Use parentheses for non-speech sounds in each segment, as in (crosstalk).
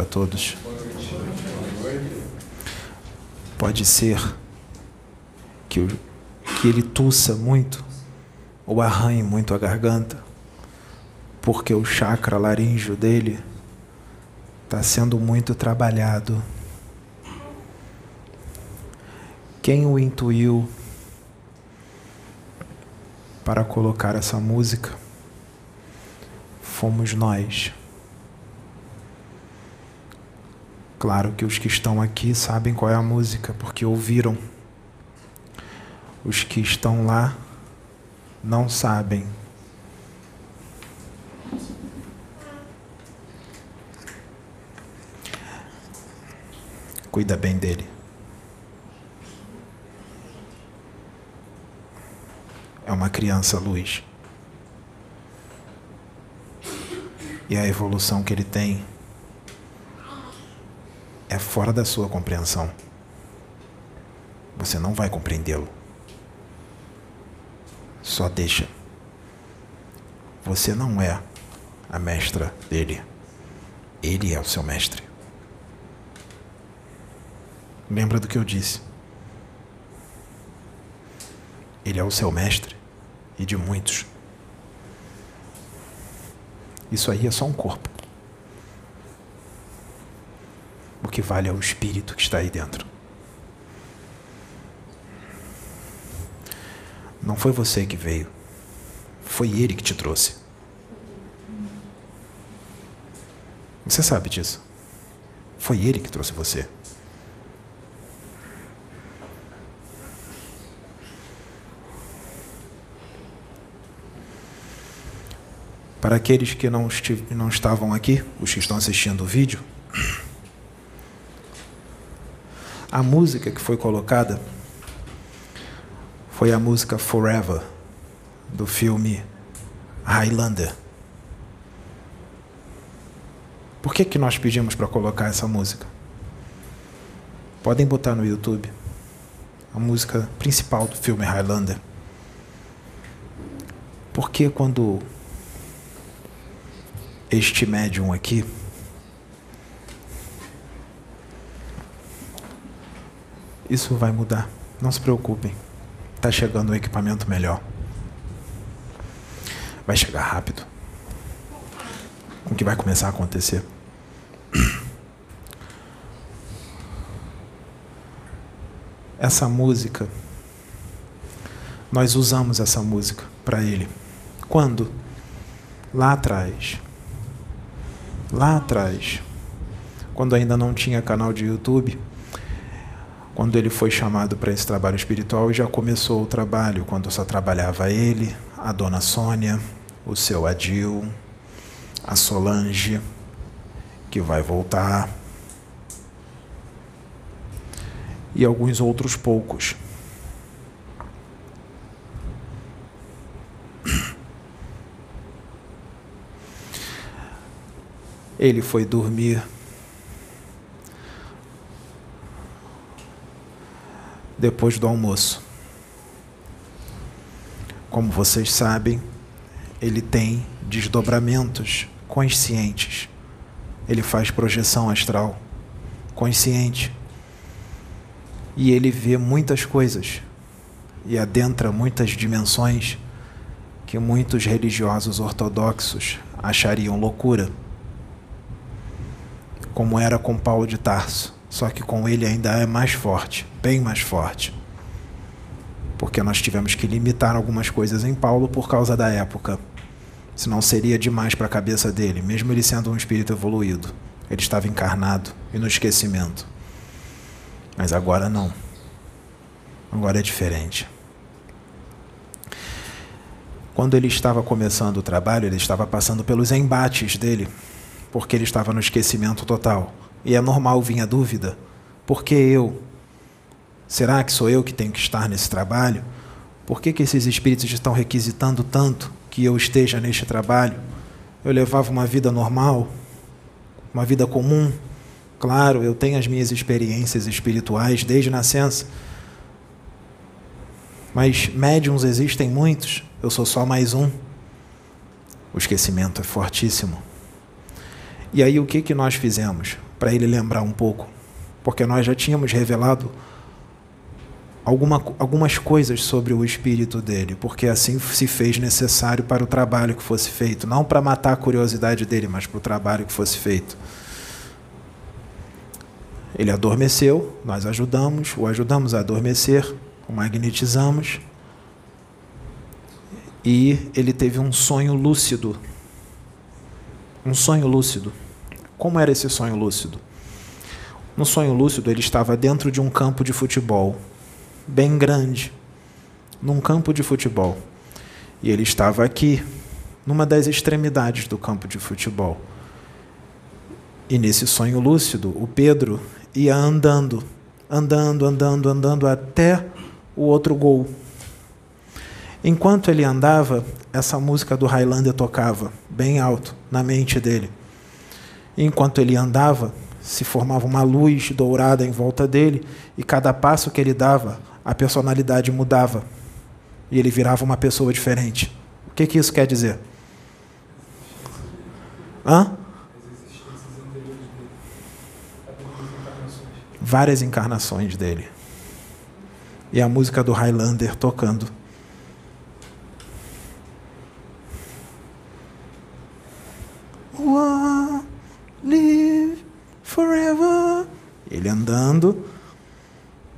para todos. Pode ser que, o, que ele tussa muito ou arranhe muito a garganta, porque o chakra laríngeo dele está sendo muito trabalhado. Quem o intuiu para colocar essa música fomos nós. Claro que os que estão aqui sabem qual é a música, porque ouviram. Os que estão lá não sabem. Cuida bem dele. É uma criança luz. E a evolução que ele tem é fora da sua compreensão. Você não vai compreendê-lo. Só deixa. Você não é a mestra dele. Ele é o seu mestre. Lembra do que eu disse? Ele é o seu mestre e de muitos. Isso aí é só um corpo. O que vale é o espírito que está aí dentro. Não foi você que veio. Foi ele que te trouxe. Você sabe disso. Foi ele que trouxe você. Para aqueles que não, não estavam aqui, os que estão assistindo o vídeo, a música que foi colocada foi a música Forever, do filme Highlander. Por que, que nós pedimos para colocar essa música? Podem botar no YouTube a música principal do filme Highlander. Porque quando este médium aqui isso vai mudar. Não se preocupem. Está chegando um equipamento melhor. Vai chegar rápido. O que vai começar a acontecer? (clears throat) Essa música, nós usamos essa música para ele. Quando? Lá atrás. Lá atrás. Quando ainda não tinha canal de YouTube quando ele foi chamado para esse trabalho espiritual, já começou o trabalho, quando só trabalhava ele, a dona Sônia, o seu Adil, a Solange, que vai voltar, e alguns outros poucos. Ele foi dormir depois do almoço. Como vocês sabem, ele tem desdobramentos conscientes. Ele faz projeção astral consciente. E ele vê muitas coisas e adentra muitas dimensões que muitos religiosos ortodoxos achariam loucura. Como era com Paulo de Tarso. Só que com ele ainda é mais forte, bem mais forte. Porque nós tivemos que limitar algumas coisas em Paulo por causa da época. Senão seria demais para a cabeça dele, mesmo ele sendo um espírito evoluído. Ele estava encarnado e no esquecimento. Mas agora não. Agora é diferente. Quando ele estava começando o trabalho, ele estava passando pelos embates dele, porque ele estava no esquecimento total. E é normal vir a dúvida: por que eu? Será que sou eu que tenho que estar nesse trabalho? Por que, que esses espíritos estão requisitando tanto que eu esteja neste trabalho? Eu levava uma vida normal, uma vida comum. Claro, eu tenho as minhas experiências espirituais desde nascença. Mas médiums existem muitos, eu sou só mais um. O esquecimento é fortíssimo. E aí o que, que nós fizemos? Para ele lembrar um pouco. Porque nós já tínhamos revelado alguma, algumas coisas sobre o espírito dele, porque assim se fez necessário para o trabalho que fosse feito. Não para matar a curiosidade dele, mas para o trabalho que fosse feito. Ele adormeceu, nós ajudamos, o ajudamos a adormecer, o magnetizamos e ele teve um sonho lúcido. Um sonho lúcido. Como era esse sonho lúcido? No sonho lúcido, ele estava dentro de um campo de futebol, bem grande, num campo de futebol. E ele estava aqui, numa das extremidades do campo de futebol. E nesse sonho lúcido, o Pedro ia andando, andando, andando, andando até o outro gol. Enquanto ele andava, essa música do Highlander tocava bem alto na mente dele. Enquanto ele andava, se formava uma luz dourada em volta dele, e cada passo que ele dava, a personalidade mudava. E ele virava uma pessoa diferente. O que, que isso quer dizer? Hã? Várias encarnações dele. E a música do Highlander tocando. Live forever. Ele andando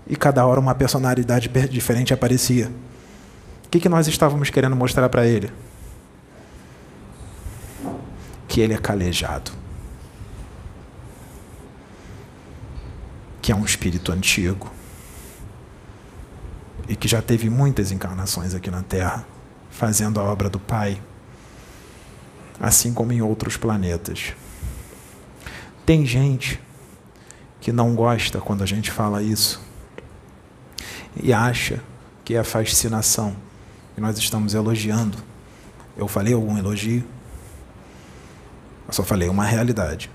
e cada hora uma personalidade diferente aparecia. O que, que nós estávamos querendo mostrar para ele? Que ele é calejado. Que é um espírito antigo. E que já teve muitas encarnações aqui na Terra, fazendo a obra do Pai, assim como em outros planetas. Tem gente que não gosta quando a gente fala isso e acha que é fascinação e nós estamos elogiando. Eu falei algum elogio? Eu só falei uma realidade.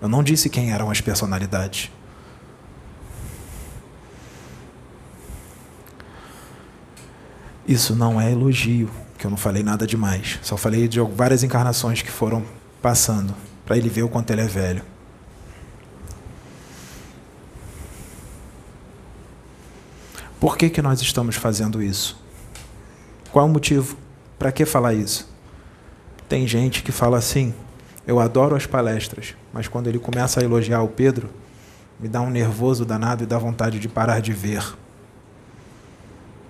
Eu não disse quem eram as personalidades. Isso não é elogio, que eu não falei nada demais. Só falei de várias encarnações que foram passando, para ele ver o quanto ele é velho. Por que, que nós estamos fazendo isso? Qual o motivo? Para que falar isso? Tem gente que fala assim: eu adoro as palestras, mas quando ele começa a elogiar o Pedro, me dá um nervoso danado e dá vontade de parar de ver.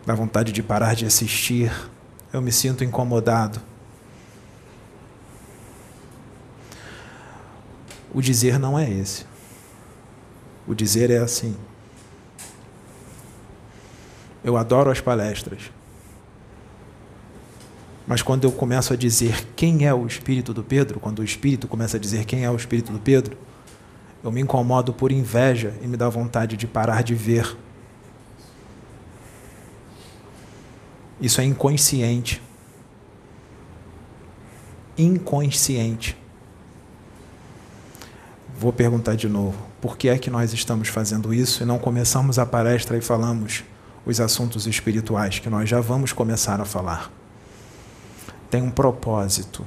Dá vontade de parar de assistir. Eu me sinto incomodado. O dizer não é esse. O dizer é assim: eu adoro as palestras. Mas quando eu começo a dizer quem é o espírito do Pedro, quando o espírito começa a dizer quem é o espírito do Pedro, eu me incomodo por inveja e me dá vontade de parar de ver. Isso é inconsciente. Inconsciente. Vou perguntar de novo: por que é que nós estamos fazendo isso e não começamos a palestra e falamos os assuntos espirituais que nós já vamos começar a falar. Tem um propósito.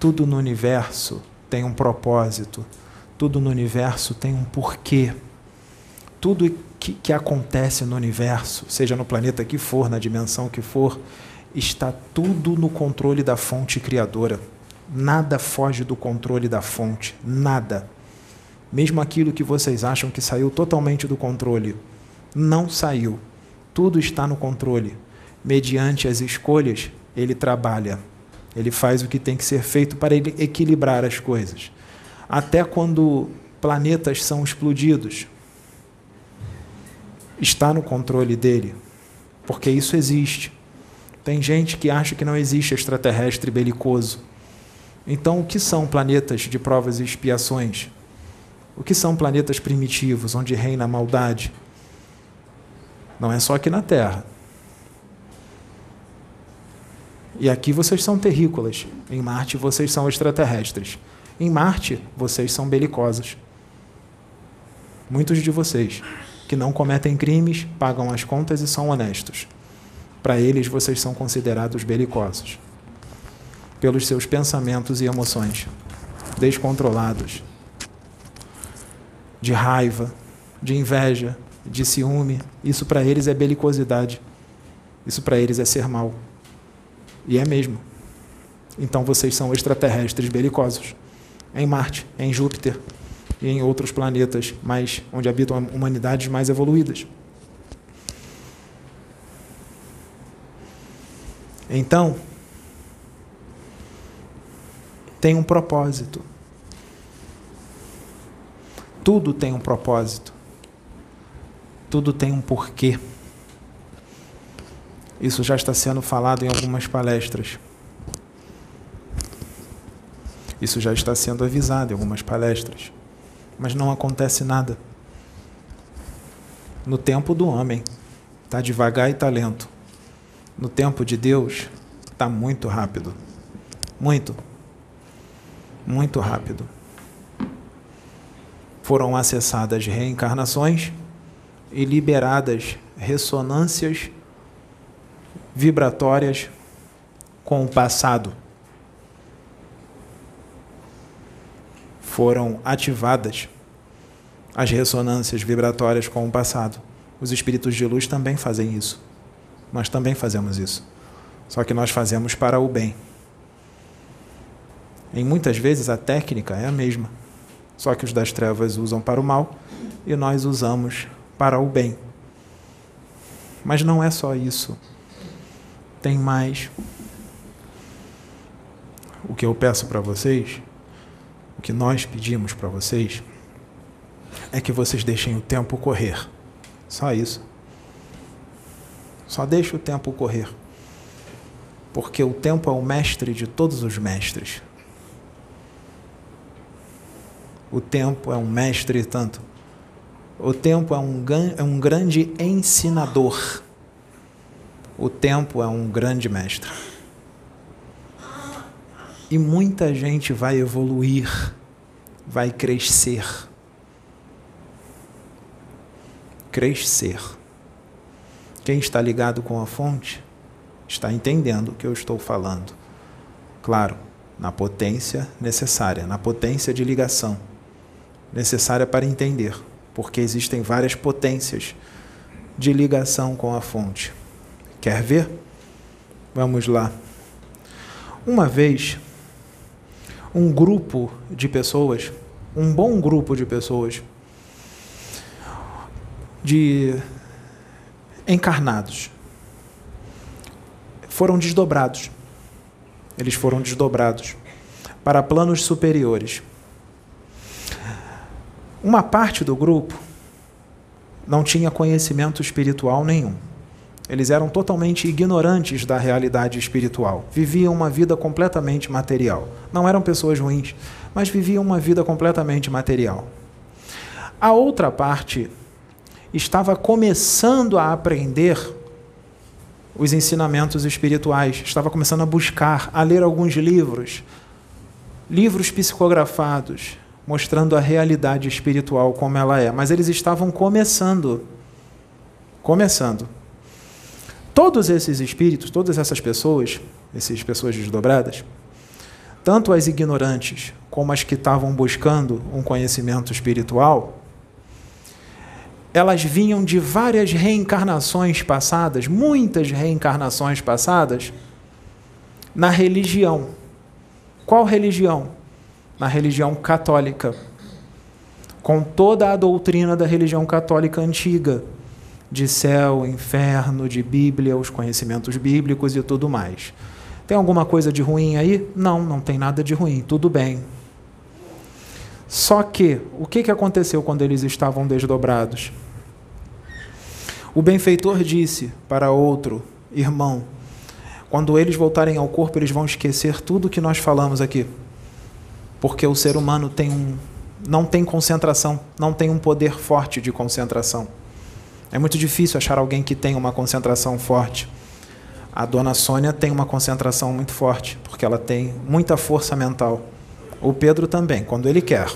Tudo no universo tem um propósito. Tudo no universo tem um porquê. Tudo que, que acontece no universo, seja no planeta que for, na dimensão que for, está tudo no controle da fonte criadora. Nada foge do controle da fonte. Nada. Mesmo aquilo que vocês acham que saiu totalmente do controle não saiu. Tudo está no controle. Mediante as escolhas, ele trabalha. Ele faz o que tem que ser feito para equilibrar as coisas. Até quando planetas são explodidos, está no controle dele, porque isso existe. Tem gente que acha que não existe extraterrestre belicoso. Então, o que são planetas de provas e expiações? O que são planetas primitivos, onde reina a maldade? Não é só aqui na Terra. E aqui vocês são terrícolas. Em Marte vocês são extraterrestres. Em Marte vocês são belicosos. Muitos de vocês que não cometem crimes, pagam as contas e são honestos. Para eles vocês são considerados belicosos pelos seus pensamentos e emoções. descontrolados, de raiva, de inveja, de ciúme. Isso para eles é belicosidade. Isso para eles é ser mal. E é mesmo. Então vocês são extraterrestres belicosos. Em Marte, em Júpiter e em outros planetas mais onde habitam humanidades mais evoluídas. Então, tem um propósito. Tudo tem um propósito. Tudo tem um porquê. Isso já está sendo falado em algumas palestras. Isso já está sendo avisado em algumas palestras. Mas não acontece nada. No tempo do homem, está devagar e está lento. No tempo de Deus, está muito rápido. Muito. Muito rápido. Foram acessadas reencarnações e liberadas ressonâncias vibratórias com o passado. Foram ativadas as ressonâncias vibratórias com o passado. Os espíritos de luz também fazem isso. Nós também fazemos isso. Só que nós fazemos para o bem. Em muitas vezes a técnica é a mesma. Só que os das trevas usam para o mal e nós usamos para o bem. Mas não é só isso. Tem mais. O que eu peço para vocês, o que nós pedimos para vocês, é que vocês deixem o tempo correr. Só isso. Só deixe o tempo correr. Porque o tempo é o mestre de todos os mestres. O tempo é um mestre tanto o tempo é um, é um grande ensinador. O tempo é um grande mestre. E muita gente vai evoluir, vai crescer. Crescer. Quem está ligado com a fonte está entendendo o que eu estou falando. Claro, na potência necessária, na potência de ligação necessária para entender porque existem várias potências de ligação com a fonte. Quer ver? Vamos lá. Uma vez, um grupo de pessoas, um bom grupo de pessoas, de encarnados, foram desdobrados. Eles foram desdobrados para planos superiores. Uma parte do grupo não tinha conhecimento espiritual nenhum. Eles eram totalmente ignorantes da realidade espiritual. Viviam uma vida completamente material. Não eram pessoas ruins, mas viviam uma vida completamente material. A outra parte estava começando a aprender os ensinamentos espirituais, estava começando a buscar, a ler alguns livros, livros psicografados, mostrando a realidade espiritual como ela é. Mas eles estavam começando. Começando. Todos esses espíritos, todas essas pessoas, essas pessoas desdobradas, tanto as ignorantes como as que estavam buscando um conhecimento espiritual, elas vinham de várias reencarnações passadas, muitas reencarnações passadas, na religião. Qual religião? Na religião católica, com toda a doutrina da religião católica antiga, de céu, inferno, de Bíblia, os conhecimentos bíblicos e tudo mais. Tem alguma coisa de ruim aí? Não, não tem nada de ruim, tudo bem. Só que, o que aconteceu quando eles estavam desdobrados? O benfeitor disse para outro irmão: quando eles voltarem ao corpo, eles vão esquecer tudo que nós falamos aqui porque o ser humano tem um, não tem concentração, não tem um poder forte de concentração. É muito difícil achar alguém que tenha uma concentração forte. A dona Sônia tem uma concentração muito forte, porque ela tem muita força mental. O Pedro também, quando ele quer.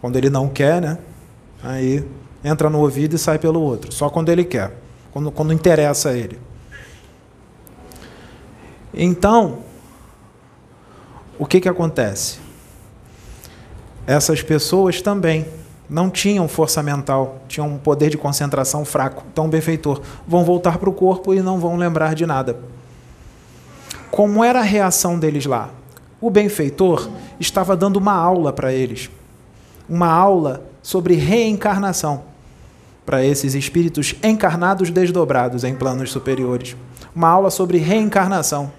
Quando ele não quer, né? Aí entra no ouvido e sai pelo outro. Só quando ele quer, quando, quando interessa a ele. Então, o que, que acontece? Essas pessoas também não tinham força mental, tinham um poder de concentração fraco. Então, benfeitor, vão voltar para o corpo e não vão lembrar de nada. Como era a reação deles lá? O benfeitor estava dando uma aula para eles, uma aula sobre reencarnação para esses espíritos encarnados desdobrados em planos superiores. Uma aula sobre reencarnação.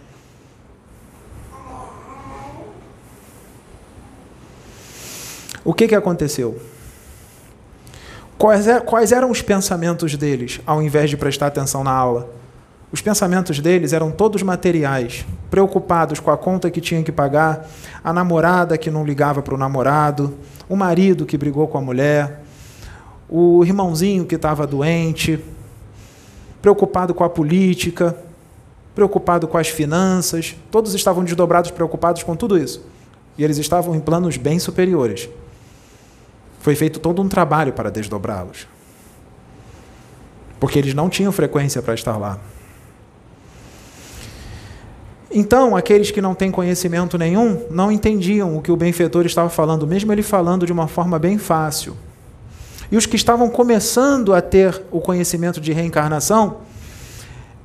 O que, que aconteceu? Quais, é, quais eram os pensamentos deles, ao invés de prestar atenção na aula? Os pensamentos deles eram todos materiais, preocupados com a conta que tinham que pagar, a namorada que não ligava para o namorado, o marido que brigou com a mulher, o irmãozinho que estava doente, preocupado com a política, preocupado com as finanças, todos estavam desdobrados, preocupados com tudo isso. E eles estavam em planos bem superiores. Foi feito todo um trabalho para desdobrá-los. Porque eles não tinham frequência para estar lá. Então, aqueles que não têm conhecimento nenhum não entendiam o que o benfeitor estava falando, mesmo ele falando de uma forma bem fácil. E os que estavam começando a ter o conhecimento de reencarnação,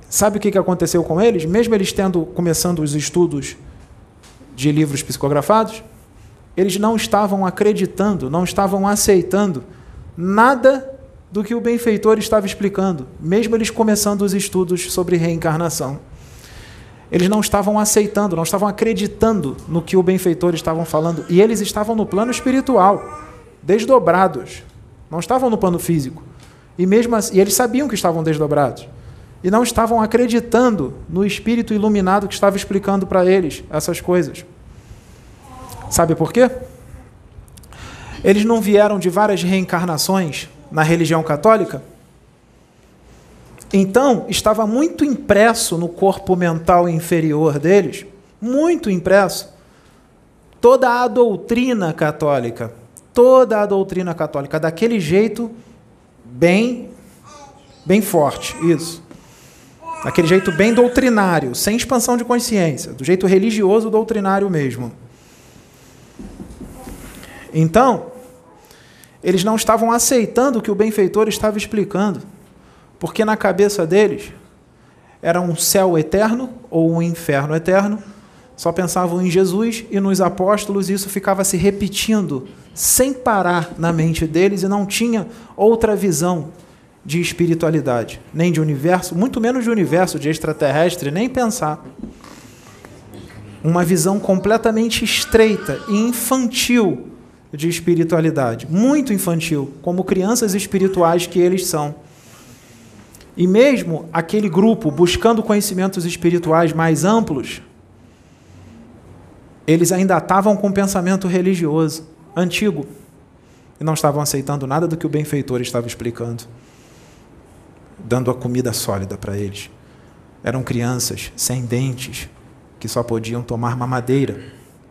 sabe o que aconteceu com eles? Mesmo eles tendo começando os estudos de livros psicografados, eles não estavam acreditando, não estavam aceitando nada do que o benfeitor estava explicando, mesmo eles começando os estudos sobre reencarnação. Eles não estavam aceitando, não estavam acreditando no que o benfeitor estavam falando, e eles estavam no plano espiritual, desdobrados, não estavam no plano físico. E mesmo assim, e eles sabiam que estavam desdobrados. E não estavam acreditando no espírito iluminado que estava explicando para eles essas coisas. Sabe por quê? Eles não vieram de várias reencarnações na religião católica? Então, estava muito impresso no corpo mental inferior deles, muito impresso, toda a doutrina católica. Toda a doutrina católica, daquele jeito bem, bem forte, isso. Daquele jeito bem doutrinário, sem expansão de consciência, do jeito religioso doutrinário mesmo. Então, eles não estavam aceitando o que o benfeitor estava explicando, porque na cabeça deles era um céu eterno ou um inferno eterno, só pensavam em Jesus e nos apóstolos, e isso ficava se repetindo sem parar na mente deles e não tinha outra visão de espiritualidade, nem de universo, muito menos de universo, de extraterrestre, nem pensar. Uma visão completamente estreita e infantil de espiritualidade, muito infantil, como crianças espirituais que eles são. E mesmo aquele grupo buscando conhecimentos espirituais mais amplos, eles ainda estavam com pensamento religioso, antigo, e não estavam aceitando nada do que o benfeitor estava explicando, dando a comida sólida para eles. Eram crianças sem dentes, que só podiam tomar mamadeira,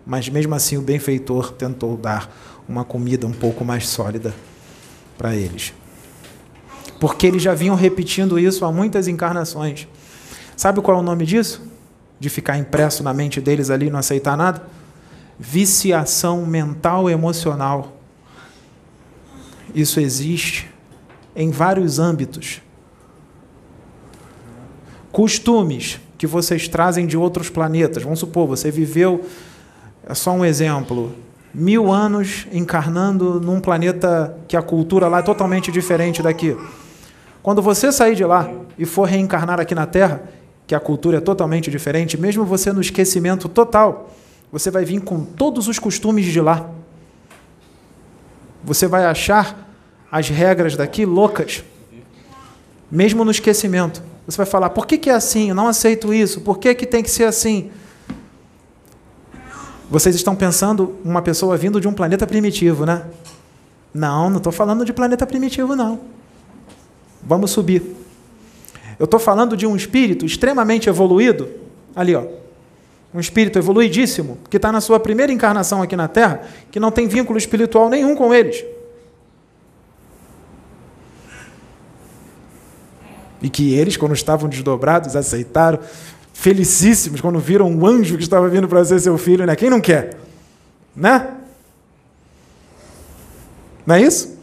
mas mesmo assim o benfeitor tentou dar uma comida um pouco mais sólida para eles. Porque eles já vinham repetindo isso há muitas encarnações. Sabe qual é o nome disso? De ficar impresso na mente deles ali e não aceitar nada? Viciação mental emocional. Isso existe em vários âmbitos. Costumes que vocês trazem de outros planetas. Vamos supor, você viveu, é só um exemplo, mil anos encarnando num planeta que a cultura lá é totalmente diferente daqui. Quando você sair de lá e for reencarnar aqui na Terra, que a cultura é totalmente diferente, mesmo você no esquecimento total, você vai vir com todos os costumes de lá. Você vai achar as regras daqui loucas, mesmo no esquecimento. Você vai falar: por que, que é assim? Eu não aceito isso. Por que, que tem que ser assim? Vocês estão pensando uma pessoa vindo de um planeta primitivo, né? Não, não estou falando de planeta primitivo, não. Vamos subir. Eu estou falando de um espírito extremamente evoluído, ali, ó. Um espírito evoluidíssimo, que está na sua primeira encarnação aqui na Terra, que não tem vínculo espiritual nenhum com eles. E que eles, quando estavam desdobrados, aceitaram, felicíssimos quando viram um anjo que estava vindo para ser seu filho, né? Quem não quer? Né? Não é isso?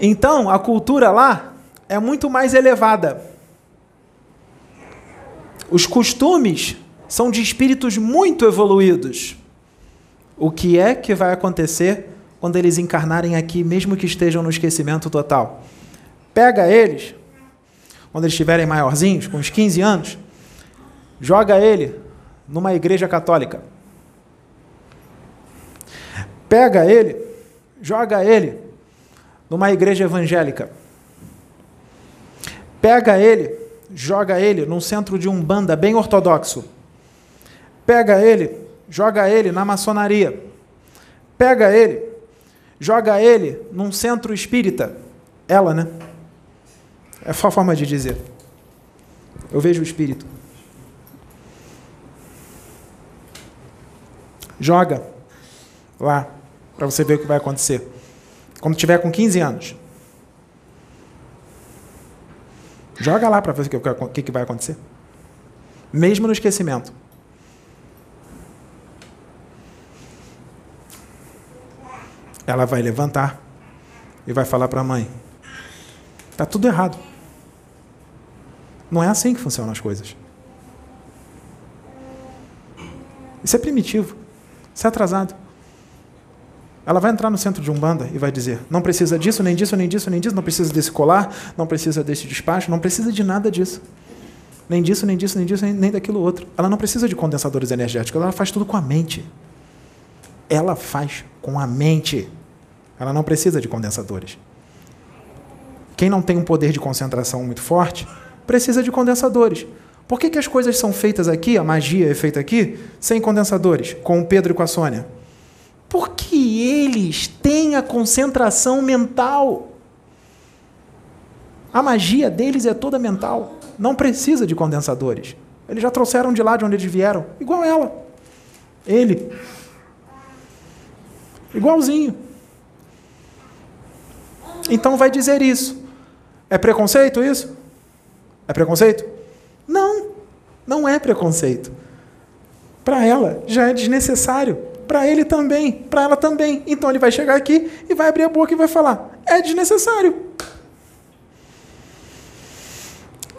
Então, a cultura lá é muito mais elevada. Os costumes são de espíritos muito evoluídos. O que é que vai acontecer quando eles encarnarem aqui, mesmo que estejam no esquecimento total? Pega eles, quando eles estiverem maiorzinhos, com uns 15 anos, joga ele numa igreja católica. Pega ele, joga ele numa igreja evangélica. Pega ele, joga ele num centro de umbanda bem ortodoxo. Pega ele, joga ele na maçonaria. Pega ele, joga ele num centro espírita. Ela, né? É só forma de dizer. Eu vejo o espírito. Joga lá para você ver o que vai acontecer. Quando tiver com 15 anos. Joga lá para ver o que vai acontecer. Mesmo no esquecimento. Ela vai levantar e vai falar para a mãe: Está tudo errado. Não é assim que funcionam as coisas. Isso é primitivo. Isso é atrasado. Ela vai entrar no centro de Umbanda e vai dizer: não precisa disso, nem disso, nem disso, nem disso, não precisa desse colar, não precisa desse despacho, não precisa de nada disso. Nem disso, nem disso, nem disso, nem daquilo outro. Ela não precisa de condensadores energéticos, ela faz tudo com a mente. Ela faz com a mente. Ela não precisa de condensadores. Quem não tem um poder de concentração muito forte, precisa de condensadores. Por que, que as coisas são feitas aqui, a magia é feita aqui, sem condensadores, com o Pedro e com a Sônia? Porque eles têm a concentração mental. A magia deles é toda mental. Não precisa de condensadores. Eles já trouxeram de lá de onde eles vieram. Igual ela. Ele. Igualzinho. Então vai dizer isso. É preconceito isso? É preconceito? Não. Não é preconceito. Para ela já é desnecessário para ele também, para ela também. Então ele vai chegar aqui e vai abrir a boca e vai falar: é desnecessário.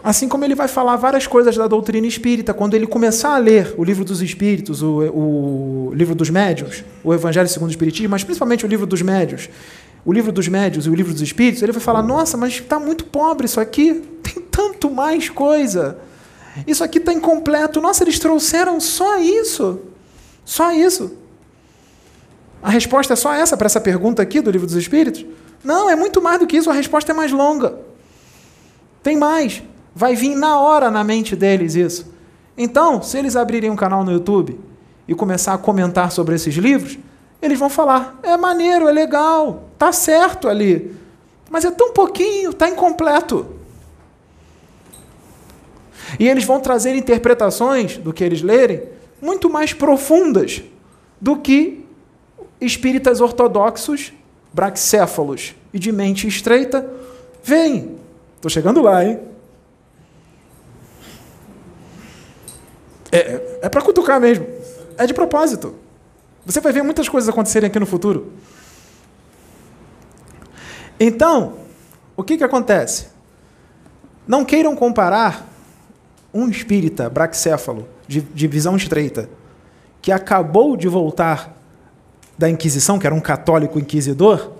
Assim como ele vai falar várias coisas da doutrina espírita, quando ele começar a ler o livro dos espíritos, o, o livro dos médios, o Evangelho segundo o Espiritismo, mas principalmente o livro dos médios, o livro dos médios e o livro dos espíritos, ele vai falar: nossa, mas está muito pobre isso aqui, (laughs) tem tanto mais coisa. Isso aqui está incompleto. Nossa, eles trouxeram só isso. Só isso. A resposta é só essa para essa pergunta aqui do Livro dos Espíritos? Não, é muito mais do que isso, a resposta é mais longa. Tem mais. Vai vir na hora na mente deles isso. Então, se eles abrirem um canal no YouTube e começar a comentar sobre esses livros, eles vão falar: é maneiro, é legal, tá certo ali, mas é tão pouquinho, tá incompleto. E eles vão trazer interpretações do que eles lerem muito mais profundas do que espíritas ortodoxos, braxéfalos e de mente estreita, vem. Estou chegando lá, hein? É, é para cutucar mesmo. É de propósito. Você vai ver muitas coisas acontecerem aqui no futuro. Então, o que, que acontece? Não queiram comparar um espírita braxéfalo, de, de visão estreita, que acabou de voltar da Inquisição, que era um católico inquisidor,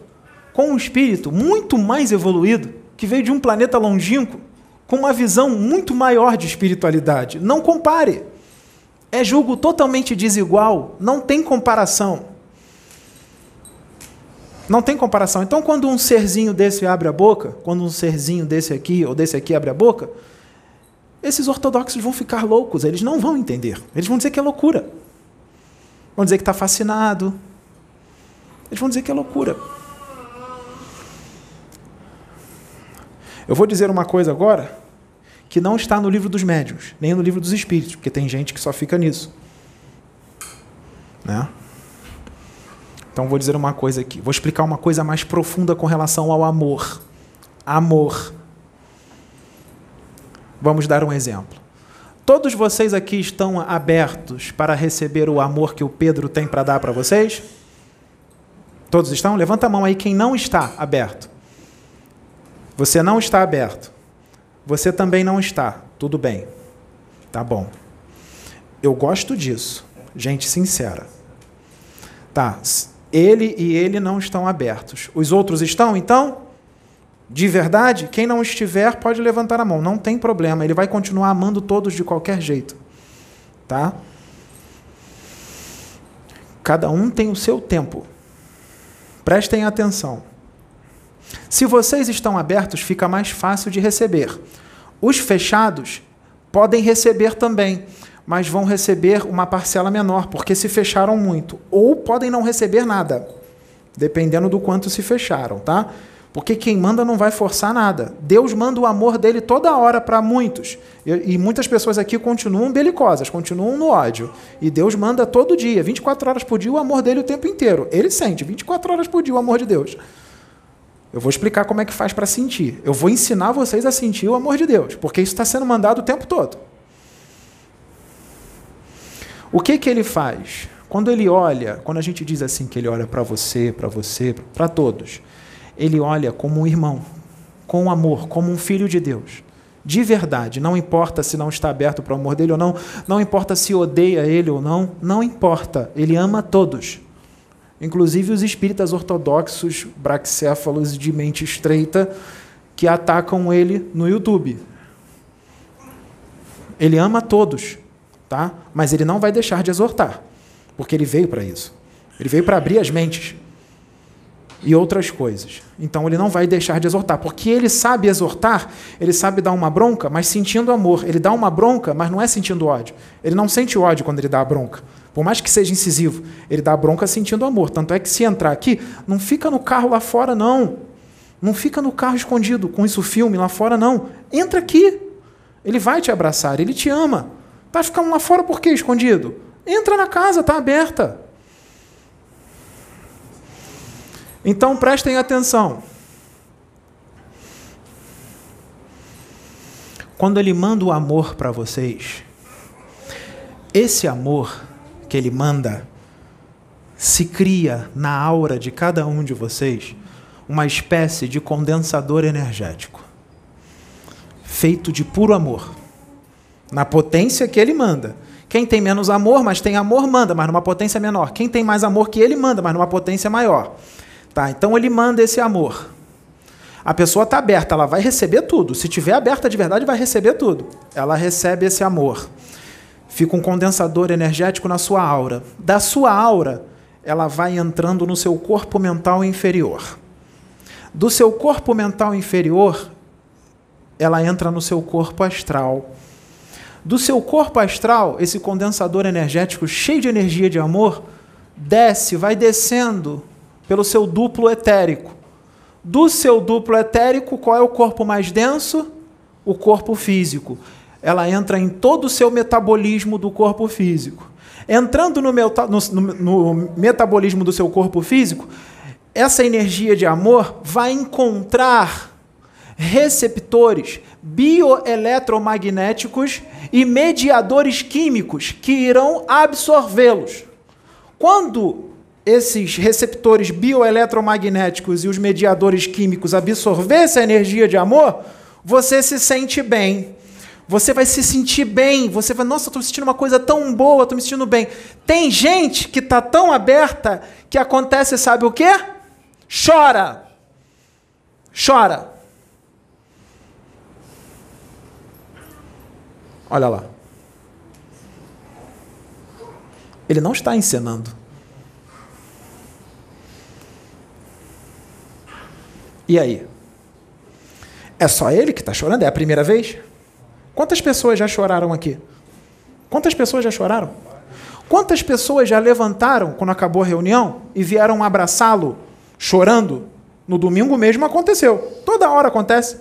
com um espírito muito mais evoluído, que veio de um planeta longínquo, com uma visão muito maior de espiritualidade. Não compare. É julgo totalmente desigual, não tem comparação. Não tem comparação. Então, quando um serzinho desse abre a boca, quando um serzinho desse aqui ou desse aqui abre a boca, esses ortodoxos vão ficar loucos, eles não vão entender. Eles vão dizer que é loucura. Vão dizer que está fascinado, eles vão dizer que é loucura. Eu vou dizer uma coisa agora que não está no livro dos médiuns, nem no livro dos espíritos, porque tem gente que só fica nisso. Né? Então vou dizer uma coisa aqui, vou explicar uma coisa mais profunda com relação ao amor. Amor. Vamos dar um exemplo. Todos vocês aqui estão abertos para receber o amor que o Pedro tem para dar para vocês? Todos estão? Levanta a mão aí quem não está aberto. Você não está aberto. Você também não está. Tudo bem. Tá bom. Eu gosto disso. Gente sincera. Tá. Ele e ele não estão abertos. Os outros estão, então? De verdade, quem não estiver pode levantar a mão, não tem problema, ele vai continuar amando todos de qualquer jeito. Tá? Cada um tem o seu tempo. Prestem atenção. Se vocês estão abertos, fica mais fácil de receber. Os fechados podem receber também, mas vão receber uma parcela menor, porque se fecharam muito. Ou podem não receber nada, dependendo do quanto se fecharam, tá? Porque quem manda não vai forçar nada. Deus manda o amor dele toda hora para muitos. E, muitas pessoas aqui continuam belicosas, continuam no ódio. E Deus manda todo dia, 24 horas por dia, o amor dele o tempo inteiro. Ele sente 24 horas por dia o amor de Deus. Eu vou explicar como é que faz para sentir. Eu vou ensinar vocês a sentir o amor de Deus, porque isso está sendo mandado o tempo todo. O que, que ele faz? Quando ele olha, quando a gente diz assim que ele olha para você, para você, para todos ele olha como um irmão, com amor, como um filho de Deus. De verdade, não importa se não está aberto para o amor dele ou não, não importa se odeia ele ou não, não importa, ele ama todos. Inclusive os espíritas ortodoxos, braxéfalos de mente estreita, que atacam ele no YouTube. Ele ama todos, tá? Mas ele não vai deixar de exortar, porque ele veio para isso. Ele veio para abrir as mentes e outras coisas. Então ele não vai deixar de exortar, porque ele sabe exortar, ele sabe dar uma bronca, mas sentindo amor. Ele dá uma bronca, mas não é sentindo ódio. Ele não sente ódio quando ele dá a bronca. Por mais que seja incisivo, ele dá bronca sentindo amor. Tanto é que se entrar aqui, não fica no carro lá fora, não. Não fica no carro escondido com isso filme lá fora, não. Entra aqui. Ele vai te abraçar, ele te ama. Tá ficando lá fora por quê escondido? Entra na casa, tá aberta. Então prestem atenção. Quando ele manda o amor para vocês, esse amor que ele manda se cria na aura de cada um de vocês uma espécie de condensador energético, feito de puro amor, na potência que ele manda. Quem tem menos amor, mas tem amor, manda, mas numa potência menor. Quem tem mais amor que ele, manda, mas numa potência maior. Tá? Então ele manda esse amor. A pessoa está aberta, ela vai receber tudo. Se tiver aberta de verdade, vai receber tudo. Ela recebe esse amor. Fica um condensador energético na sua aura. Da sua aura, ela vai entrando no seu corpo mental inferior. Do seu corpo mental inferior, ela entra no seu corpo astral. Do seu corpo astral, esse condensador energético cheio de energia de amor desce, vai descendo pelo seu duplo etérico. Do seu duplo etérico, qual é o corpo mais denso? O corpo físico. Ela entra em todo o seu metabolismo do corpo físico. Entrando no, no, no, no metabolismo do seu corpo físico, essa energia de amor vai encontrar receptores bioeletromagnéticos e mediadores químicos que irão absorvê-los. Quando esses receptores bioeletromagnéticos e os mediadores químicos absorver essa energia de amor, você se sente bem. Você vai se sentir bem. Você vai, nossa, estou sentindo uma coisa tão boa, estou me sentindo bem. Tem gente que está tão aberta que acontece, sabe o quê? Chora. Chora. Olha lá. Ele não está encenando. E aí? É só ele que está chorando? É a primeira vez? Quantas pessoas já choraram aqui? Quantas pessoas já choraram? Quantas pessoas já levantaram quando acabou a reunião e vieram abraçá-lo chorando? No domingo mesmo aconteceu. Toda hora acontece.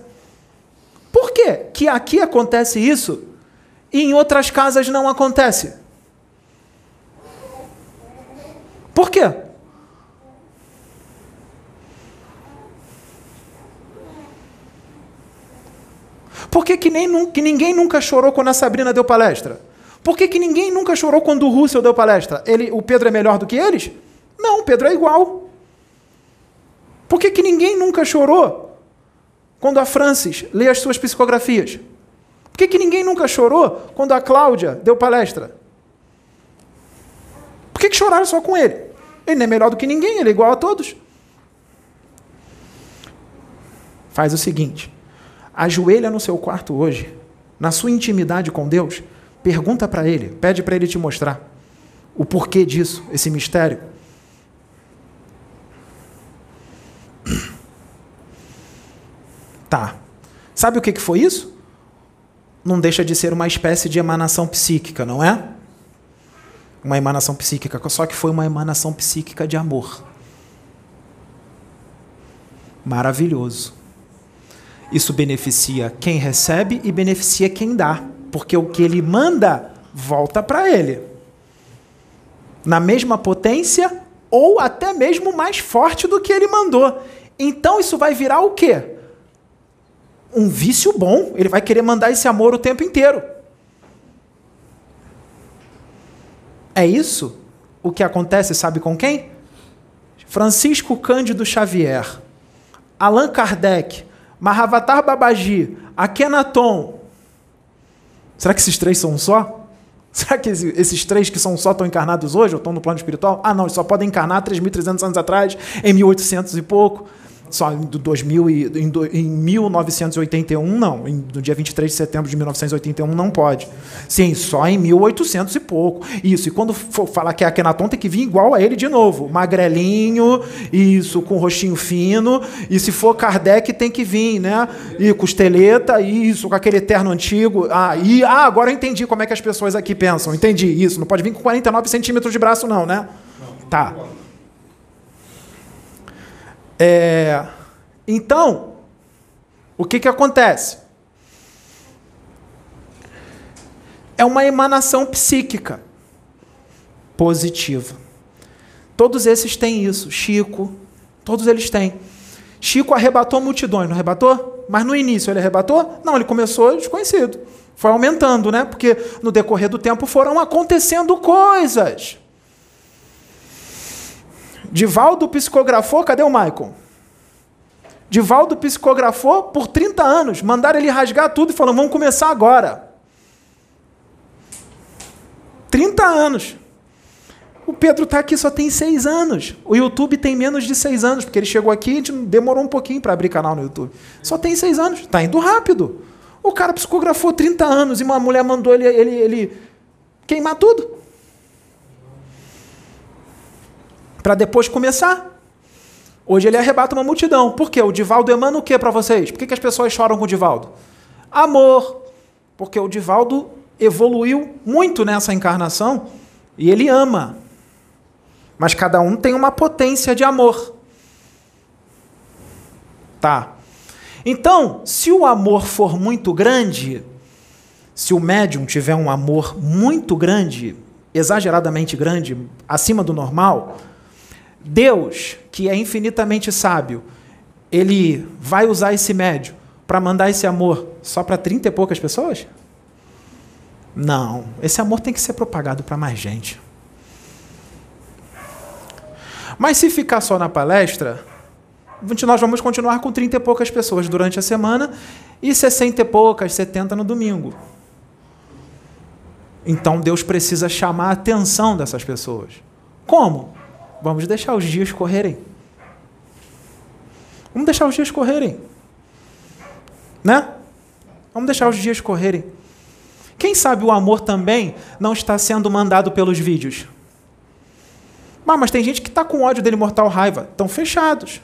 Por quê? que aqui acontece isso e em outras casas não acontece? Por quê? Por que, que, nem, que ninguém nunca chorou quando a Sabrina deu palestra? Por que, que ninguém nunca chorou quando o Russell deu palestra? Ele, o Pedro é melhor do que eles? Não, o Pedro é igual. Por que, que ninguém nunca chorou quando a Francis lê as suas psicografias? Por que, que ninguém nunca chorou quando a Cláudia deu palestra? Por que, que choraram só com ele? Ele não é melhor do que ninguém, ele é igual a todos. Faz o seguinte: ajoelha no seu quarto hoje, na sua intimidade com Deus, pergunta para ele, pede para ele te mostrar o porquê disso, esse mistério. (clears throat) Tá. Sabe o que foi isso? Não deixa de ser uma espécie de emanação psíquica, não é? Uma emanação psíquica, só que foi uma emanação psíquica de amor. Maravilhoso. Isso beneficia quem recebe e beneficia quem dá, porque o que ele manda volta para ele. Na mesma potência ou até mesmo mais forte do que ele mandou. Então isso vai virar o quê? Um vício bom. Ele vai querer mandar esse amor o tempo inteiro. É isso o que acontece, sabe com quem? Francisco Cândido Xavier, Allan Kardec, Mahavatar Babaji, Akhenaton. Será que esses três são um só? (laughs) Será que esses três que são só estão encarnados hoje ou estão no plano espiritual? Ah, não, eles só podem encarnar 3.300 anos atrás, em 1800 e pouco só em, 2000 e, em, em 1981, não. Em, no dia 23 de setembro de 1981, não pode. Sim, só em 1800 e pouco. Isso. E quando for falar que é Akenaton, tem que vir igual a ele de novo. Magrelinho, isso, com rostinho fino. E se for Kardec, tem que vir, né? E costeleta, isso, com aquele eterno antigo. Ah, e, ah, agora eu entendi como é que as pessoas aqui pensam. Entendi isso. Não pode vir com 49 centímetros de braço, não, né? Tá. É, então, o que, que acontece? É uma emanação psíquica positiva. Todos esses têm isso. Chico, todos eles têm. Chico arrebatou multidões, não arrebatou? Mas no início ele arrebatou? Não, ele começou desconhecido. Foi aumentando, né? Porque no decorrer do tempo foram acontecendo coisas. Divaldo psicografou, cadê o Michael? Divaldo psicografou por 30 anos, mandaram ele rasgar tudo e falaram: vamos começar agora. 30 anos. O Pedro está aqui só tem seis anos. O YouTube tem menos de seis anos, porque ele chegou aqui e demorou um pouquinho para abrir canal no YouTube. Só tem seis anos. Está indo rápido. O cara psicografou 30 anos e uma mulher mandou ele, ele, ele queimar tudo. Para depois começar. Hoje ele arrebata uma multidão. Por quê? O Divaldo emana o que para vocês? Por que, que as pessoas choram com o Divaldo? Amor. Porque o Divaldo evoluiu muito nessa encarnação e ele ama. Mas cada um tem uma potência de amor. Tá. Então, se o amor for muito grande, se o médium tiver um amor muito grande, exageradamente grande, acima do normal, Deus, que é infinitamente sábio, ele vai usar esse médio para mandar esse amor só para 30 e poucas pessoas? Não, esse amor tem que ser propagado para mais gente. Mas se ficar só na palestra, nós vamos continuar com 30 e poucas pessoas durante a semana e 60 e poucas, 70 no domingo. Então Deus precisa chamar a atenção dessas pessoas. Como? Vamos deixar os dias correrem. Vamos deixar os dias correrem. Né? Vamos deixar os dias correrem. Quem sabe o amor também não está sendo mandado pelos vídeos? Ah, mas tem gente que está com ódio dele mortal raiva. Estão fechados.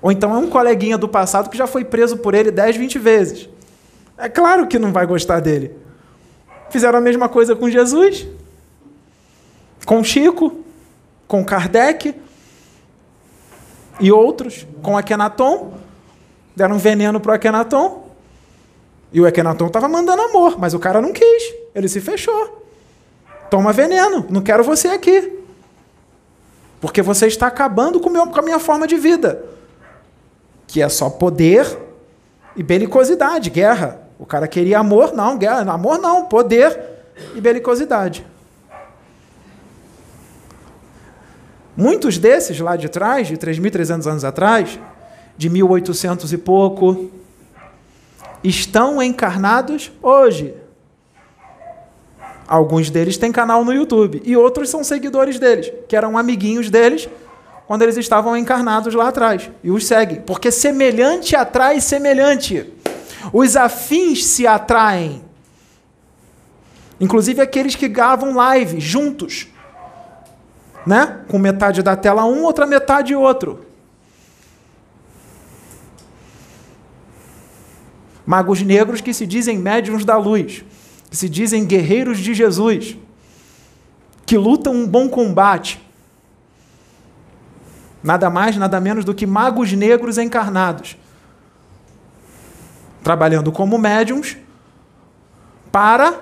Ou então é um coleguinha do passado que já foi preso por ele 10, 20 vezes. É claro que não vai gostar dele. Fizeram a mesma coisa com Jesus com Chico, com Kardec e outros, com Akhenaton, deram veneno para o Akhenaton. E o Akhenaton estava mandando amor, mas o cara não quis, ele se fechou. Toma veneno, não quero você aqui. Porque você está acabando com, meu, com a minha forma de vida, que é só poder, e belicosidade, guerra. O cara queria amor, não, guerra, amor não, poder e belicosidade. Muitos desses lá de trás, de 3.300 anos atrás, de 1800 e pouco, estão encarnados hoje. Alguns deles têm canal no YouTube e outros são seguidores deles, que eram amiguinhos deles quando eles estavam encarnados lá atrás e os seguem, porque semelhante atrai semelhante. Os afins se atraem. Inclusive aqueles que gravam live juntos, né? Com metade da tela um, outra metade outro. Magos negros que se dizem médiuns da luz que se dizem guerreiros de Jesus, que lutam um bom combate. Nada mais, nada menos do que magos negros encarnados, trabalhando como médiums para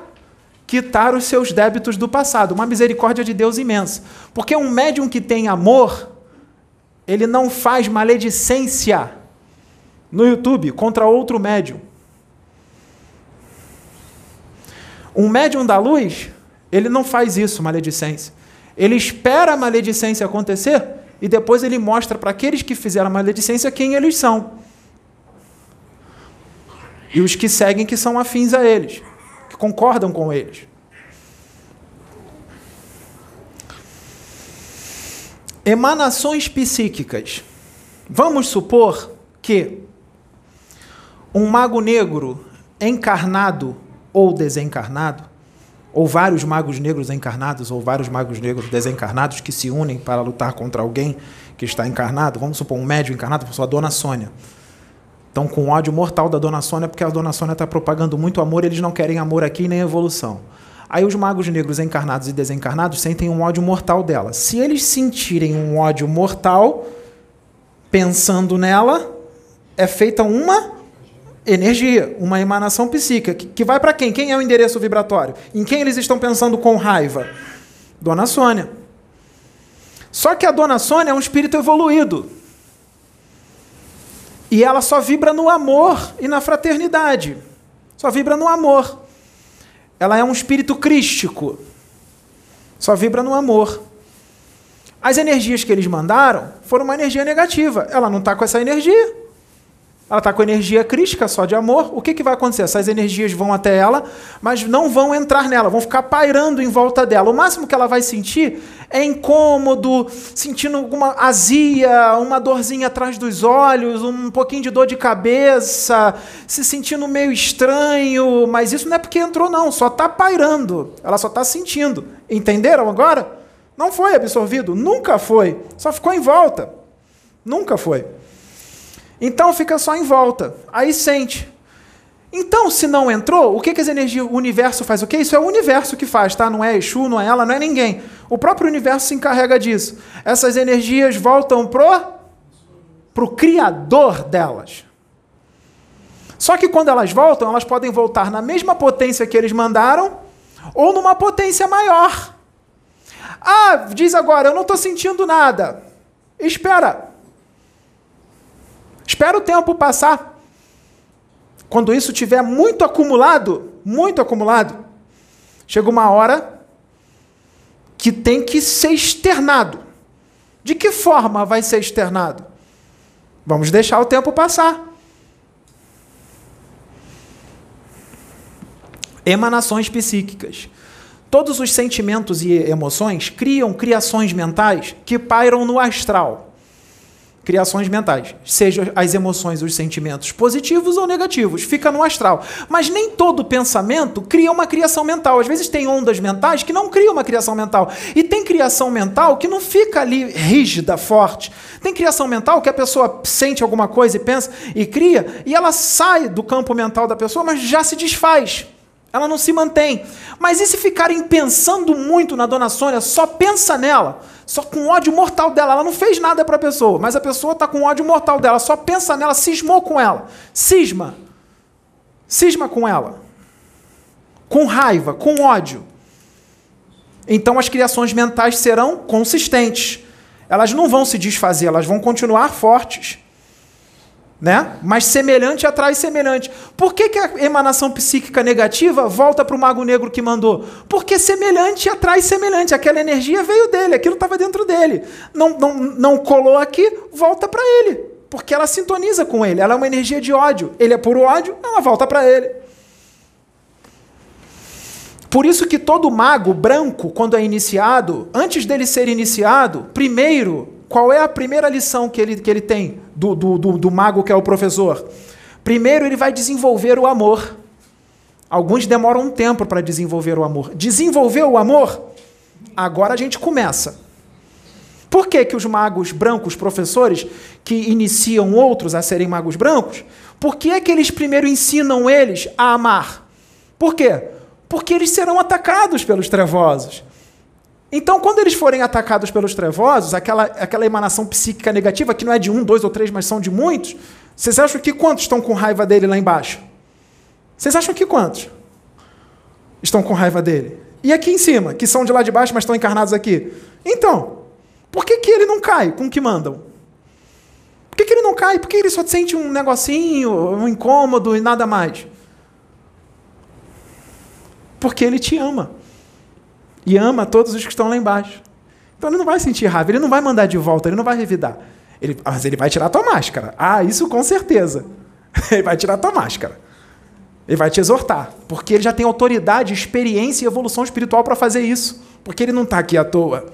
quitar os seus débitos do passado. Uma misericórdia de Deus imensa. Porque um médium que tem amor, ele não faz maledicência no YouTube contra outro médium. Um médium da luz, ele não faz isso, maledicência. Ele espera a maledicência acontecer e depois ele mostra para aqueles que fizeram a maledicência quem eles são. E os que seguem que são afins a eles, concordam com eles. Emanações psíquicas. Vamos supor que um mago negro encarnado ou desencarnado, ou vários magos negros encarnados, ou vários magos negros desencarnados que se unem para lutar contra alguém que está encarnado, vamos supor um médium encarnado, por sua Dona Sônia. Estão com ódio mortal da Dona Sônia, porque a Dona Sônia está propagando muito amor, eles não querem amor aqui nem evolução. Aí os magos negros encarnados e desencarnados sentem um ódio mortal dela. Se eles sentirem um ódio mortal, pensando nela, é feita uma energia, uma emanação psíquica, que, que vai para quem? Quem é o endereço vibratório? Em quem eles estão pensando com raiva? Dona Sônia. Só que a Dona Sônia é um espírito evoluído. E ela só vibra no amor e na fraternidade. Só vibra no amor. Ela é um espírito crístico. Só vibra no amor. As energias que eles mandaram foram uma energia negativa. Ela não está com essa energia. Ela está com energia crítica só de amor. O que, que vai acontecer? Essas energias vão até ela, mas não vão entrar nela, vão ficar pairando em volta dela. O máximo que ela vai sentir é incômodo, sentindo alguma azia, uma dorzinha atrás dos olhos, um pouquinho de dor de cabeça, se sentindo meio estranho. Mas isso não é porque entrou, não, só está pairando. Ela só está sentindo. Entenderam agora? Não foi absorvido, nunca foi. Só ficou em volta. Nunca foi. Então fica só em volta. Aí sente. Então, se não entrou, o que, que as energias, o universo faz o quê? Isso é o universo que faz, tá? Não é Exu, não é ela, não é ninguém. O próprio universo se encarrega disso. Essas energias voltam pro pro criador delas. Só que quando elas voltam, elas podem voltar na mesma potência que eles mandaram ou numa potência maior. Ah, diz agora, eu não estou sentindo nada. Espera, Espera o tempo passar. Quando isso tiver muito acumulado, muito acumulado, chega uma hora que tem que ser externado. De que forma vai ser externado? Vamos deixar o tempo passar. Emanações psíquicas. Todos os sentimentos e emoções criam criações mentais que pairam no astral criações mentais, sejam as emoções, os sentimentos positivos ou negativos, fica no astral. Mas nem todo pensamento cria uma criação mental. Às vezes tem ondas mentais que não criam uma criação mental. E tem criação mental que não fica ali rígida, forte. Tem criação mental que a pessoa sente alguma coisa e pensa e cria, e ela sai do campo mental da pessoa, mas já se desfaz. Ela não se mantém. Mas e se ficarem pensando muito na dona Sônia, só pensa nela? só com ódio mortal dela. Ela não fez nada para a pessoa, mas a pessoa está com ódio mortal dela, só pensa nela, cismou com ela. Cisma. Cisma com ela. Com raiva, com ódio. Então as criações mentais serão consistentes. Elas não vão se desfazer, elas vão continuar fortes. Né? Mas semelhante atrai semelhante. Por que, que a emanação psíquica negativa volta para o mago negro que mandou? Porque semelhante atrai semelhante. Aquela energia veio dele, aquilo estava dentro dele. Não, não, não colou aqui, volta para ele. Porque ela sintoniza com ele. Ela é uma energia de ódio. Ele é puro ódio, ela volta para ele. Por isso que todo mago branco, quando é iniciado, antes dele ser iniciado, primeiro qual é a primeira lição que ele, que ele tem do, do, do, do mago que é o professor? Primeiro, ele vai desenvolver o amor. Alguns demoram um tempo para desenvolver o amor. Desenvolver o amor, agora a gente começa. Por que, que os magos brancos, professores, que iniciam outros a serem magos brancos, por que é que eles primeiro ensinam eles a amar? Por quê? Porque eles serão atacados pelos trevosos. Então, quando eles forem atacados pelos trevosos, aquela, aquela emanação psíquica negativa, que não é de um, dois ou três, mas são de muitos, vocês acham que quantos estão com raiva dele lá embaixo? Vocês acham que quantos estão com raiva dele? E aqui em cima, que são de lá de baixo, mas estão encarnados aqui? Então, por que, que ele não cai com o que mandam? Por que, que ele não cai? Por que ele só sente um negocinho, um incômodo e nada mais? Porque ele te ama e ama todos os que estão lá embaixo. Então ele não vai sentir raiva, ele não vai mandar de volta, ele não vai revidar. Ele, mas ele vai tirar tua máscara. Ah, isso com certeza. (laughs) Ele vai tirar tua máscara. Ele vai te exortar, porque ele já tem autoridade, experiência e evolução espiritual para fazer isso. Porque ele não está aqui à toa.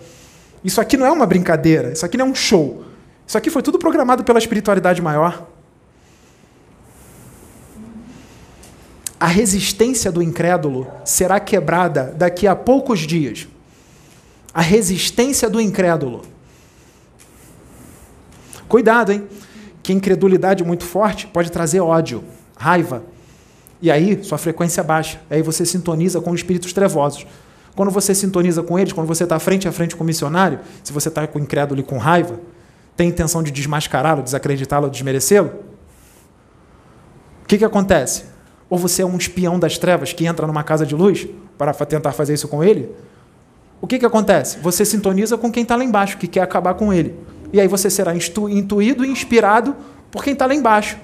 Isso aqui não é uma brincadeira, isso aqui não é um show. Isso aqui foi tudo programado pela espiritualidade maior. A resistência do incrédulo será quebrada daqui a poucos dias. A resistência do incrédulo. Cuidado, hein? Que incredulidade muito forte pode trazer ódio, raiva. E aí sua frequência baixa. Aí você sintoniza com espíritos trevosos. Quando você sintoniza com eles, quando você está frente a frente com o missionário, se você está com incrédulo e com raiva, tem intenção de desmascará-lo, desacreditá-lo, desmerecê-lo, o que, que acontece? Ou você é um espião das trevas que entra numa casa de luz para tentar fazer isso com ele? O que, que acontece? Você sintoniza com quem está lá embaixo, que quer acabar com ele. E aí você será intuído e inspirado por quem está lá embaixo.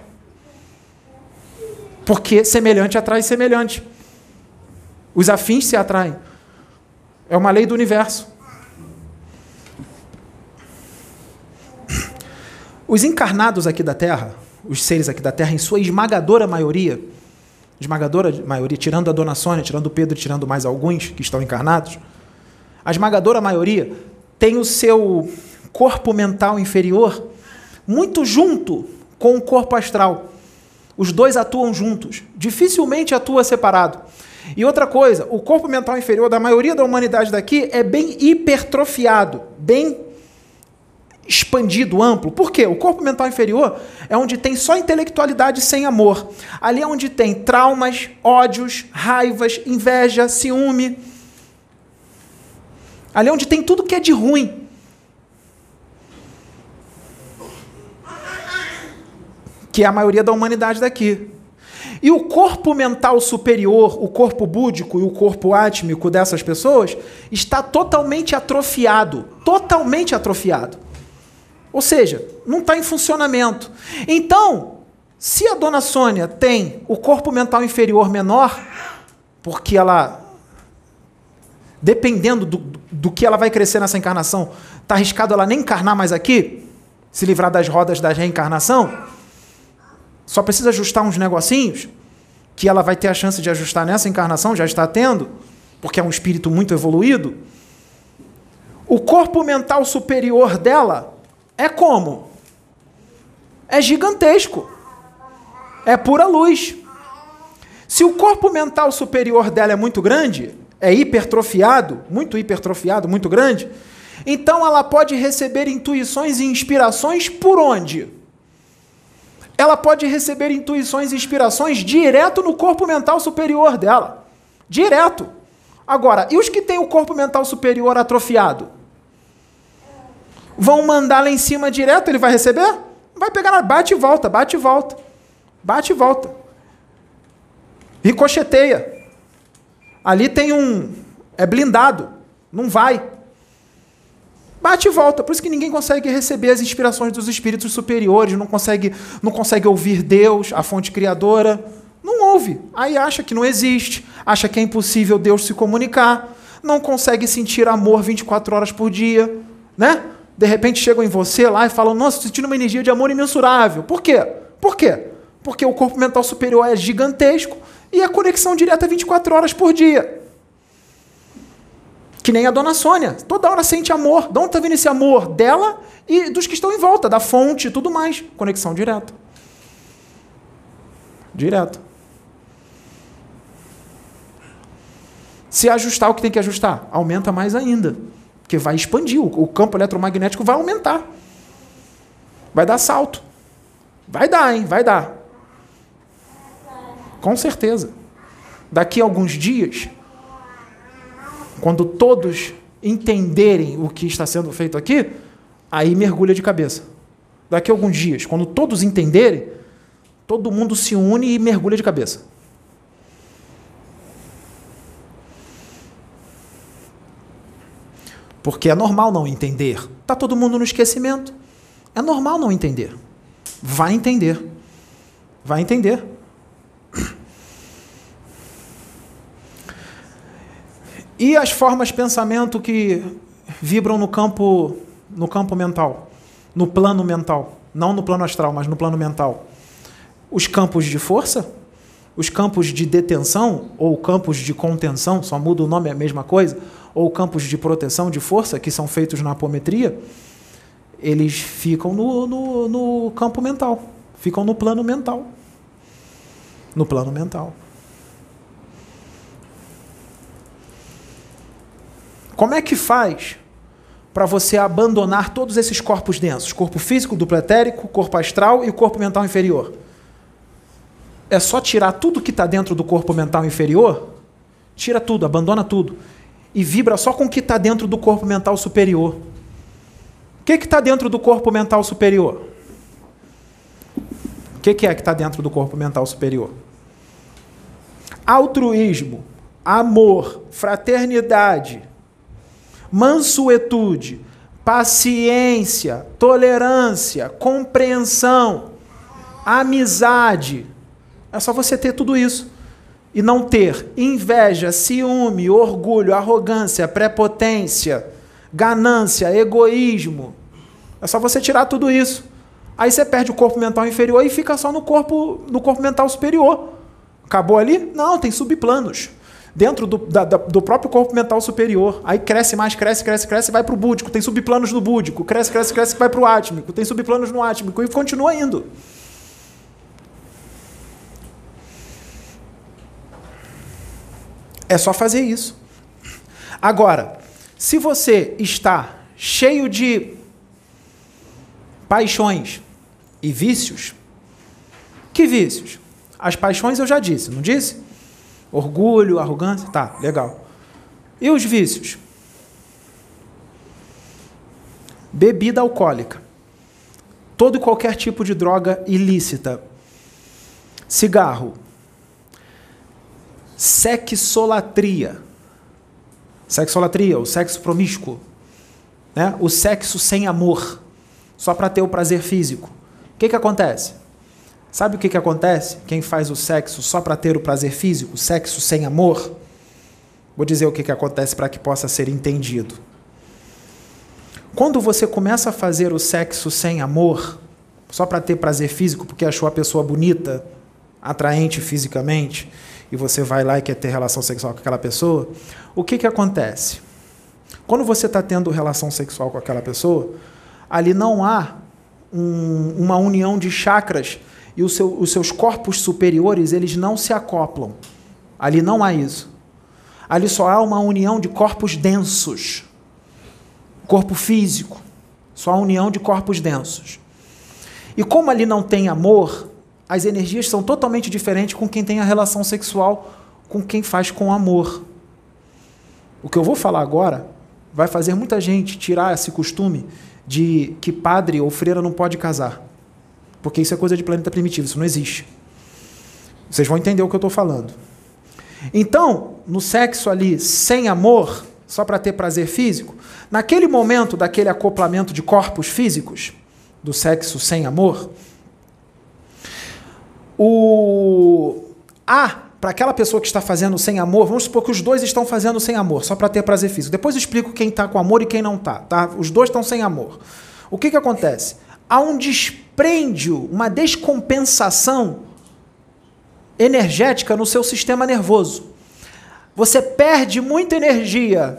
Porque semelhante atrai semelhante. Os afins se atraem. É uma lei do universo. Os encarnados aqui da Terra, os seres aqui da Terra, em sua esmagadora maioria, esmagadora maioria, tirando a dona Sônia, tirando o Pedro, tirando mais alguns que estão encarnados, a esmagadora maioria tem o seu corpo mental inferior muito junto com o corpo astral. Os dois atuam juntos, dificilmente atua separado. E outra coisa, o corpo mental inferior da maioria da humanidade daqui é bem hipertrofiado, bem expandido, amplo. Por quê? O corpo mental inferior é onde tem só intelectualidade sem amor. Ali é onde tem traumas, ódios, raivas, inveja, ciúme. Ali é onde tem tudo que é de ruim. Que é a maioria da humanidade daqui. E o corpo mental superior, o corpo búdico e o corpo átmico dessas pessoas está totalmente atrofiado. Totalmente atrofiado. Ou seja, não está em funcionamento. Então, se a dona Sônia tem o corpo mental inferior menor, porque ela, dependendo do, do que ela vai crescer nessa encarnação, está arriscado ela nem encarnar mais aqui, se livrar das rodas da reencarnação, só precisa ajustar uns negocinhos, que ela vai ter a chance de ajustar nessa encarnação, já está tendo, porque é um espírito muito evoluído. O corpo mental superior dela é como? É gigantesco. É pura luz. Se o corpo mental superior dela é muito grande, é hipertrofiado, muito hipertrofiado, muito grande, então ela pode receber intuições e inspirações por onde? Ela pode receber intuições e inspirações direto no corpo mental superior dela. Direto. Agora, e os que têm o corpo mental superior atrofiado? Vão mandar lá em cima direto, ele vai receber? Vai pegar, bate e volta, bate e volta. Bate e volta. Ricocheteia. Ali tem um. É blindado. Não vai. Bate e volta. Por isso que ninguém consegue receber as inspirações dos espíritos superiores, não consegue, não consegue ouvir Deus, a fonte criadora. Não ouve. Aí acha que não existe, acha que é impossível Deus se comunicar, não consegue sentir amor 24 horas por dia, né? De repente chegam em você lá e falam: "Nossa, estou sentindo uma energia de amor imensurável". Por quê? Por quê? Porque o corpo mental superior é gigantesco e a conexão direta 24 horas por dia. Que nem a dona Sônia. Toda hora sente amor. De onde está vindo esse amor? Dela e dos que estão em volta, da fonte e tudo mais. Conexão direta. Direto. Se ajustar o que tem que ajustar, aumenta mais ainda. Porque vai expandir. O campo eletromagnético vai aumentar. Vai dar salto. Vai dar, hein? Vai dar. Com certeza. Daqui a alguns dias, quando todos entenderem o que está sendo feito aqui, aí mergulha de cabeça. Daqui a alguns dias, quando todos entenderem, todo mundo se une e mergulha de cabeça. Porque é normal não entender. Está todo mundo no esquecimento. É normal não entender. Vai entender. Vai entender. E as formas de pensamento que vibram no campo, no campo mental, no plano mental, não no plano astral, mas no plano mental. Os campos de força, os campos de detenção ou campos de contenção, só muda o nome, é a mesma coisa, ou campos de proteção de força, que são feitos na apometria, eles ficam no, no, no campo mental, ficam no plano mental. No plano mental. Como é que faz para você abandonar todos esses corpos densos? Corpo físico, duplo etérico, corpo astral e corpo mental inferior. É só tirar tudo que está dentro do corpo mental inferior? Tira tudo, abandona tudo. E vibra só com o que está dentro do corpo mental superior. O que está dentro do corpo mental superior? O que, que é que está dentro do corpo mental superior? Altruísmo, amor, fraternidade, mansuetude, paciência, tolerância, compreensão, amizade. É só você ter tudo isso. E não ter inveja, ciúme, orgulho, arrogância, prepotência, ganância, egoísmo. É só você tirar tudo isso. Aí você perde o corpo mental inferior e fica só no corpo, no corpo mental superior. Acabou ali? Não, tem subplanos dentro do, da, do próprio corpo mental superior. Aí cresce mais, cresce, cresce, cresce, vai para o búdico, tem subplanos no búdico, cresce, cresce, cresce, vai para o átmico, tem subplanos no átmico e continua indo. É só fazer isso. Agora, se você está cheio de paixões e vícios, que vícios? As paixões eu já disse, não disse? Orgulho, arrogância, tá, legal. E os vícios? Bebida alcoólica. Todo e qualquer tipo de droga ilícita. Cigarro. Sexolatria. Sexolatria, o sexo promíscuo. Né? O sexo sem amor. Só para ter o prazer físico. O que, que acontece? Sabe o que, que acontece? Quem faz o sexo só para ter o prazer físico, sexo sem amor? Vou dizer o que, que acontece para que possa ser entendido. Quando você começa a fazer o sexo sem amor, só para ter prazer físico, porque achou a pessoa bonita, atraente fisicamente, e você vai lá e quer ter relação sexual com aquela pessoa, o que, que acontece? Quando você está tendo relação sexual com aquela pessoa, ali não há um, uma união de chakras e seu, os seus corpos superiores eles não se acoplam. Ali não há isso. Ali só há uma união de corpos densos. Corpo físico. Só a união de corpos densos. E como ali não tem amor, as energias são totalmente diferentes com quem tem a relação sexual com quem faz com amor. O que eu vou falar agora vai fazer muita gente tirar esse costume de que padre ou freira não pode casar. Porque isso é coisa de planeta primitivo, isso não existe. Vocês vão entender o que eu estou falando. Então, no sexo ali sem amor, só para ter prazer físico, naquele momento daquele acoplamento de corpos físicos, do sexo sem amor, o A, para aquela pessoa que está fazendo sem amor, vamos supor que os dois estão fazendo sem amor, só para ter prazer físico. Depois eu explico quem está com amor e quem não está, tá? Os dois estão sem amor. O que, que acontece? Há um dispêndio, uma descompensação energética no seu sistema nervoso. Você perde muita energia,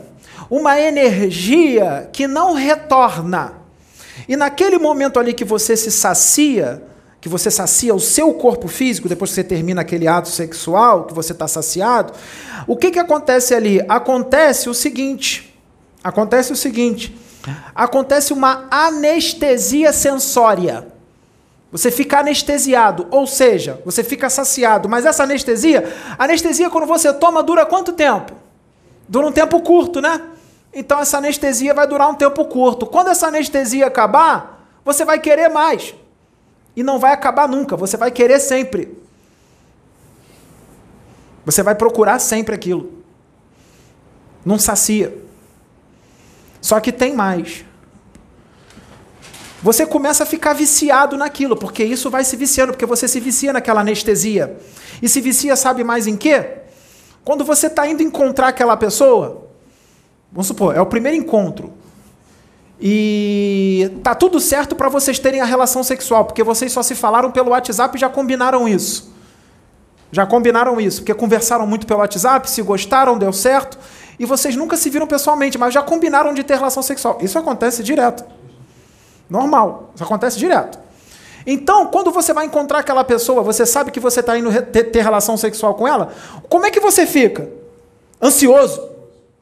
uma energia que não retorna. E naquele momento ali que você se sacia, que você sacia o seu corpo físico, depois que você termina aquele ato sexual, que você está saciado, o que, que acontece ali? Acontece o seguinte: acontece o seguinte. Acontece uma anestesia sensória. Você fica anestesiado, ou seja, você fica saciado. Mas essa anestesia, anestesia quando você toma dura quanto tempo? Dura um tempo curto, né? Então essa anestesia vai durar um tempo curto. Quando essa anestesia acabar, você vai querer mais. E não vai acabar nunca, você vai querer sempre. Você vai procurar sempre aquilo. Não sacia. Só que tem mais. Você começa a ficar viciado naquilo, porque isso vai se viciando, porque você se vicia naquela anestesia. E se vicia, sabe mais em quê? Quando você está indo encontrar aquela pessoa, vamos supor, é o primeiro encontro. E tá tudo certo para vocês terem a relação sexual, porque vocês só se falaram pelo WhatsApp e já combinaram isso. Já combinaram isso, porque conversaram muito pelo WhatsApp, se gostaram, deu certo, e vocês nunca se viram pessoalmente, mas já combinaram de ter relação sexual. Isso acontece direto. Normal. Isso acontece direto. Então, quando você vai encontrar aquela pessoa, você sabe que você está indo ter, ter relação sexual com ela, como é que você fica? Ansioso,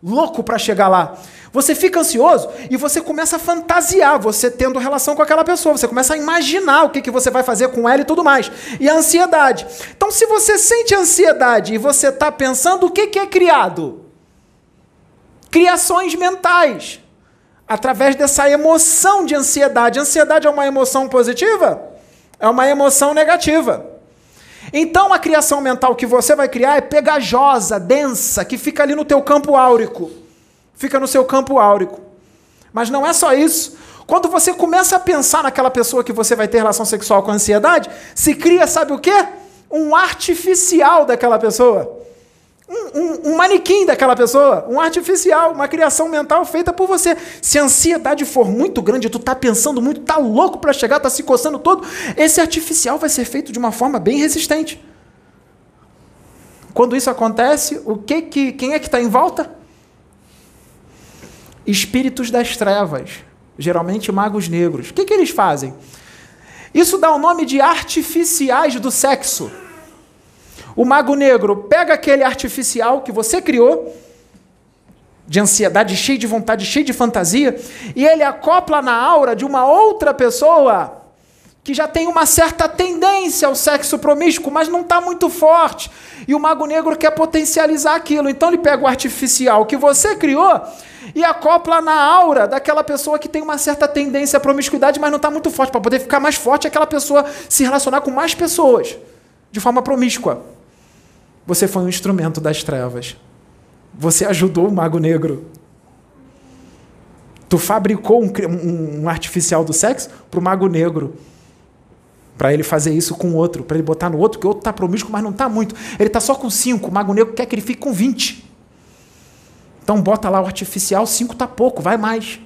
louco para chegar lá. Você fica ansioso e você começa a fantasiar você tendo relação com aquela pessoa. Você começa a imaginar o que, que você vai fazer com ela e tudo mais. E a ansiedade. Então, se você sente ansiedade e você está pensando, o que, que é criado? Criações mentais. Através dessa emoção de ansiedade. Ansiedade é uma emoção positiva? É uma emoção negativa. Então a criação mental que você vai criar é pegajosa, densa, que fica ali no teu campo áurico fica no seu campo áurico. Mas não é só isso. Quando você começa a pensar naquela pessoa que você vai ter relação sexual com ansiedade, se cria, sabe o quê? Um artificial daquela pessoa. Um, um, um, manequim daquela pessoa, um artificial, uma criação mental feita por você. Se a ansiedade for muito grande, tu tá pensando muito, tá louco para chegar, tá se coçando todo, esse artificial vai ser feito de uma forma bem resistente. Quando isso acontece, o que que quem é que está em volta? Espíritos das trevas, geralmente magos negros. O que, que eles fazem? Isso dá o nome de artificiais do sexo. O mago negro pega aquele artificial que você criou, de ansiedade, cheio de vontade, cheio de fantasia, e ele acopla na aura de uma outra pessoa que já tem uma certa tendência ao sexo promíscuo, mas não está muito forte. E o mago negro quer potencializar aquilo. Então ele pega o artificial que você criou e acopla na aura daquela pessoa que tem uma certa tendência à promiscuidade, mas não está muito forte, para poder ficar mais forte aquela pessoa se relacionar com mais pessoas de forma promíscua. Você foi um instrumento das trevas. Você ajudou o mago negro. Tu fabricou um, um, um artificial do sexo para o mago negro. Para ele fazer isso com o outro, para ele botar no outro, que o outro está promíscuo, mas não está muito. Ele está só com cinco. O mago negro quer que ele fique com 20. Então bota lá o artificial, 5 tá pouco, vai mais.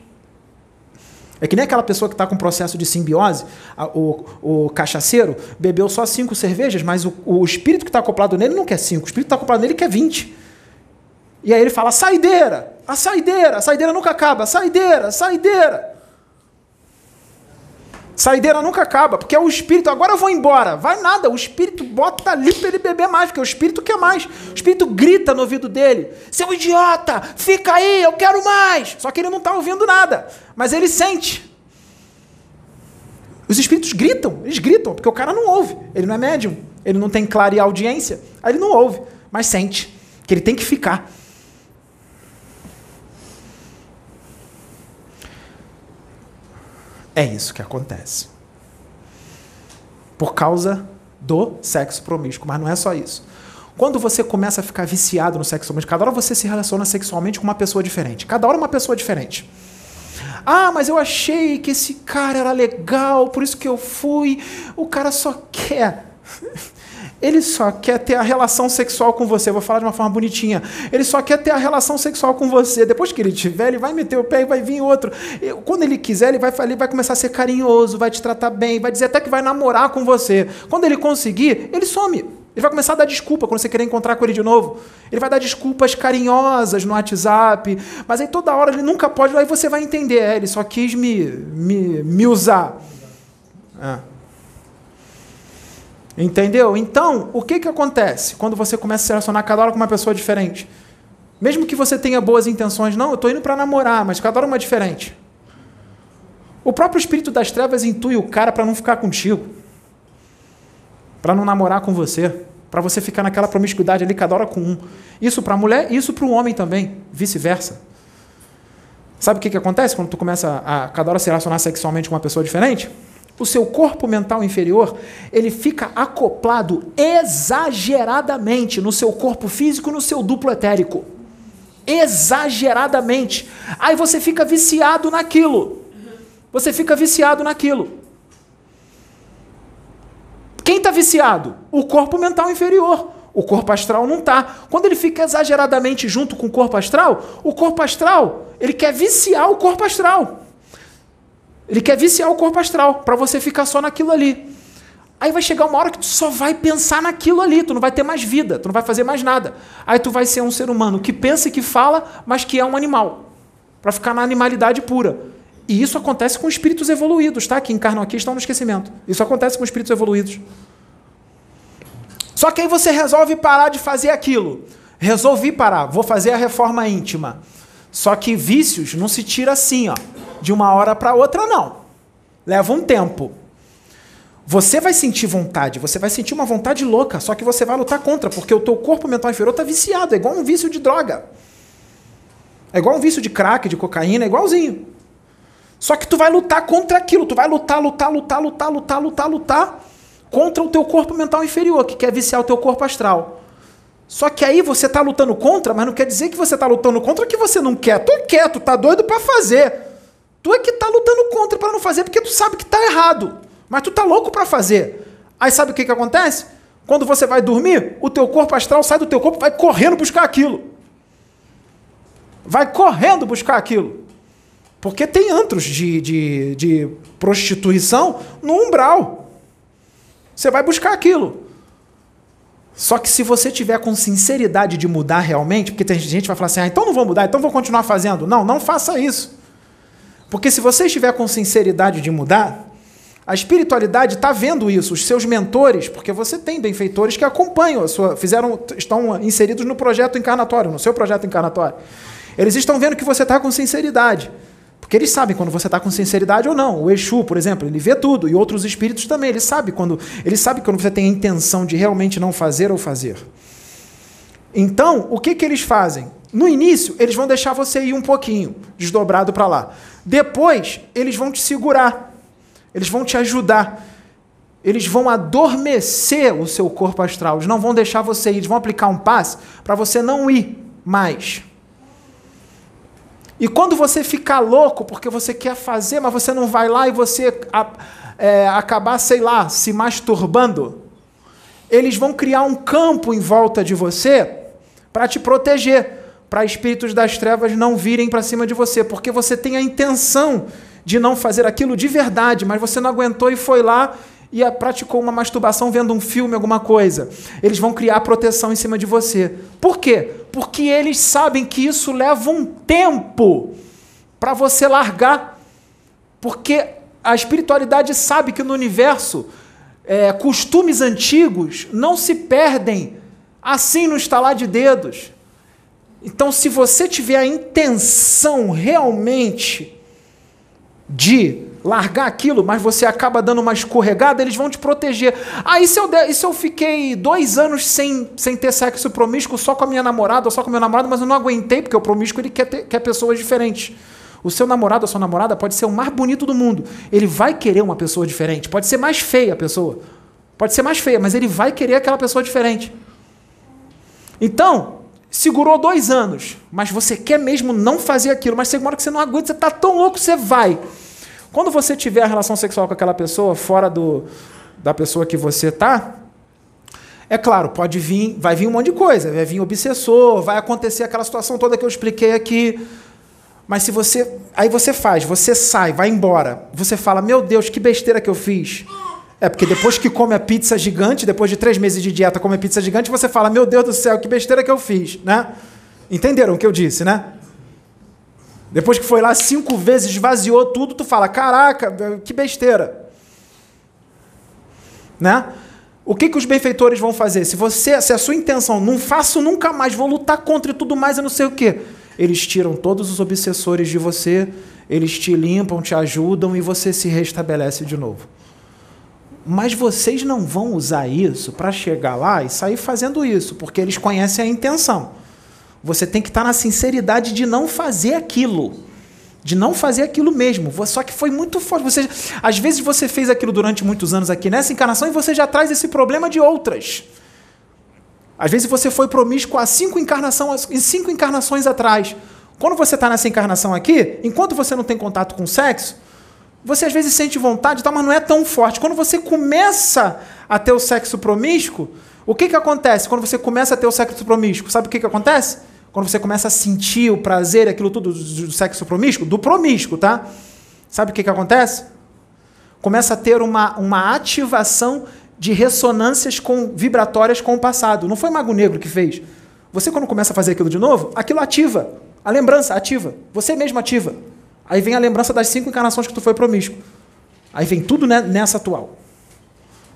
É que nem aquela pessoa que está com processo de simbiose, o, o cachaceiro bebeu só cinco cervejas, mas o, o espírito que está acoplado nele não quer cinco, o espírito que está acoplado nele quer 20. E aí ele fala: saideira, a saideira, a saideira nunca acaba, saideira, saideira. Saideira nunca acaba, porque é o espírito, agora eu vou embora. Vai nada, o espírito bota ali para ele beber mais, porque o espírito quer mais. O espírito grita no ouvido dele: Seu idiota, fica aí, eu quero mais. Só que ele não está ouvindo nada, mas ele sente. Os espíritos gritam, eles gritam, porque o cara não ouve. Ele não é médium, ele não tem clara audiência, aí ele não ouve, mas sente que ele tem que ficar. É isso que acontece. Por causa do sexo promíscuo, mas não é só isso. Quando você começa a ficar viciado no sexualmente, cada hora você se relaciona sexualmente com uma pessoa diferente. Cada hora uma pessoa diferente. Ah, mas eu achei que esse cara era legal, por isso que eu fui. O cara só quer. (laughs) Ele só quer ter a relação sexual com você. vou falar de uma forma bonitinha. Ele só quer ter a relação sexual com você. Depois que ele tiver, ele vai meter o pé e vai vir outro. Quando ele quiser, ele vai, ele vai começar a ser carinhoso, vai te tratar bem, vai dizer até que vai namorar com você. Quando ele conseguir, ele some. Ele vai começar a dar desculpa quando você querer encontrar com ele de novo. Ele vai dar desculpas carinhosas no WhatsApp. Mas aí toda hora ele nunca pode, aí você vai entender. É, ele só quis me, me, me usar. É. Entendeu? Então, o que, que acontece quando você começa a se relacionar cada hora com uma pessoa diferente? Mesmo que você tenha boas intenções, não, eu estou indo para namorar, mas cada hora uma diferente. O próprio espírito das trevas intui o cara para não ficar contigo, para não namorar com você, para você ficar naquela promiscuidade ali cada hora com um. Isso para a mulher, isso para o homem também, vice-versa. Sabe o que, que acontece quando tu começa a cada hora se relacionar sexualmente com uma pessoa diferente? O seu corpo mental inferior, ele fica acoplado exageradamente no seu corpo físico, no seu duplo etérico. Exageradamente. Aí você fica viciado naquilo. Você fica viciado naquilo. Quem está viciado? O corpo mental inferior. O corpo astral não está. Quando ele fica exageradamente junto com o corpo astral, o corpo astral, ele quer viciar o corpo astral. Ele quer viciar o corpo astral, para você ficar só naquilo ali. Aí vai chegar uma hora que tu só vai pensar naquilo ali, tu não vai ter mais vida, tu não vai fazer mais nada. Aí tu vai ser um ser humano que pensa e que fala, mas que é um animal, para ficar na animalidade pura. E isso acontece com espíritos evoluídos, tá? Que encarnam aqui estão no esquecimento. Isso acontece com espíritos evoluídos. Só que aí você resolve parar de fazer aquilo. Resolvi parar, vou fazer a reforma íntima. Só que vícios não se tira assim, ó de uma hora para outra, não. Leva um tempo. Você vai sentir vontade, você vai sentir uma vontade louca, só que você vai lutar contra, porque o teu corpo mental inferior está viciado, é igual um vício de droga. É igual um vício de crack, de cocaína, é igualzinho. Só que tu vai lutar contra aquilo, tu vai lutar, lutar, lutar, lutar, lutar, lutar, lutar contra o teu corpo mental inferior, que quer viciar o teu corpo astral. Só que aí você está lutando contra, mas não quer dizer que você está lutando contra que você não quer. Tu quer, tu tá doido para fazer. Tu é que tá lutando contra para não fazer porque tu sabe que tá errado. Mas tu tá louco para fazer. Aí sabe o que que acontece? Quando você vai dormir, o teu corpo astral sai do teu corpo, vai correndo buscar aquilo. Vai correndo buscar aquilo. Porque tem antros de, de, de prostituição no umbral. Você vai buscar aquilo. Só que se você tiver com sinceridade de mudar realmente, porque tem gente que vai falar assim, ah, então não vou mudar, então vou continuar fazendo. Não, não faça isso. Porque se você estiver com sinceridade de mudar, a espiritualidade está vendo isso, os seus mentores, porque você tem benfeitores que acompanham a sua, fizeram, estão inseridos no projeto encarnatório, no seu projeto encarnatório. Eles estão vendo que você está com sinceridade. Porque eles sabem quando você está com sinceridade ou não. O Exu, por exemplo, ele vê tudo. E outros espíritos também. Ele sabe quando, ele sabe quando você tem a intenção de realmente não fazer ou fazer. Então, o que, que eles fazem? No início, eles vão deixar você ir um pouquinho, desdobrado para lá. Depois, eles vão te segurar, eles vão te ajudar, eles vão adormecer o seu corpo astral, eles não vão deixar você ir, eles vão aplicar um passe para você não ir mais. E quando você ficar louco porque você quer fazer, mas você não vai lá e você é, acabar, sei lá, se masturbando, eles vão criar um campo em volta de você para te proteger para espíritos das trevas não virem para cima de você, porque você tem a intenção de não fazer aquilo de verdade, mas você não aguentou e foi lá e praticou uma masturbação vendo um filme, alguma coisa. Eles vão criar proteção em cima de você. Por quê? Porque eles sabem que isso leva um tempo para você largar. Porque a espiritualidade sabe que no universo é, costumes antigos não se perdem assim no estalar de dedos. Então, se você tiver a intenção realmente de largar aquilo, mas você acaba dando uma escorregada, eles vão te proteger. Ah, se eu, e se eu fiquei dois anos sem, sem ter sexo promíscuo só com a minha namorada ou só com meu namorado, mas eu não aguentei, porque o promíscuo ele quer, ter, quer pessoas diferentes. O seu namorado ou sua namorada pode ser o mais bonito do mundo. Ele vai querer uma pessoa diferente. Pode ser mais feia a pessoa. Pode ser mais feia, mas ele vai querer aquela pessoa diferente. Então, segurou dois anos, mas você quer mesmo não fazer aquilo, mas chega uma que você não aguenta, você está tão louco, você vai. Quando você tiver a relação sexual com aquela pessoa, fora do, da pessoa que você tá, é claro, pode vir, vai vir um monte de coisa, vai vir obsessor, vai acontecer aquela situação toda que eu expliquei aqui. Mas se você. Aí você faz, você sai, vai embora. Você fala, meu Deus, que besteira que eu fiz. É porque depois que come a pizza gigante, depois de três meses de dieta, come a pizza gigante, você fala, meu Deus do céu, que besteira que eu fiz, né? Entenderam o que eu disse, né? Depois que foi lá cinco vezes, esvaziou tudo, tu fala, caraca, que besteira. Né? O que, que os benfeitores vão fazer? Se você, se a sua intenção, não faço nunca mais, vou lutar contra e tudo mais, eu não sei o quê. Eles tiram todos os obsessores de você, eles te limpam, te ajudam e você se restabelece de novo. Mas vocês não vão usar isso para chegar lá e sair fazendo isso, porque eles conhecem a intenção. Você tem que estar na sinceridade de não fazer aquilo. De não fazer aquilo mesmo. Só que foi muito forte. Você, às vezes você fez aquilo durante muitos anos aqui nessa encarnação e você já traz esse problema de outras. Às vezes você foi promíscuo há cinco, encarnações, cinco encarnações atrás. Quando você está nessa encarnação aqui, enquanto você não tem contato com o sexo, você às vezes sente vontade, tá, mas não é tão forte. Quando você começa a ter o sexo promíscuo, o que, que acontece quando você começa a ter o sexo promíscuo? Sabe o que, que acontece? Quando você começa a sentir o prazer, aquilo tudo do sexo promíscuo, do promíscuo, tá? Sabe o que, que acontece? Começa a ter uma, uma ativação de ressonâncias com, vibratórias com o passado. Não foi Mago Negro que fez. Você, quando começa a fazer aquilo de novo, aquilo ativa. A lembrança ativa. Você mesmo ativa. Aí vem a lembrança das cinco encarnações que tu foi promíscuo. Aí vem tudo nessa atual.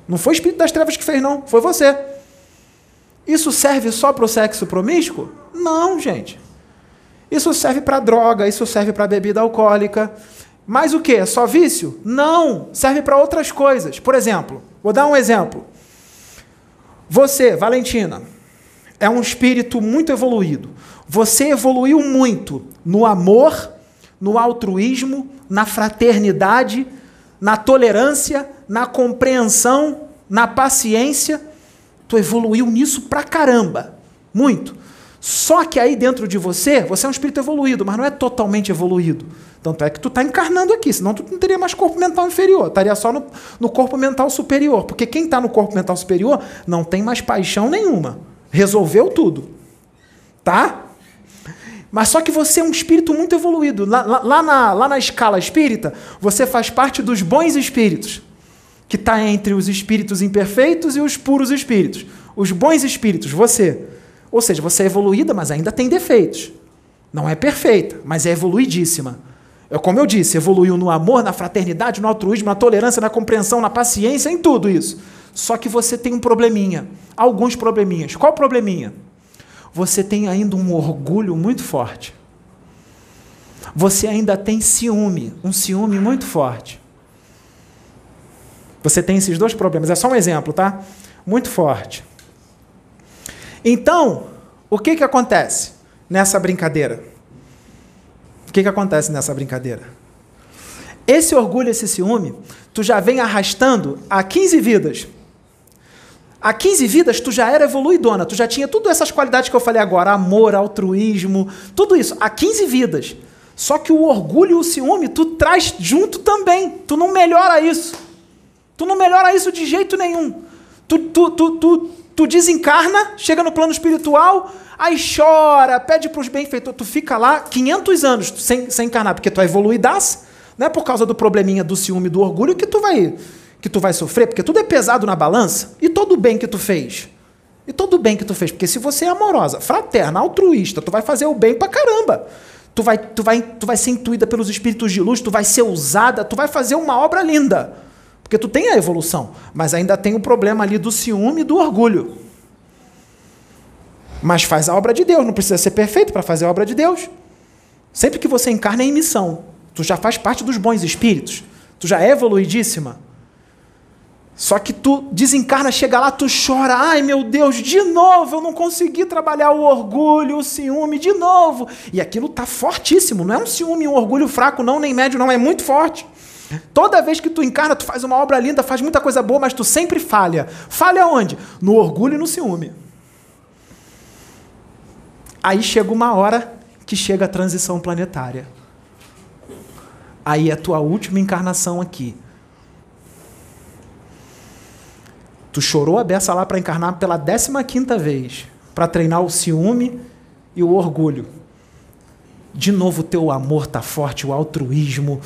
Não foi o espírito das trevas que fez, não. Foi você. Isso serve só para o sexo promíscuo? Não, gente. Isso serve para droga, isso serve para bebida alcoólica. Mas o que? É só vício? Não, serve para outras coisas. Por exemplo, vou dar um exemplo. Você, Valentina, é um espírito muito evoluído. Você evoluiu muito no amor, no altruísmo, na fraternidade, na tolerância, na compreensão, na paciência. Tu evoluiu nisso pra caramba. Muito. Só que aí dentro de você, você é um espírito evoluído, mas não é totalmente evoluído. Tanto é que tu está encarnando aqui, senão tu não teria mais corpo mental inferior, estaria só no, no corpo mental superior. Porque quem está no corpo mental superior não tem mais paixão nenhuma. Resolveu tudo. Tá? Mas só que você é um espírito muito evoluído. Lá, lá, lá, na, lá na escala espírita, você faz parte dos bons espíritos, que está entre os espíritos imperfeitos e os puros espíritos. Os bons espíritos, você. Ou seja, você é evoluída, mas ainda tem defeitos. Não é perfeita, mas é evoluidíssima. É como eu disse, evoluiu no amor, na fraternidade, no altruísmo, na tolerância, na compreensão, na paciência, em tudo isso. Só que você tem um probleminha, alguns probleminhas. Qual probleminha? Você tem ainda um orgulho muito forte. Você ainda tem ciúme, um ciúme muito forte. Você tem esses dois problemas. É só um exemplo, tá? Muito forte. Então, o que, que acontece nessa brincadeira? O que, que acontece nessa brincadeira? Esse orgulho, esse ciúme, tu já vem arrastando há 15 vidas. Há 15 vidas tu já era evoluidona, tu já tinha todas essas qualidades que eu falei agora, amor, altruísmo, tudo isso, há 15 vidas. Só que o orgulho e o ciúme tu traz junto também, tu não melhora isso. Tu não melhora isso de jeito nenhum. Tu, tu, tu, tu, Tu desencarna, chega no plano espiritual, aí chora, pede para os benfeitores. Tu fica lá 500 anos sem, sem encarnar, porque tu é evoluidaço. Não é por causa do probleminha do ciúme do orgulho que tu vai que tu vai sofrer, porque tudo é pesado na balança. E todo o bem que tu fez? E todo o bem que tu fez? Porque se você é amorosa, fraterna, altruísta, tu vai fazer o bem pra caramba. Tu vai, tu vai, tu vai ser intuída pelos espíritos de luz, tu vai ser usada, tu vai fazer uma obra linda. Porque tu tem a evolução, mas ainda tem o problema ali do ciúme e do orgulho. Mas faz a obra de Deus, não precisa ser perfeito para fazer a obra de Deus. Sempre que você encarna é em missão, tu já faz parte dos bons espíritos, tu já é evoluidíssima. Só que tu desencarna, chega lá, tu chora, ai meu Deus, de novo eu não consegui trabalhar o orgulho, o ciúme, de novo. E aquilo tá fortíssimo, não é um ciúme, um orgulho fraco, não, nem médio, não, é muito forte. Toda vez que tu encarna, tu faz uma obra linda, faz muita coisa boa, mas tu sempre falha. Falha onde? No orgulho e no ciúme. Aí chega uma hora que chega a transição planetária. Aí é a tua última encarnação aqui. Tu chorou a beça lá para encarnar pela 15 quinta vez, para treinar o ciúme e o orgulho. De novo, teu amor tá forte, o altruísmo,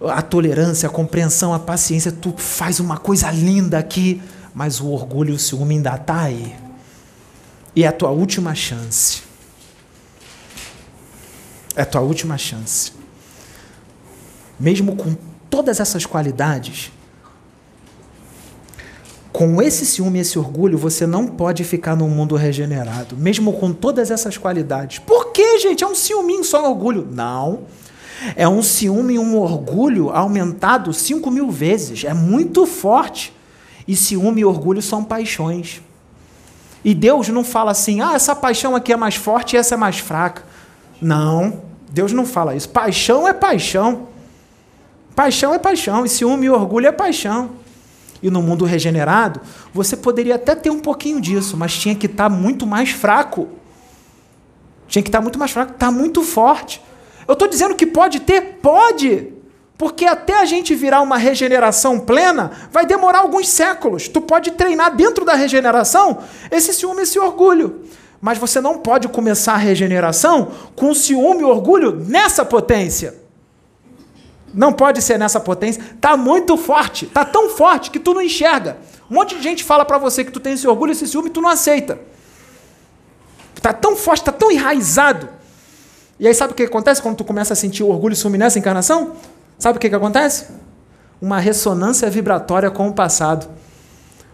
a tolerância, a compreensão, a paciência. Tu faz uma coisa linda aqui, mas o orgulho e o ciúme ainda tá aí. E é a tua última chance. É a tua última chance. Mesmo com todas essas qualidades, com esse ciúme esse orgulho, você não pode ficar num mundo regenerado, mesmo com todas essas qualidades. Por que, gente? É um ciúminho só orgulho? Não. É um ciúme e um orgulho aumentado cinco mil vezes. É muito forte. E ciúme e orgulho são paixões. E Deus não fala assim, ah, essa paixão aqui é mais forte e essa é mais fraca. Não, Deus não fala isso. Paixão é paixão. Paixão é paixão. E ciúme e orgulho é paixão. E no mundo regenerado, você poderia até ter um pouquinho disso, mas tinha que estar tá muito mais fraco. Tinha que estar tá muito mais fraco. Está muito forte. Eu estou dizendo que pode ter? Pode! Porque até a gente virar uma regeneração plena, vai demorar alguns séculos. Tu pode treinar dentro da regeneração esse ciúme, esse orgulho. Mas você não pode começar a regeneração com ciúme e orgulho nessa potência. Não pode ser nessa potência. Tá muito forte, tá tão forte que tu não enxerga. Um monte de gente fala para você que tu tem esse orgulho, esse ciúme, e tu não aceita. Tá tão forte, tá tão enraizado. E aí sabe o que acontece quando tu começa a sentir orgulho e ciúme nessa encarnação? Sabe o que, que acontece? Uma ressonância vibratória com o passado.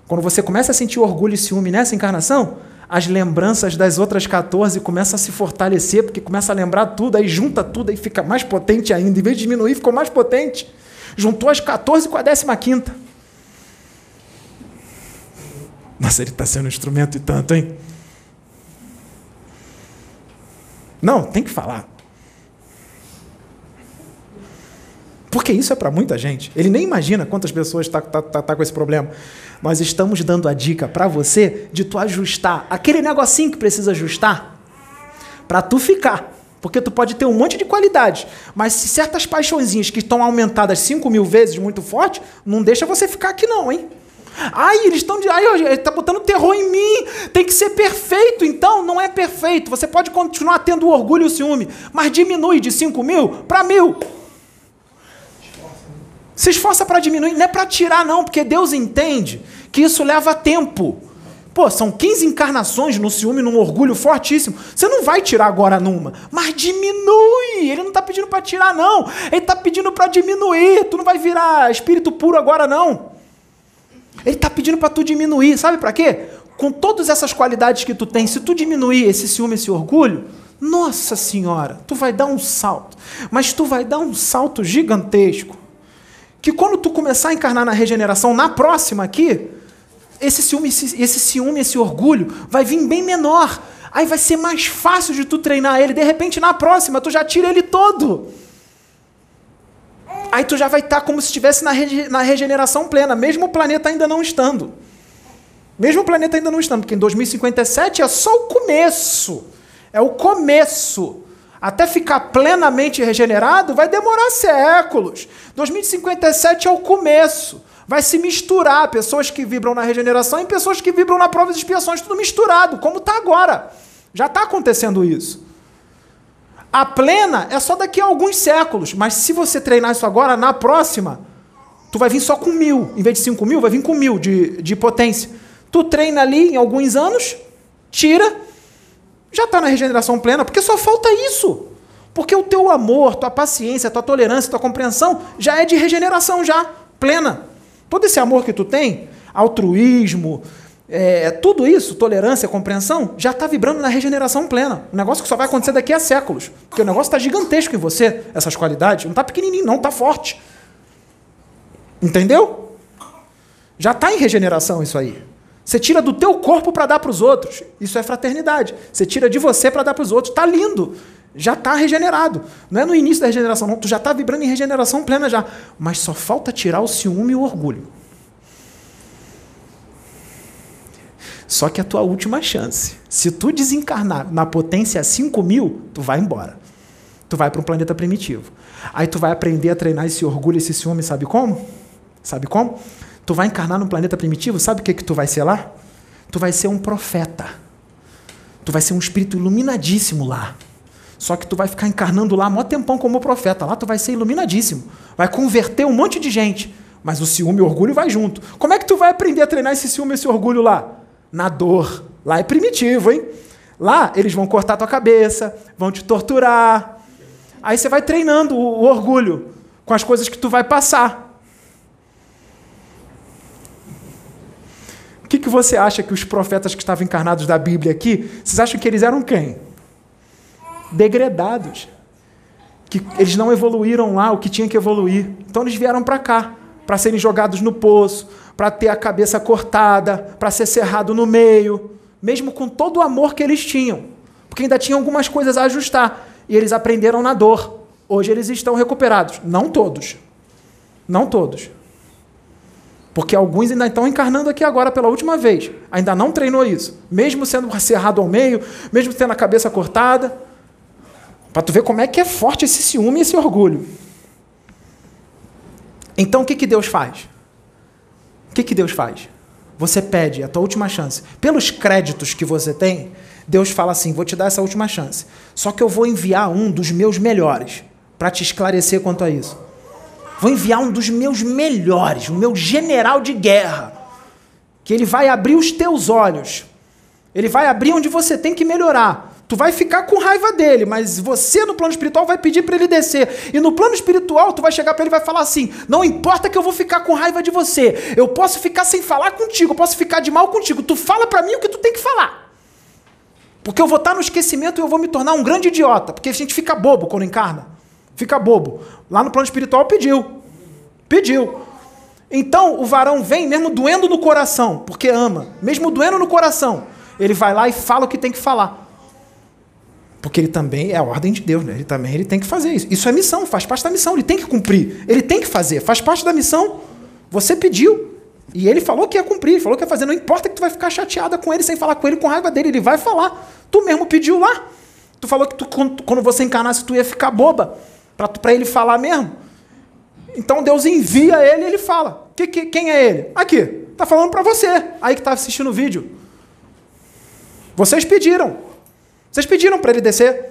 Quando você começa a sentir orgulho e ciúme nessa encarnação, as lembranças das outras 14 começam a se fortalecer, porque começa a lembrar tudo, aí junta tudo, aí fica mais potente ainda. Em vez de diminuir, ficou mais potente. Juntou as 14 com a 15. Nossa, ele está sendo um instrumento e tanto, hein? Não, tem que falar. Porque isso é para muita gente. Ele nem imagina quantas pessoas estão tá, tá, tá, com esse problema. Nós estamos dando a dica para você de tu ajustar aquele negocinho que precisa ajustar para tu ficar. Porque tu pode ter um monte de qualidade, mas se certas paixõezinhas que estão aumentadas 5 mil vezes muito forte, não deixa você ficar aqui não, hein? Ai, eles estão de. Ai, ele está botando terror em mim. Tem que ser perfeito. Então, não é perfeito. Você pode continuar tendo orgulho e ciúme, mas diminui de 5 mil para mil. Se esforça para diminuir, não é para tirar, não, porque Deus entende que isso leva tempo. Pô, são 15 encarnações no ciúme, num orgulho fortíssimo. Você não vai tirar agora numa, mas diminui. Ele não está pedindo para tirar, não. Ele está pedindo para diminuir. Tu não vai virar espírito puro agora, não. Ele está pedindo para tu diminuir. Sabe para quê? Com todas essas qualidades que tu tem, se tu diminuir esse ciúme, esse orgulho, nossa senhora, tu vai dar um salto. Mas tu vai dar um salto gigantesco que quando tu começar a encarnar na regeneração, na próxima aqui, esse ciúme, esse, esse ciúme, esse orgulho vai vir bem menor. Aí vai ser mais fácil de tu treinar ele. De repente, na próxima, tu já tira ele todo. Aí tu já vai estar tá como se estivesse na, rege, na regeneração plena, mesmo o planeta ainda não estando. Mesmo o planeta ainda não estando, porque em 2057 é só o começo. É o começo até ficar plenamente regenerado, vai demorar séculos. 2057 é o começo. Vai se misturar pessoas que vibram na regeneração e pessoas que vibram na prova de expiações, tudo misturado, como está agora. Já está acontecendo isso. A plena é só daqui a alguns séculos, mas se você treinar isso agora, na próxima, tu vai vir só com mil. Em vez de cinco mil, vai vir com mil de, de potência. Tu treina ali em alguns anos, tira, já está na regeneração plena, porque só falta isso. Porque o teu amor, tua paciência, tua tolerância, tua compreensão já é de regeneração já, plena. Todo esse amor que tu tem, altruísmo, é, tudo isso, tolerância, compreensão, já está vibrando na regeneração plena. Um negócio que só vai acontecer daqui a séculos. Porque o negócio está gigantesco em você, essas qualidades. Não está pequenininho, não, está forte. Entendeu? Já está em regeneração isso aí. Você tira do teu corpo para dar para os outros. Isso é fraternidade. Você tira de você para dar para os outros. Está lindo. Já está regenerado. Não é no início da regeneração, não. Tu já está vibrando em regeneração plena já. Mas só falta tirar o ciúme e o orgulho. Só que é a tua última chance. Se tu desencarnar na potência 5 mil, tu vai embora. Tu vai para um planeta primitivo. Aí tu vai aprender a treinar esse orgulho, esse ciúme, sabe como? Sabe como? Tu vai encarnar no planeta primitivo, sabe o que, que tu vai ser lá? Tu vai ser um profeta. Tu vai ser um espírito iluminadíssimo lá. Só que tu vai ficar encarnando lá mó tempão como profeta. Lá tu vai ser iluminadíssimo. Vai converter um monte de gente. Mas o ciúme e o orgulho vai junto. Como é que tu vai aprender a treinar esse ciúme e esse orgulho lá? Na dor. Lá é primitivo, hein? Lá eles vão cortar tua cabeça, vão te torturar. Aí você vai treinando o, o orgulho com as coisas que tu vai passar. O que, que você acha que os profetas que estavam encarnados da Bíblia aqui, vocês acham que eles eram quem? degradados. Que eles não evoluíram lá o que tinha que evoluir. Então eles vieram para cá, para serem jogados no poço, para ter a cabeça cortada, para ser cerrado no meio, mesmo com todo o amor que eles tinham. Porque ainda tinham algumas coisas a ajustar. E eles aprenderam na dor. Hoje eles estão recuperados. Não todos. Não todos. Porque alguns ainda estão encarnando aqui agora pela última vez. Ainda não treinou isso. Mesmo sendo cerrado ao meio, mesmo tendo a cabeça cortada, para tu ver como é que é forte esse ciúme e esse orgulho. Então o que, que Deus faz? O que, que Deus faz? Você pede a tua última chance. Pelos créditos que você tem, Deus fala assim: vou te dar essa última chance. Só que eu vou enviar um dos meus melhores para te esclarecer quanto a isso. Vou enviar um dos meus melhores, o meu general de guerra, que ele vai abrir os teus olhos. Ele vai abrir onde você tem que melhorar. Tu vai ficar com raiva dele, mas você no plano espiritual vai pedir para ele descer. E no plano espiritual tu vai chegar para ele e vai falar assim: "Não importa que eu vou ficar com raiva de você. Eu posso ficar sem falar contigo, eu posso ficar de mal contigo. Tu fala para mim o que tu tem que falar. Porque eu vou estar no esquecimento e eu vou me tornar um grande idiota, porque a gente fica bobo quando encarna. Fica bobo. Lá no plano espiritual pediu. Pediu. Então o varão vem mesmo doendo no coração, porque ama, mesmo doendo no coração. Ele vai lá e fala o que tem que falar. Porque ele também é a ordem de Deus, né? Ele também ele tem que fazer isso. Isso é missão, faz parte da missão, ele tem que cumprir. Ele tem que fazer, faz parte da missão. Você pediu. E ele falou que ia cumprir, falou que ia fazer. Não importa que tu vai ficar chateada com ele, sem falar com ele, com raiva dele, ele vai falar. Tu mesmo pediu lá. Tu falou que tu, quando você encarnasse, tu ia ficar boba para ele falar mesmo. Então Deus envia ele e ele fala. Que, que, quem é ele? Aqui. Tá falando para você, aí que tá assistindo o vídeo. Vocês pediram. Vocês pediram para ele descer.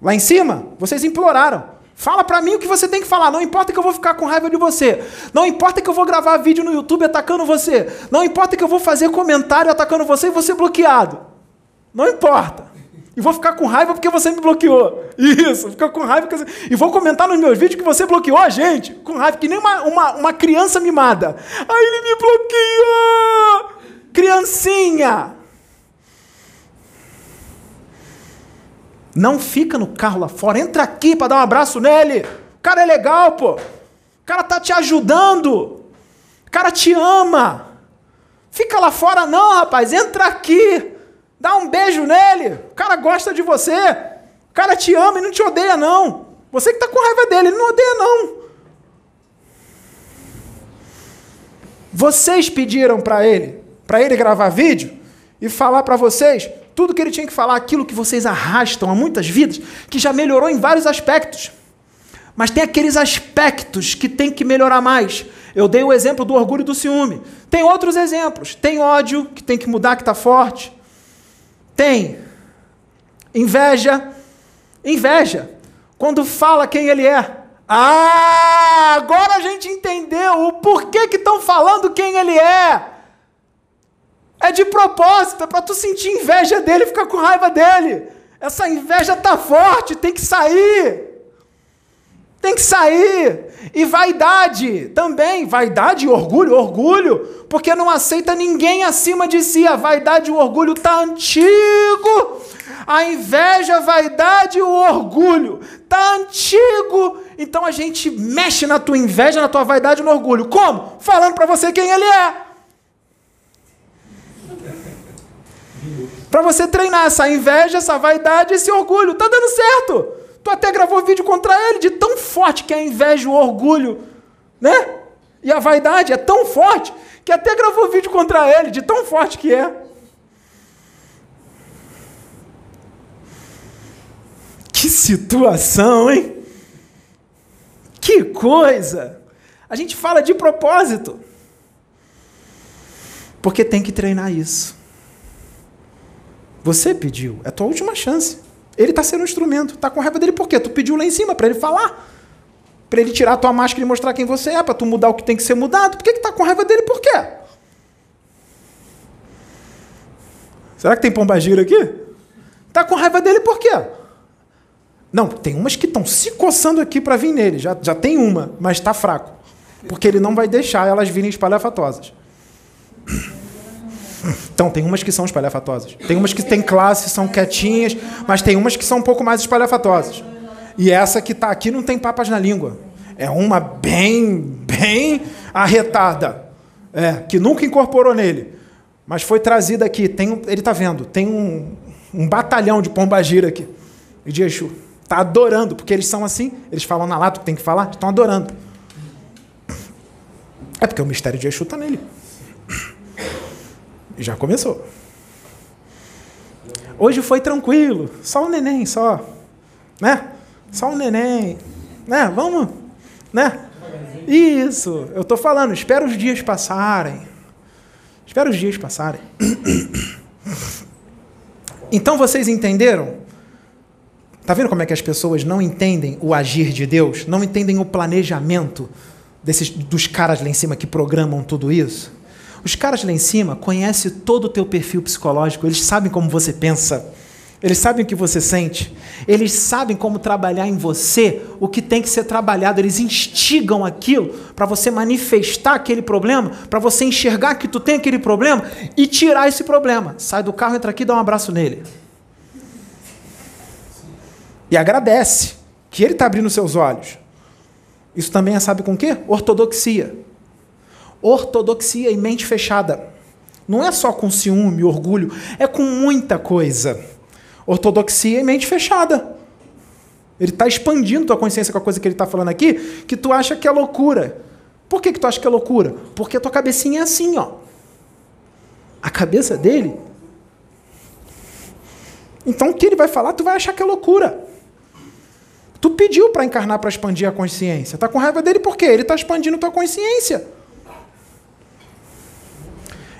Lá em cima, vocês imploraram. Fala para mim o que você tem que falar. Não importa que eu vou ficar com raiva de você. Não importa que eu vou gravar vídeo no YouTube atacando você. Não importa que eu vou fazer comentário atacando você e você bloqueado. Não importa. E vou ficar com raiva porque você me bloqueou. Isso, ficar com raiva. Porque... E vou comentar nos meus vídeos que você bloqueou a gente. Com raiva, que nem uma, uma, uma criança mimada. Aí ele me bloqueou! Criancinha! Não fica no carro lá fora, entra aqui para dar um abraço nele. O cara é legal, pô. O cara tá te ajudando. O cara te ama. Fica lá fora não, rapaz. Entra aqui. Dá um beijo nele. O cara gosta de você. O cara te ama e não te odeia não. Você que tá com raiva dele, ele não odeia não. Vocês pediram para ele, para ele gravar vídeo e falar para vocês tudo que ele tinha que falar, aquilo que vocês arrastam há muitas vidas, que já melhorou em vários aspectos. Mas tem aqueles aspectos que tem que melhorar mais. Eu dei o exemplo do orgulho e do ciúme. Tem outros exemplos. Tem ódio, que tem que mudar, que está forte. Tem inveja. Inveja. Quando fala quem ele é. Ah, agora a gente entendeu o porquê que estão falando quem ele é. É de propósito, é para tu sentir inveja dele ficar com raiva dele. Essa inveja tá forte, tem que sair. Tem que sair. E vaidade também, vaidade e orgulho, orgulho, porque não aceita ninguém acima de si. A vaidade e o orgulho tá antigo. A inveja, a vaidade e o orgulho tá antigo. Então a gente mexe na tua inveja, na tua vaidade e no orgulho. Como? Falando para você quem ele é. Para você treinar essa inveja, essa vaidade, esse orgulho. Tá dando certo. Tu até gravou vídeo contra ele de tão forte que é a inveja, o orgulho, né? E a vaidade é tão forte que até gravou vídeo contra ele, de tão forte que é. Que situação, hein? Que coisa! A gente fala de propósito. Porque tem que treinar isso. Você pediu, é a tua última chance. Ele está sendo um instrumento. Está com raiva dele por quê? Tu pediu lá em cima para ele falar. Para ele tirar a tua máscara e mostrar quem você é, para tu mudar o que tem que ser mudado. Por que, que tá com raiva dele por quê? Será que tem pombagira aqui? Tá com raiva dele por quê? Não, tem umas que estão se coçando aqui para vir nele. Já, já tem uma, mas está fraco. Porque ele não vai deixar elas virem espalhafatosas. Então, tem umas que são espalhafatosas. Tem umas que têm classe, são quietinhas, mas tem umas que são um pouco mais espalhafatosas. E essa que está aqui não tem papas na língua. É uma bem, bem arretada. É, que nunca incorporou nele. Mas foi trazida aqui. Tem, ele está vendo, tem um, um batalhão de pombagira aqui. E de Exu. Está adorando, porque eles são assim, eles falam na lata o que tem que falar, estão adorando. É porque o mistério de Exu está nele. Já começou. Hoje foi tranquilo, só o neném, só. Né? Só um neném. Né? Vamos. Né? Isso, eu estou falando, espera os dias passarem. Espera os dias passarem. (coughs) Então vocês entenderam? Tá vendo como é que as pessoas não entendem o agir de Deus? Não entendem o planejamento desses, dos caras lá em cima que programam tudo isso? Os caras lá em cima conhecem todo o teu perfil psicológico, eles sabem como você pensa. Eles sabem o que você sente. Eles sabem como trabalhar em você o que tem que ser trabalhado. Eles instigam aquilo para você manifestar aquele problema, para você enxergar que tu tem aquele problema e tirar esse problema. Sai do carro, entra aqui dá um abraço nele. E agradece que ele está abrindo seus olhos. Isso também é, sabe com o quê? Ortodoxia. Ortodoxia e mente fechada. Não é só com ciúme, orgulho, é com muita coisa. Ortodoxia e mente fechada. Ele está expandindo tua consciência com a coisa que ele está falando aqui, que tu acha que é loucura. Por que, que tu acha que é loucura? Porque tua cabecinha é assim, ó. A cabeça dele. Então o que ele vai falar, tu vai achar que é loucura. Tu pediu para encarnar para expandir a consciência. Tá com raiva dele por quê? Ele está expandindo tua consciência.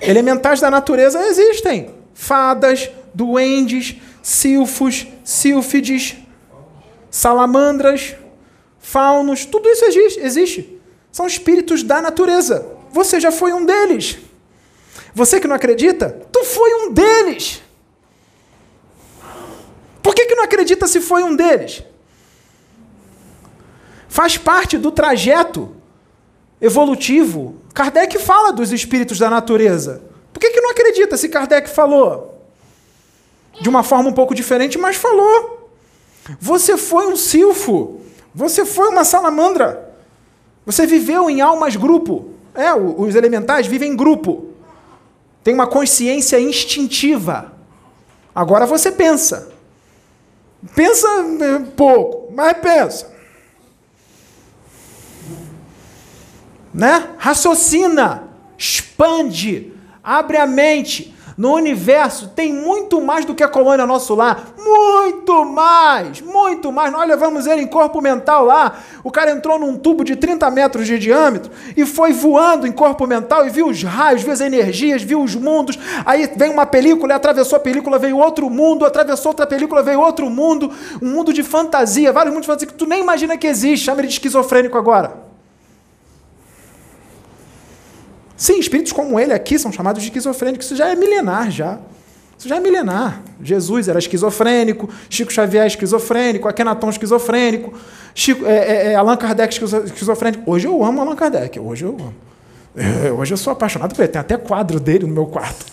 Elementais da natureza existem. Fadas, duendes, silfos, sílfides, salamandras, faunos, tudo isso existe. São espíritos da natureza. Você já foi um deles. Você que não acredita, tu foi um deles. Por que, que não acredita se foi um deles? Faz parte do trajeto evolutivo. Kardec fala dos espíritos da natureza. Por que, que não acredita se Kardec falou? de uma forma um pouco diferente, mas falou. Você foi um silfo. Você foi uma salamandra. Você viveu em almas grupo. É, os elementais vivem em grupo. Tem uma consciência instintiva. Agora você pensa. Pensa é, pouco, mas pensa. Né? Raciocina, expande, abre a mente, no universo tem muito mais do que a colônia nosso lar. Muito mais! Muito mais! Nós levamos ele em corpo mental lá. O cara entrou num tubo de 30 metros de diâmetro e foi voando em corpo mental e viu os raios, viu as energias, viu os mundos. Aí vem uma película, atravessou a película, veio outro mundo, atravessou outra película, veio outro mundo. Um mundo de fantasia, vários mundos de fantasia que tu nem imagina que existe. Chama ele de esquizofrênico agora. Sim, espíritos como ele aqui são chamados de esquizofrênicos. Isso já é milenar, já. Isso já é milenar. Jesus era esquizofrênico, Chico Xavier esquizofrênico, Akenaton esquizofrênico, Chico, é, é, é Allan Kardec esquizofrênico. Hoje eu amo Allan Kardec, hoje eu amo. É, hoje eu sou apaixonado por ele. Tem até quadro dele no meu quarto.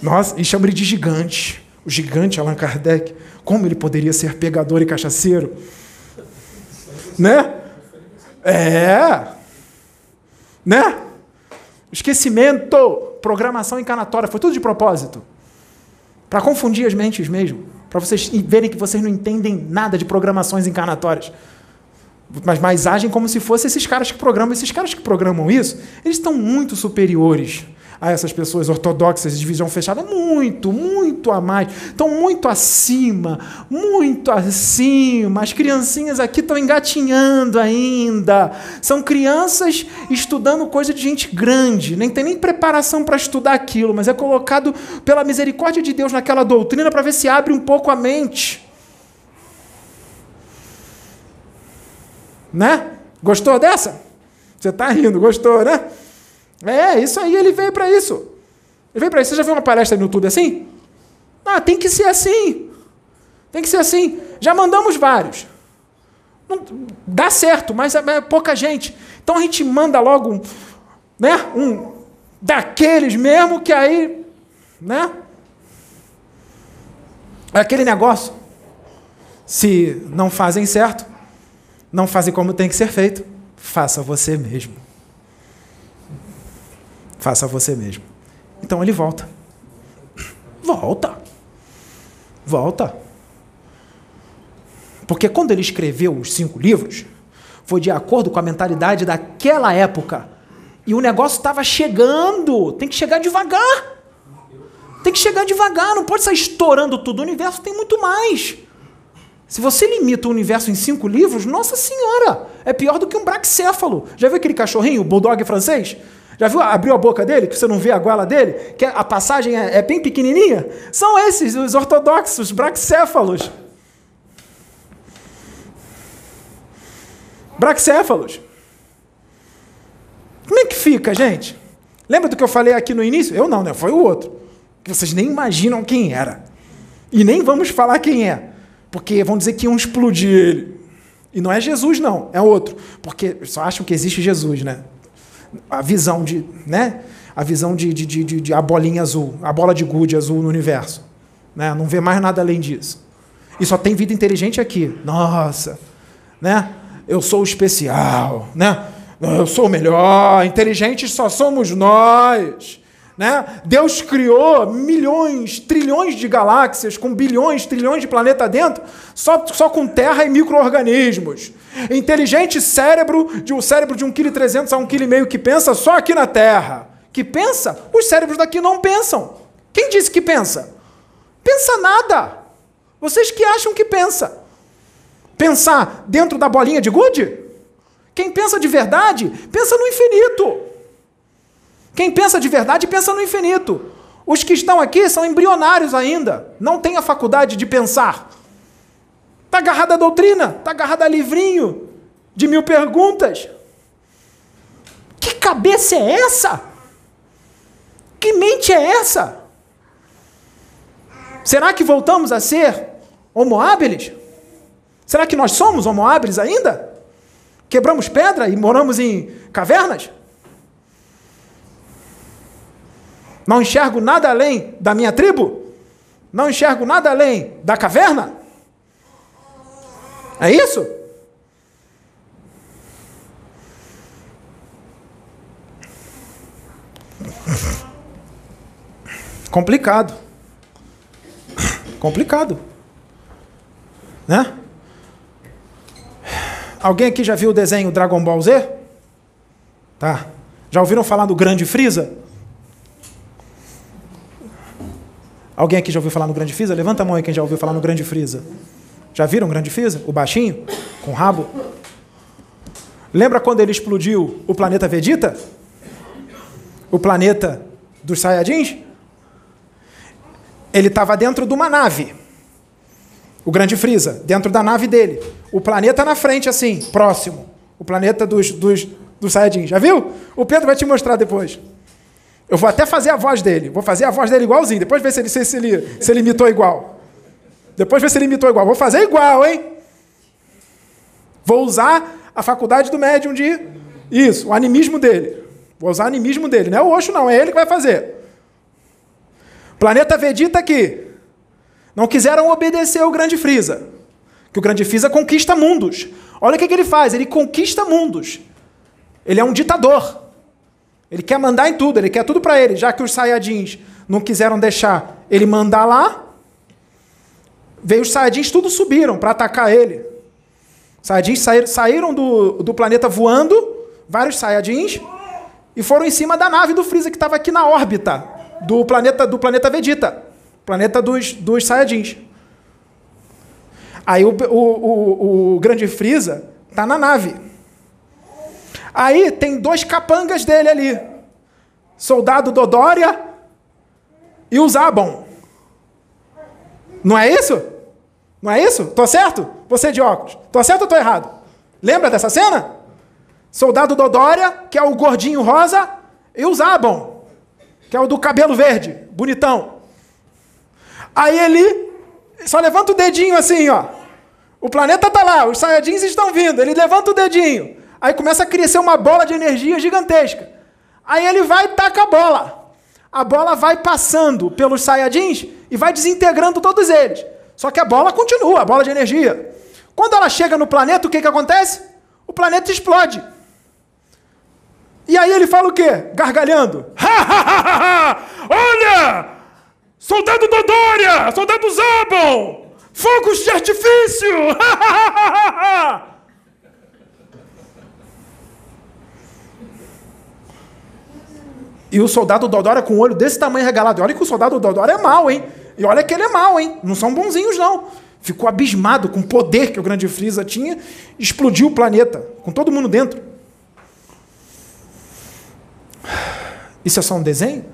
Nossa, e chama ele de gigante. O gigante Allan Kardec. Como ele poderia ser pegador e cachaceiro? Né? É. Né? Esquecimento, programação encanatória, foi tudo de propósito. Para confundir as mentes mesmo. Para vocês verem que vocês não entendem nada de programações encarnatórias. mas, mas agem como se fossem esses caras que programam. Esses caras que programam isso, eles estão muito superiores a essas pessoas ortodoxas de visão fechada, muito, muito a mais. Estão muito acima, muito acima. As criancinhas aqui estão engatinhando ainda. São crianças estudando coisa de gente grande. Nem tem nem preparação para estudar aquilo, mas é colocado pela misericórdia de Deus naquela doutrina para ver se abre um pouco a mente. Né? Gostou dessa? Você está rindo, gostou, né? É, isso aí, ele veio para isso. Ele veio para isso. Você já viu uma palestra no YouTube assim? Ah, tem que ser assim. Tem que ser assim. Já mandamos vários. Não, dá certo, mas é, é pouca gente. Então a gente manda logo um, né, um daqueles mesmo que aí, né? É aquele negócio. Se não fazem certo, não fazem como tem que ser feito, faça você mesmo. Faça você mesmo. Então ele volta. Volta. Volta. Porque quando ele escreveu os cinco livros, foi de acordo com a mentalidade daquela época. E o negócio estava chegando. Tem que chegar devagar. Tem que chegar devagar. Não pode sair estourando tudo. O universo tem muito mais. Se você limita o universo em cinco livros, nossa senhora, é pior do que um braxéfalo. Já viu aquele cachorrinho, o bulldog francês? Já viu? Abriu a boca dele, que você não vê a goela dele, que a passagem é, é bem pequenininha? São esses, os ortodoxos, braxéfalos. Braxéfalos. Como é que fica, gente? Lembra do que eu falei aqui no início? Eu não, né? Foi o outro. Que vocês nem imaginam quem era. E nem vamos falar quem é. Porque vão dizer que iam explodir ele. E não é Jesus, não, é outro. Porque só acham que existe Jesus, né? A visão de, né? A visão de, de, de, de, a bolinha azul, a bola de gude azul no universo. Né? Não vê mais nada além disso. E só tem vida inteligente aqui. Nossa, né? Eu sou especial, né? Eu sou o melhor. Inteligentes só somos nós. Né? Deus criou milhões, trilhões de galáxias com bilhões, trilhões de planetas dentro, só, só com terra e micro-organismos. Inteligente cérebro, de um cérebro de 1,3 kg a 1,5 kg que pensa só aqui na Terra. Que pensa? Os cérebros daqui não pensam. Quem disse que pensa? Pensa nada. Vocês que acham que pensa. Pensar dentro da bolinha de gude? Quem pensa de verdade, pensa no infinito. Quem pensa de verdade pensa no infinito. Os que estão aqui são embrionários ainda, não têm a faculdade de pensar. Está agarrado à doutrina, está agarrado a livrinho de mil perguntas. Que cabeça é essa? Que mente é essa? Será que voltamos a ser homo habilis? Será que nós somos homo habilis ainda? Quebramos pedra e moramos em cavernas? Não enxergo nada além da minha tribo? Não enxergo nada além da caverna? É isso? Complicado. Complicado. Né? Alguém aqui já viu o desenho Dragon Ball Z? Tá. Já ouviram falar do Grande Freeza? Alguém aqui já ouviu falar no Grande Freeza? Levanta a mão aí quem já ouviu falar no Grande Freeza. Já viram o Grande Freeza? O baixinho? Com rabo? Lembra quando ele explodiu o planeta Vegeta? O planeta dos Saiyajins? Ele estava dentro de uma nave. O Grande Freeza, dentro da nave dele. O planeta na frente, assim, próximo. O planeta dos, dos, dos Saiyajins. Já viu? O Pedro vai te mostrar depois. Eu vou até fazer a voz dele. Vou fazer a voz dele igualzinho. Depois ver se ele, se, ele, se ele imitou igual. Depois ver se ele imitou igual. Vou fazer igual, hein? Vou usar a faculdade do médium de. Isso, o animismo dele. Vou usar o animismo dele. Não é o Oxo, não. É ele que vai fazer. Planeta Vegeta aqui. Não quiseram obedecer o Grande Frieza. Que o Grande Frieza conquista mundos. Olha o que, que ele faz. Ele conquista mundos. Ele é um ditador. Ele quer mandar em tudo, ele quer tudo para ele. Já que os Saiyajins não quiseram deixar ele mandar lá, veio os Saiyajins tudo subiram para atacar ele. Saiyajins saíram, saíram do, do planeta voando, vários Saiyajins, e foram em cima da nave do Freeza que estava aqui na órbita do planeta do planeta Vegeta, planeta dos, dos Saiyajins. Aí o, o, o, o grande Freeza tá na nave. Aí tem dois capangas dele ali. Soldado Dodória e o Zabon. Não é isso? Não é isso? Tô certo? Você de óculos. Tô certo ou tô errado? Lembra dessa cena? Soldado Dodória, que é o gordinho rosa, e o Zabon, que é o do cabelo verde, bonitão. Aí ele só levanta o dedinho assim, ó. O planeta tá lá, os Saiyajins estão vindo. Ele levanta o dedinho. Aí começa a crescer uma bola de energia gigantesca. Aí ele vai e taca a bola. A bola vai passando pelos Saiyajins e vai desintegrando todos eles. Só que a bola continua, a bola de energia. Quando ela chega no planeta, o que, que acontece? O planeta explode. E aí ele fala o quê? Gargalhando. (laughs) Olha! Soldado Dodória! Soldado Zabon! Fogos de artifício! (laughs) e o soldado Dodória com o olho desse tamanho regalado. E olha que o soldado Dodória é mau, hein? E olha que ele é mau, hein? Não são bonzinhos, não. Ficou abismado com o poder que o grande Freeza tinha, explodiu o planeta, com todo mundo dentro. Isso é só um desenho?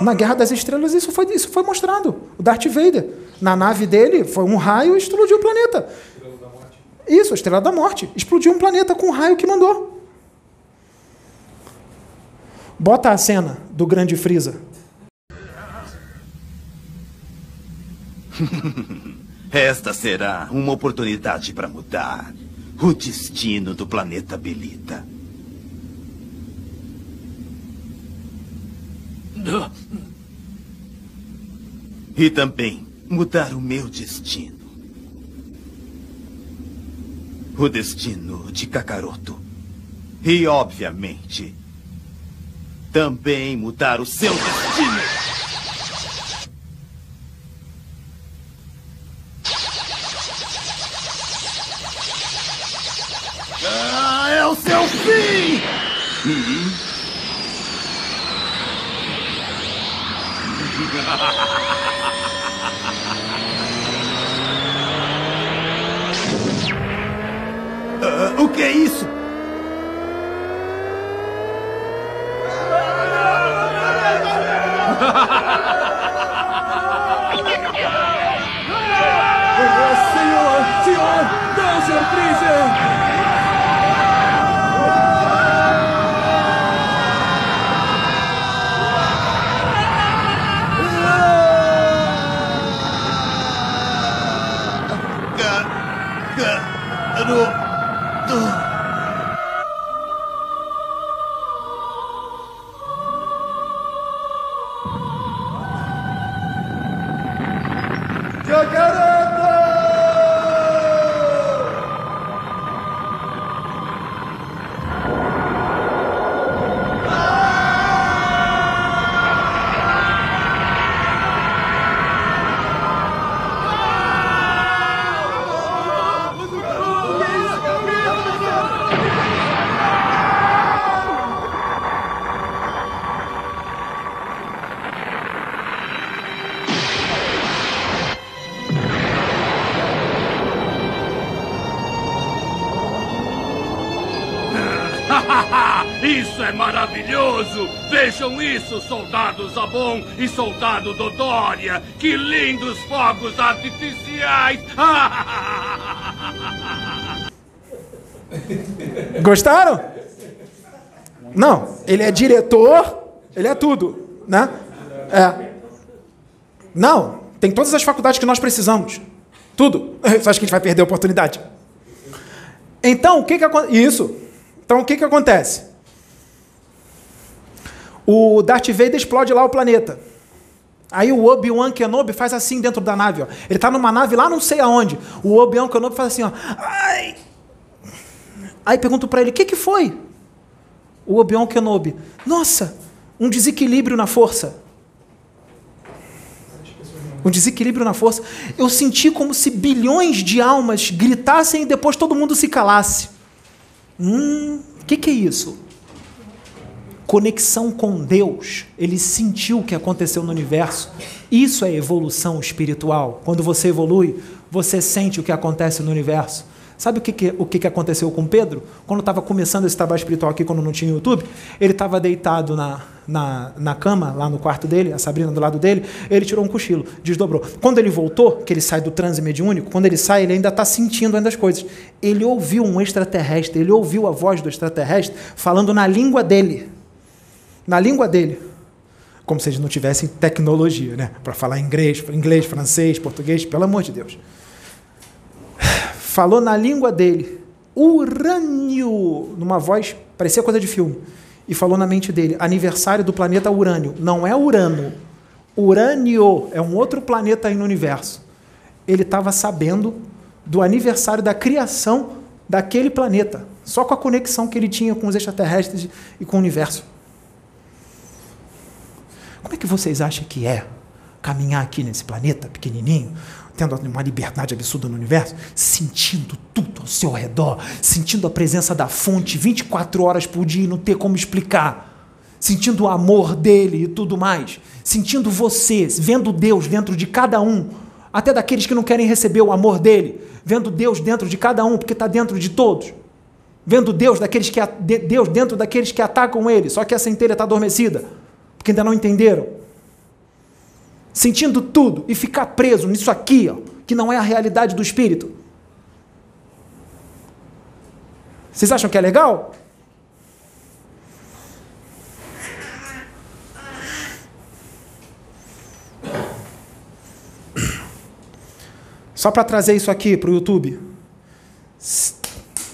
Na Guerra das Estrelas isso foi, isso foi mostrado. O Darth Vader, na nave dele, foi um raio e explodiu o planeta. Isso, a Estrela da Morte. Explodiu um planeta com um raio que mandou. Bota a cena do grande Freeza. (laughs) Esta será uma oportunidade para mudar o destino do planeta Belita. E também mudar o meu destino. O destino de Kakaroto. E, obviamente, também mudar o seu destino. Ah, é o seu (laughs) o que é isso? (laughs) Senhor! Senhor! Não, Sr. Vejam isso, soldado Zabon e soldado Dodória! Que lindos fogos artificiais! (laughs) Gostaram? Não, ele é diretor, ele é tudo, né? É. Não, tem todas as faculdades que nós precisamos. Tudo. (laughs) Você acha que a gente vai perder a oportunidade? Então, o que que? Isso. Então, o que que acontece? O Darth Vader explode lá o planeta. Aí o Obi-Wan Kenobi faz assim dentro da nave, ó. Ele tá numa nave lá não sei aonde. O Obi-Wan Kenobi faz assim, ó. Ai! Aí pergunto para ele: "O que que foi?" O Obi-Wan Kenobi: "Nossa, um desequilíbrio na força." Um desequilíbrio na força. Eu senti como se bilhões de almas gritassem e depois todo mundo se calasse. Hum, o que, que é isso? Conexão com Deus. Ele sentiu o que aconteceu no universo. Isso é evolução espiritual. Quando você evolui, você sente o que acontece no universo. Sabe o que, que, o que, que aconteceu com Pedro? Quando estava começando esse trabalho espiritual aqui, quando não tinha YouTube, ele estava deitado na, na, na cama, lá no quarto dele, a Sabrina do lado dele, ele tirou um cochilo, desdobrou. Quando ele voltou, que ele sai do transe mediúnico, quando ele sai, ele ainda está sentindo ainda as coisas. Ele ouviu um extraterrestre, ele ouviu a voz do extraterrestre falando na língua dele. Na língua dele. Como se eles não tivessem tecnologia, né? Para falar inglês, inglês, francês, português, pelo amor de Deus falou na língua dele, urânio, numa voz, parecia coisa de filme, e falou na mente dele, aniversário do planeta Urânio. Não é Urano. Urânio é um outro planeta aí no universo. Ele estava sabendo do aniversário da criação daquele planeta, só com a conexão que ele tinha com os extraterrestres e com o universo. Como é que vocês acham que é caminhar aqui nesse planeta pequenininho, tendo uma liberdade absurda no universo, sentindo tudo ao seu redor, sentindo a presença da fonte 24 horas por dia e não ter como explicar, sentindo o amor dele e tudo mais, sentindo você, vendo Deus dentro de cada um, até daqueles que não querem receber o amor dele, vendo Deus dentro de cada um, porque está dentro de todos. Vendo Deus daqueles que Deus dentro daqueles que atacam ele, só que a centelha está adormecida, porque ainda não entenderam sentindo tudo e ficar preso nisso aqui, ó, que não é a realidade do espírito. Vocês acham que é legal? Só para trazer isso aqui para o YouTube.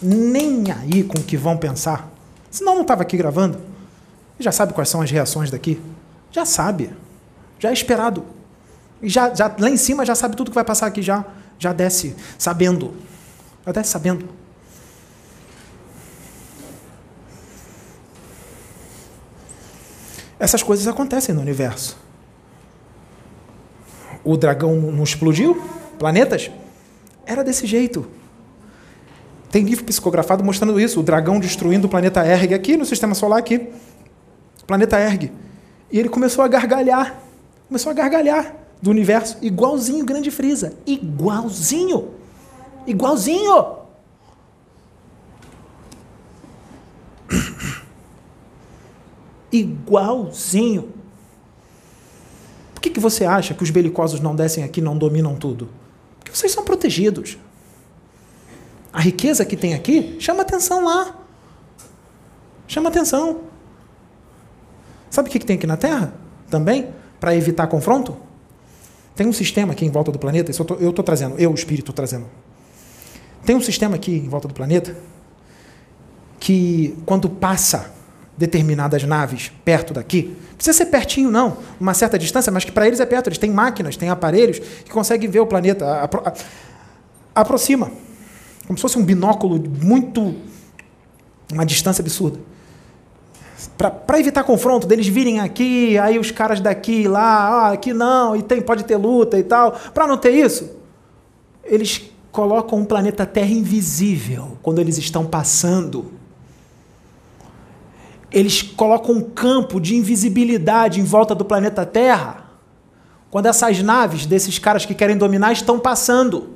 Nem aí com o que vão pensar. Senão não estava aqui gravando. Já sabe quais são as reações daqui? Já sabe. Já é esperado. E já, já, lá em cima já sabe tudo que vai passar aqui, já, já desce sabendo. Já desce sabendo. Essas coisas acontecem no universo. O dragão não explodiu? Planetas? Era desse jeito. Tem livro psicografado mostrando isso. O dragão destruindo o planeta Erg aqui no sistema solar, aqui. Planeta Erg. E ele começou a gargalhar. Começou a gargalhar do universo, igualzinho Grande Frisa. Igualzinho. Igualzinho. (coughs) Igualzinho. Por que, que você acha que os belicosos não descem aqui não dominam tudo? Porque vocês são protegidos. A riqueza que tem aqui chama atenção lá. Chama atenção. Sabe o que, tem aqui na Terra? Também? para evitar confronto? Tem um sistema aqui em volta do planeta, isso eu estou trazendo, eu, o espírito, estou trazendo. Tem um sistema aqui em volta do planeta que, quando passa determinadas naves perto daqui, precisa ser pertinho, não, uma certa distância, mas que para eles é perto, eles têm máquinas, têm aparelhos que conseguem ver o planeta, apro aproxima, como se fosse um binóculo muito. uma distância absurda para evitar confronto, deles virem aqui, aí os caras daqui lá, ah, aqui não, e tem, pode ter luta e tal. Para não ter isso, eles colocam um planeta Terra invisível quando eles estão passando. Eles colocam um campo de invisibilidade em volta do planeta Terra quando essas naves desses caras que querem dominar estão passando.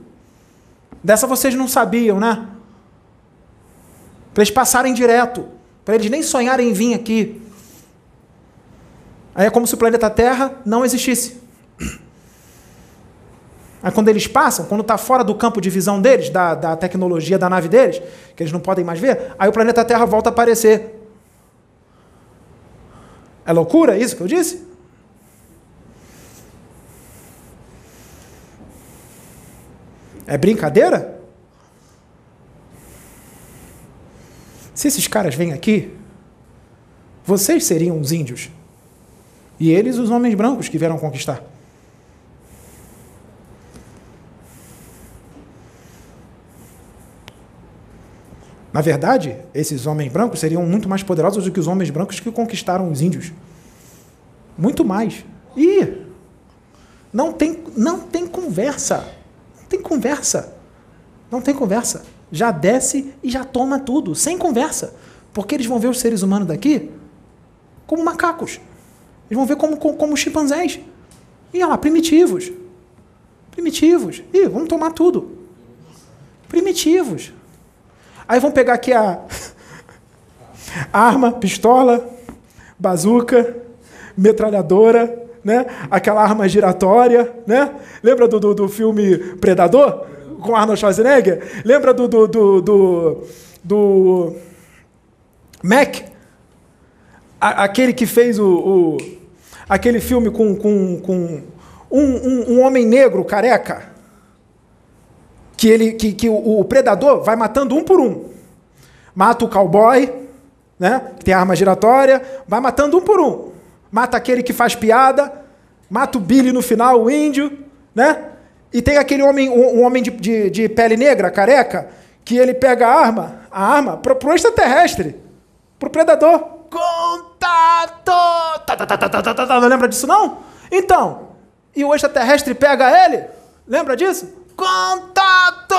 Dessa vocês não sabiam, né? Para eles passarem direto. Para eles nem sonharem em vir aqui. Aí é como se o planeta Terra não existisse. Aí quando eles passam, quando está fora do campo de visão deles, da, da tecnologia da nave deles, que eles não podem mais ver, aí o planeta Terra volta a aparecer. É loucura isso que eu disse? É brincadeira? Se esses caras vêm aqui, vocês seriam os índios. E eles, os homens brancos que vieram conquistar. Na verdade, esses homens brancos seriam muito mais poderosos do que os homens brancos que conquistaram os índios. Muito mais. E Não tem, não tem conversa. Não tem conversa. Não tem conversa. Já desce e já toma tudo, sem conversa. Porque eles vão ver os seres humanos daqui como macacos. Eles vão ver como, como, como chimpanzés. E olha lá, primitivos. Primitivos. Ih, vamos tomar tudo. Primitivos. Aí vão pegar aqui a (laughs) arma, pistola, bazuca, metralhadora, né? Aquela arma giratória, né? Lembra do, do, do filme Predador com Arnold Schwarzenegger? Lembra do do, do, do, do Mac? A, aquele que fez o, o, aquele filme com, com, com um, um, um homem negro careca que ele que, que o, o, predador vai matando um por um. Mata o cowboy, né? Que tem arma giratória, vai matando um por um mata aquele que faz piada, mata o Billy no final, o índio, né? E tem aquele homem, um, um homem de, de, de, pele negra, careca, que ele pega a arma, a arma, pro, pro extraterrestre, pro predador. Contato! Tá, tá, tá, tá, tá, tá, tá, não lembra disso não? Então, e o extraterrestre pega ele? Lembra disso? Contato!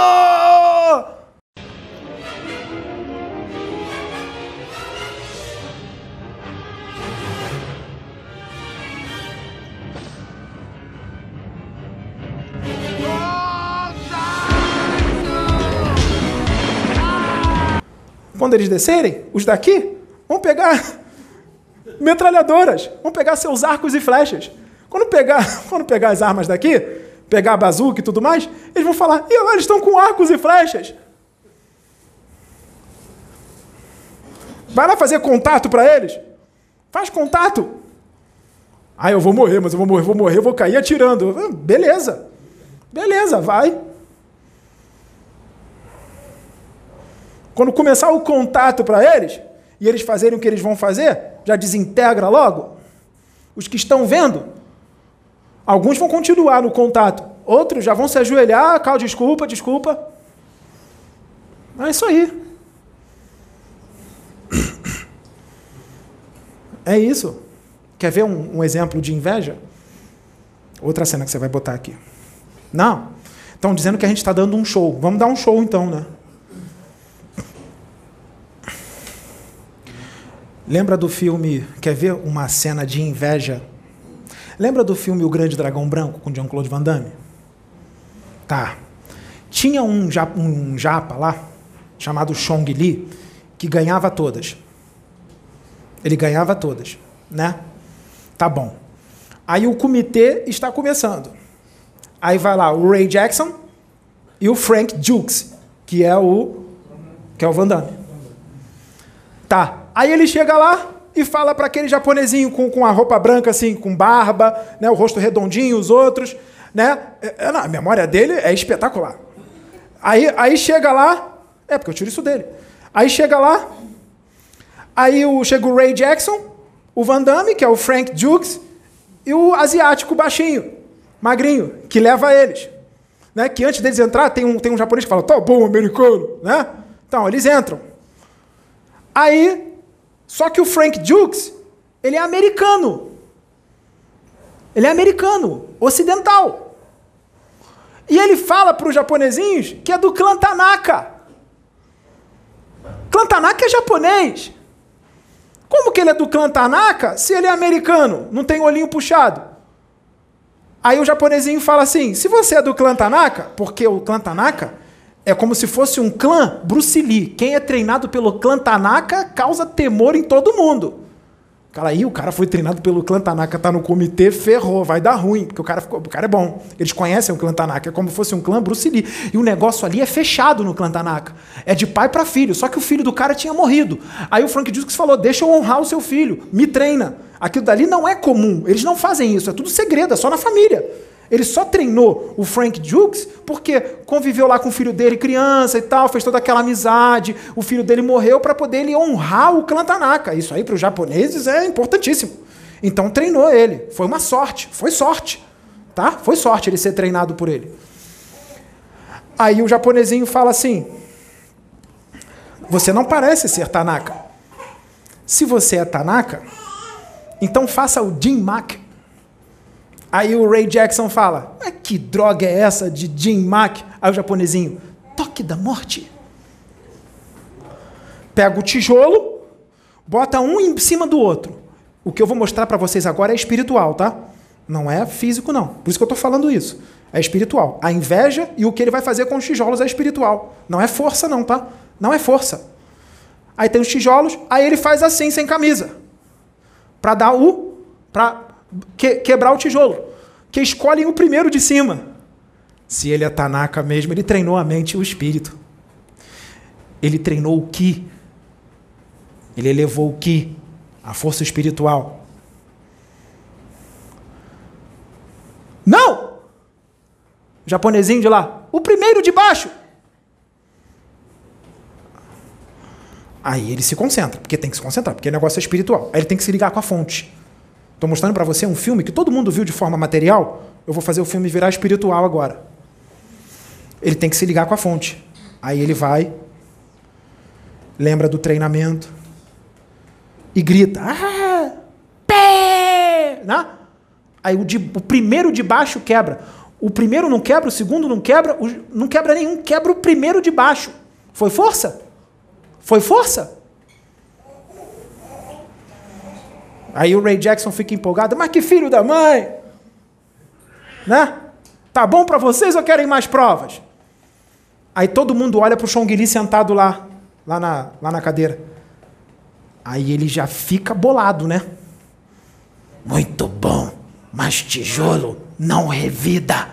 Quando eles descerem, os daqui vão pegar (laughs) metralhadoras, vão pegar seus arcos e flechas. Quando pegar, (laughs) quando pegar as armas daqui, pegar a bazuca e tudo mais, eles vão falar: e agora eles estão com arcos e flechas. Vai lá fazer contato para eles. Faz contato. Ah, eu vou morrer, mas eu vou morrer, vou morrer, eu vou cair atirando. Beleza. Beleza, vai. Quando começar o contato para eles, e eles fazerem o que eles vão fazer, já desintegra logo. Os que estão vendo, alguns vão continuar no contato, outros já vão se ajoelhar, cal, desculpa, desculpa. É isso aí. (coughs) É isso. Quer ver um, um exemplo de inveja? Outra cena que você vai botar aqui. Não. Estão dizendo que a gente está dando um show. Vamos dar um show então, né? Lembra do filme, quer ver uma cena de inveja? Lembra do filme O Grande Dragão Branco com Jean-Claude Van Damme? Tá. Tinha um japa, um japa lá, chamado Chong Li, que ganhava todas. Ele ganhava todas, né? Tá bom. Aí o comitê está começando. Aí vai lá o Ray Jackson e o Frank Dukes, que é o que é o Van Damme. Tá. Aí ele chega lá e fala para aquele japonesinho com, com a roupa branca, assim, com barba, né, o rosto redondinho, os outros. Né? É, é a memória dele é espetacular. Aí, aí chega lá, é porque eu tiro isso dele. Aí chega lá, aí o, chega o Ray Jackson, o Van Damme, que é o Frank Dukes, e o asiático baixinho, magrinho, que leva eles. Né? Que antes deles entrar, tem um, tem um japonês que fala, tá bom, americano. Né? Então, eles entram. Aí só que o Frank Dukes, ele é americano. Ele é americano, ocidental. E ele fala para os japonesinhos que é do clã Tanaka. Clã Tanaka é japonês. Como que ele é do clã Tanaka se ele é americano, não tem olhinho puxado? Aí o japonesinho fala assim: se você é do clã Tanaka, porque o clã Tanaka é como se fosse um clã Bruce Lee. Quem é treinado pelo clã Tanaka causa temor em todo mundo. Cara, aí o cara foi treinado pelo clã Tanaka, tá no comitê, ferrou, vai dar ruim, porque o cara, ficou, o cara é bom. Eles conhecem o clã Tanaka, é como se fosse um clã Bruce Lee. E o negócio ali é fechado no clã Tanaka. É de pai para filho, só que o filho do cara tinha morrido. Aí o Frank Dukes falou: deixa eu honrar o seu filho, me treina. Aquilo dali não é comum, eles não fazem isso, é tudo segredo, é só na família. Ele só treinou o Frank Dukes porque conviveu lá com o filho dele criança e tal, fez toda aquela amizade. O filho dele morreu para poder ele honrar o clã Tanaka. Isso aí para os japoneses é importantíssimo. Então treinou ele. Foi uma sorte, foi sorte, tá? Foi sorte ele ser treinado por ele. Aí o japonesinho fala assim: Você não parece ser Tanaka. Se você é Tanaka, então faça o Jin Mak Aí o Ray Jackson fala: Mas que droga é essa de Jim Mack? Aí o japonesinho: Toque da morte. Pega o tijolo, bota um em cima do outro. O que eu vou mostrar para vocês agora é espiritual, tá? Não é físico, não. Por isso que eu estou falando isso. É espiritual. A inveja e o que ele vai fazer com os tijolos é espiritual. Não é força, não, tá? Não é força. Aí tem os tijolos, aí ele faz assim, sem camisa. Para dar o. para que, quebrar o tijolo. Que escolhem o primeiro de cima. Se ele é Tanaka mesmo, ele treinou a mente e o espírito. Ele treinou o Ki. Ele elevou o Ki, a força espiritual. Não! O japonesinho de lá. O primeiro de baixo. Aí ele se concentra, porque tem que se concentrar, porque o negócio é espiritual. Aí ele tem que se ligar com a fonte. Estou mostrando para você um filme que todo mundo viu de forma material. Eu vou fazer o filme virar espiritual agora. Ele tem que se ligar com a fonte. Aí ele vai, lembra do treinamento e grita: ah, pé! Né? Aí o, de, o primeiro de baixo quebra. O primeiro não quebra, o segundo não quebra, o, não quebra nenhum, quebra o primeiro de baixo. Foi força? Foi força? Aí o Ray Jackson fica empolgado, mas que filho da mãe! Né? Tá bom para vocês ou querem mais provas? Aí todo mundo olha para o Chong sentado lá, lá na, lá na cadeira. Aí ele já fica bolado, né? Muito bom, mas tijolo não revida.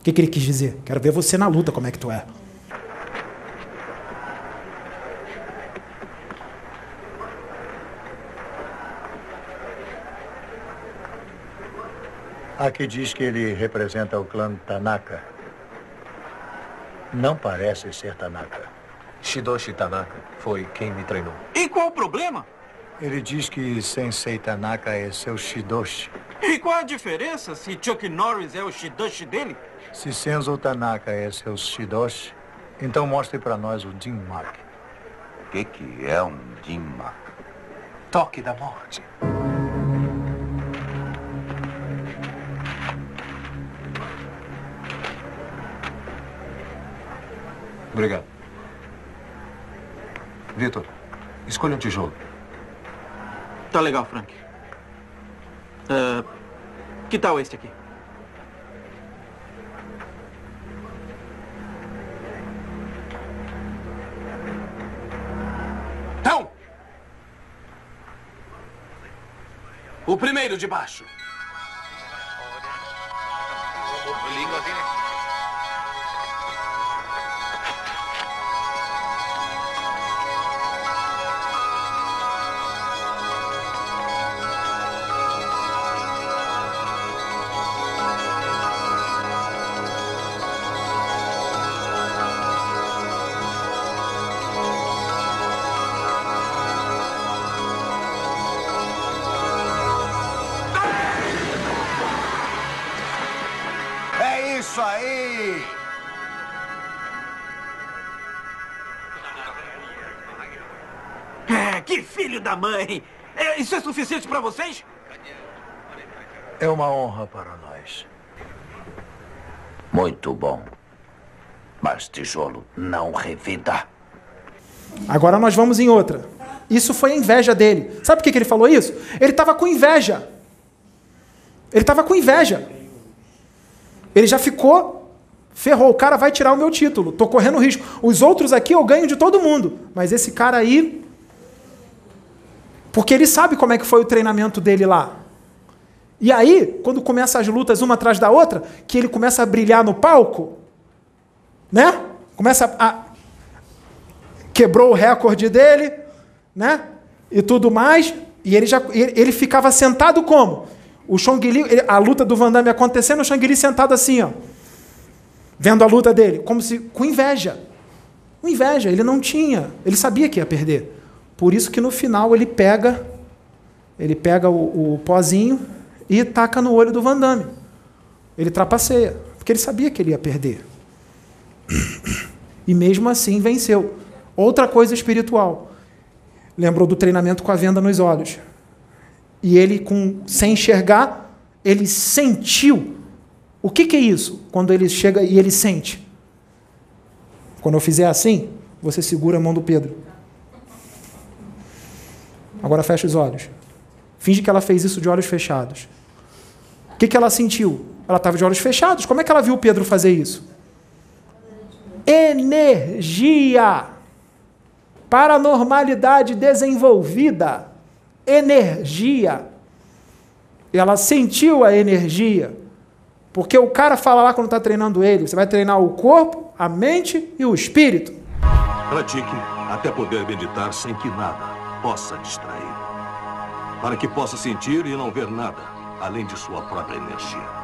O que, que ele quis dizer? Quero ver você na luta, como é que tu é. Aqui diz que ele representa o clã Tanaka. Não parece ser Tanaka. Shidoshi Tanaka foi quem me treinou. E qual o problema? Ele diz que Sensei Tanaka é seu Shidoshi. E qual a diferença se Chuck Norris é o Shidoshi dele? Se Senzo Tanaka é seu Shidoshi, então mostre para nós o Jin Mark. O que, que é um Jin Mark? Toque da morte. Obrigado. Vitor, escolha um tijolo. Tá legal, Frank. Uh, que tal este aqui? Então! O primeiro de baixo. Filho da mãe! É, isso é suficiente para vocês? É uma honra para nós. Muito bom. Mas tijolo não revida. Agora nós vamos em outra. Isso foi a inveja dele. Sabe por que que ele falou isso? Ele estava com inveja. Ele estava com inveja. Ele já ficou. Ferrou, o cara vai tirar o meu título. Tô correndo risco. Os outros aqui eu ganho de todo mundo. Mas esse cara aí. Porque ele sabe como é que foi o treinamento dele lá. E aí, quando começa as lutas uma atrás da outra, que ele começa a brilhar no palco, né? Começa a. Quebrou o recorde dele, né? E tudo mais. E ele já. Ele, ficava sentado como? O Chong Li, a luta do Van Damme acontecendo, o Chong Li sentado assim, ó. Vendo a luta dele, como se com inveja. Com inveja, ele não tinha, ele sabia que ia perder. Por isso que no final ele pega ele pega o, o pozinho e taca no olho do Van Damme. Ele trapaceia, porque ele sabia que ele ia perder. E mesmo assim venceu. Outra coisa espiritual. Lembrou do treinamento com a venda nos olhos. E ele, com, sem enxergar, ele sentiu. O que, que é isso? Quando ele chega e ele sente. Quando eu fizer assim, você segura a mão do Pedro. Agora fecha os olhos. Finge que ela fez isso de olhos fechados. O que, que ela sentiu? Ela estava de olhos fechados. Como é que ela viu Pedro fazer isso? Energia. Paranormalidade desenvolvida. Energia. Ela sentiu a energia. Porque o cara fala lá quando está treinando ele: você vai treinar o corpo, a mente e o espírito. Pratique até poder meditar sem que nada possa distrair. Para que possa sentir e não ver nada, além de sua própria energia.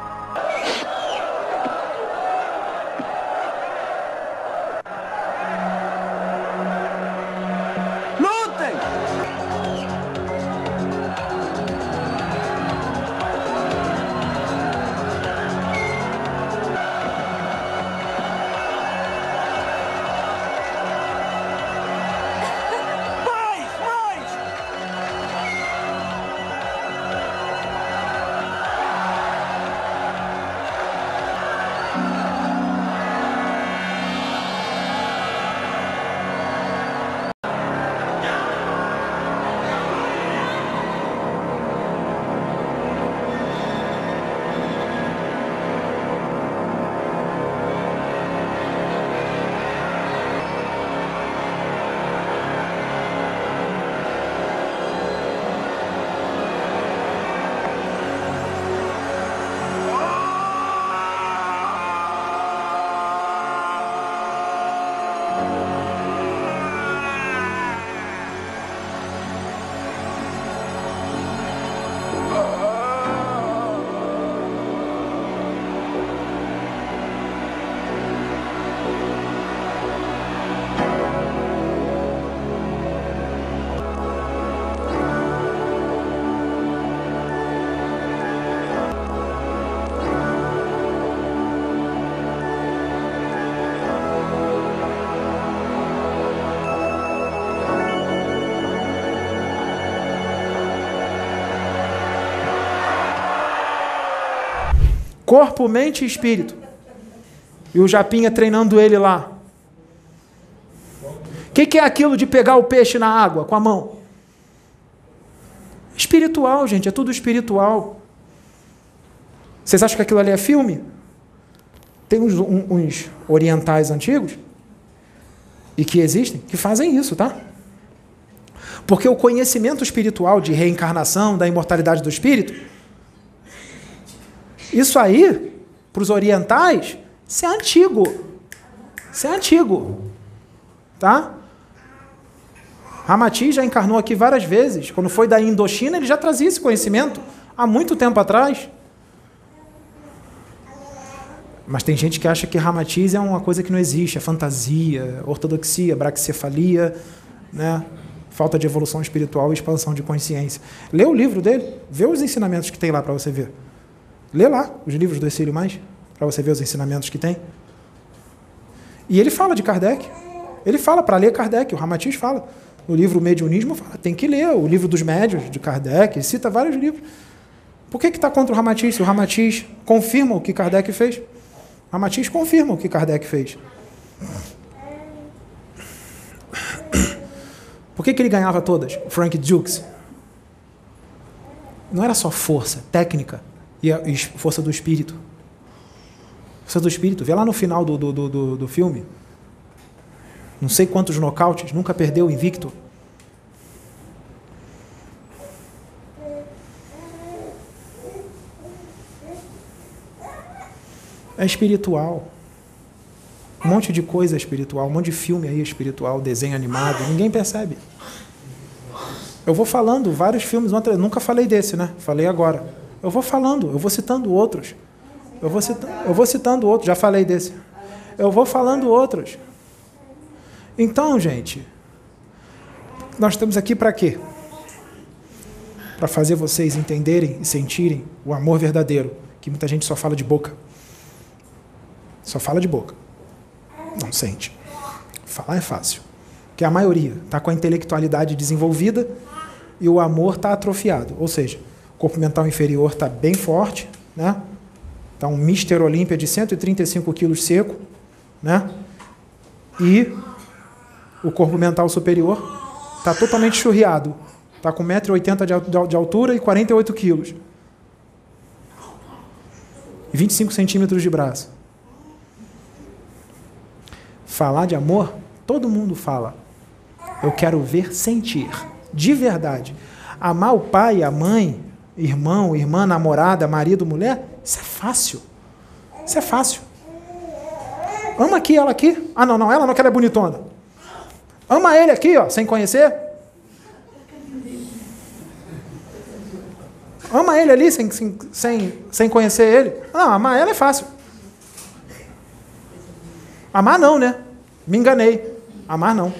Corpo, mente e espírito. E o Japinha treinando ele lá. O que, que é aquilo de pegar o peixe na água com a mão? Espiritual, gente, é tudo espiritual. Vocês acham que aquilo ali é filme? Tem uns, uns orientais antigos e que existem que fazem isso, tá? Porque o conhecimento espiritual de reencarnação, da imortalidade do espírito, isso aí, para os orientais, isso é antigo. Isso é antigo. Tá? Ramati já encarnou aqui várias vezes. Quando foi da Indochina, ele já trazia esse conhecimento há muito tempo atrás. Mas tem gente que acha que Ramatiz é uma coisa que não existe, é fantasia, ortodoxia, braxicefalia, né? falta de evolução espiritual e expansão de consciência. Lê o livro dele, vê os ensinamentos que tem lá para você ver. Lê lá os livros do Exílio Mais, para você ver os ensinamentos que tem. E ele fala de Kardec. Ele fala para ler Kardec, o Ramatiz fala. No livro Mediunismo, fala, tem que ler o livro dos médios de Kardec, ele cita vários livros. Por que está contra o Ramatiz? Se o Ramatiz confirma o que Kardec fez. O Ramatiz confirma o que Kardec fez. Por que, que ele ganhava todas? O Frank Dukes. Não era só força, técnica e a força do espírito. Força do espírito. Vê lá no final do, do, do, do filme. Não sei quantos nocautes, nunca perdeu invicto. É espiritual. Um monte de coisa espiritual, um monte de filme aí espiritual, desenho animado, ninguém percebe. Eu vou falando vários filmes, nunca falei desse, né? Falei agora. Eu vou falando, eu vou citando outros. Eu vou, citando, eu vou citando outros, já falei desse. Eu vou falando outros. Então, gente, nós estamos aqui para quê? Para fazer vocês entenderem e sentirem o amor verdadeiro, que muita gente só fala de boca. Só fala de boca. Não sente. Falar é fácil. Que a maioria está com a intelectualidade desenvolvida e o amor está atrofiado. Ou seja, corpo mental inferior está bem forte, né? Está um Mister Olímpia de 135 quilos seco, né? E o corpo mental superior está totalmente churriado. Está com 1,80m de altura e 48 quilos. E 25 centímetros de braço. Falar de amor, todo mundo fala. Eu quero ver sentir, de verdade. Amar o pai, a mãe, irmão, irmã, namorada, marido, mulher, isso é fácil. Isso é fácil. Ama aqui, ela aqui. Ah, não, não, ela não, que ela é bonitona. Ama ele aqui, ó, sem conhecer. Ama ele ali sem, sem, sem, conhecer ele. Não, amar ela é fácil. Amar não, né? Me enganei. Amar não.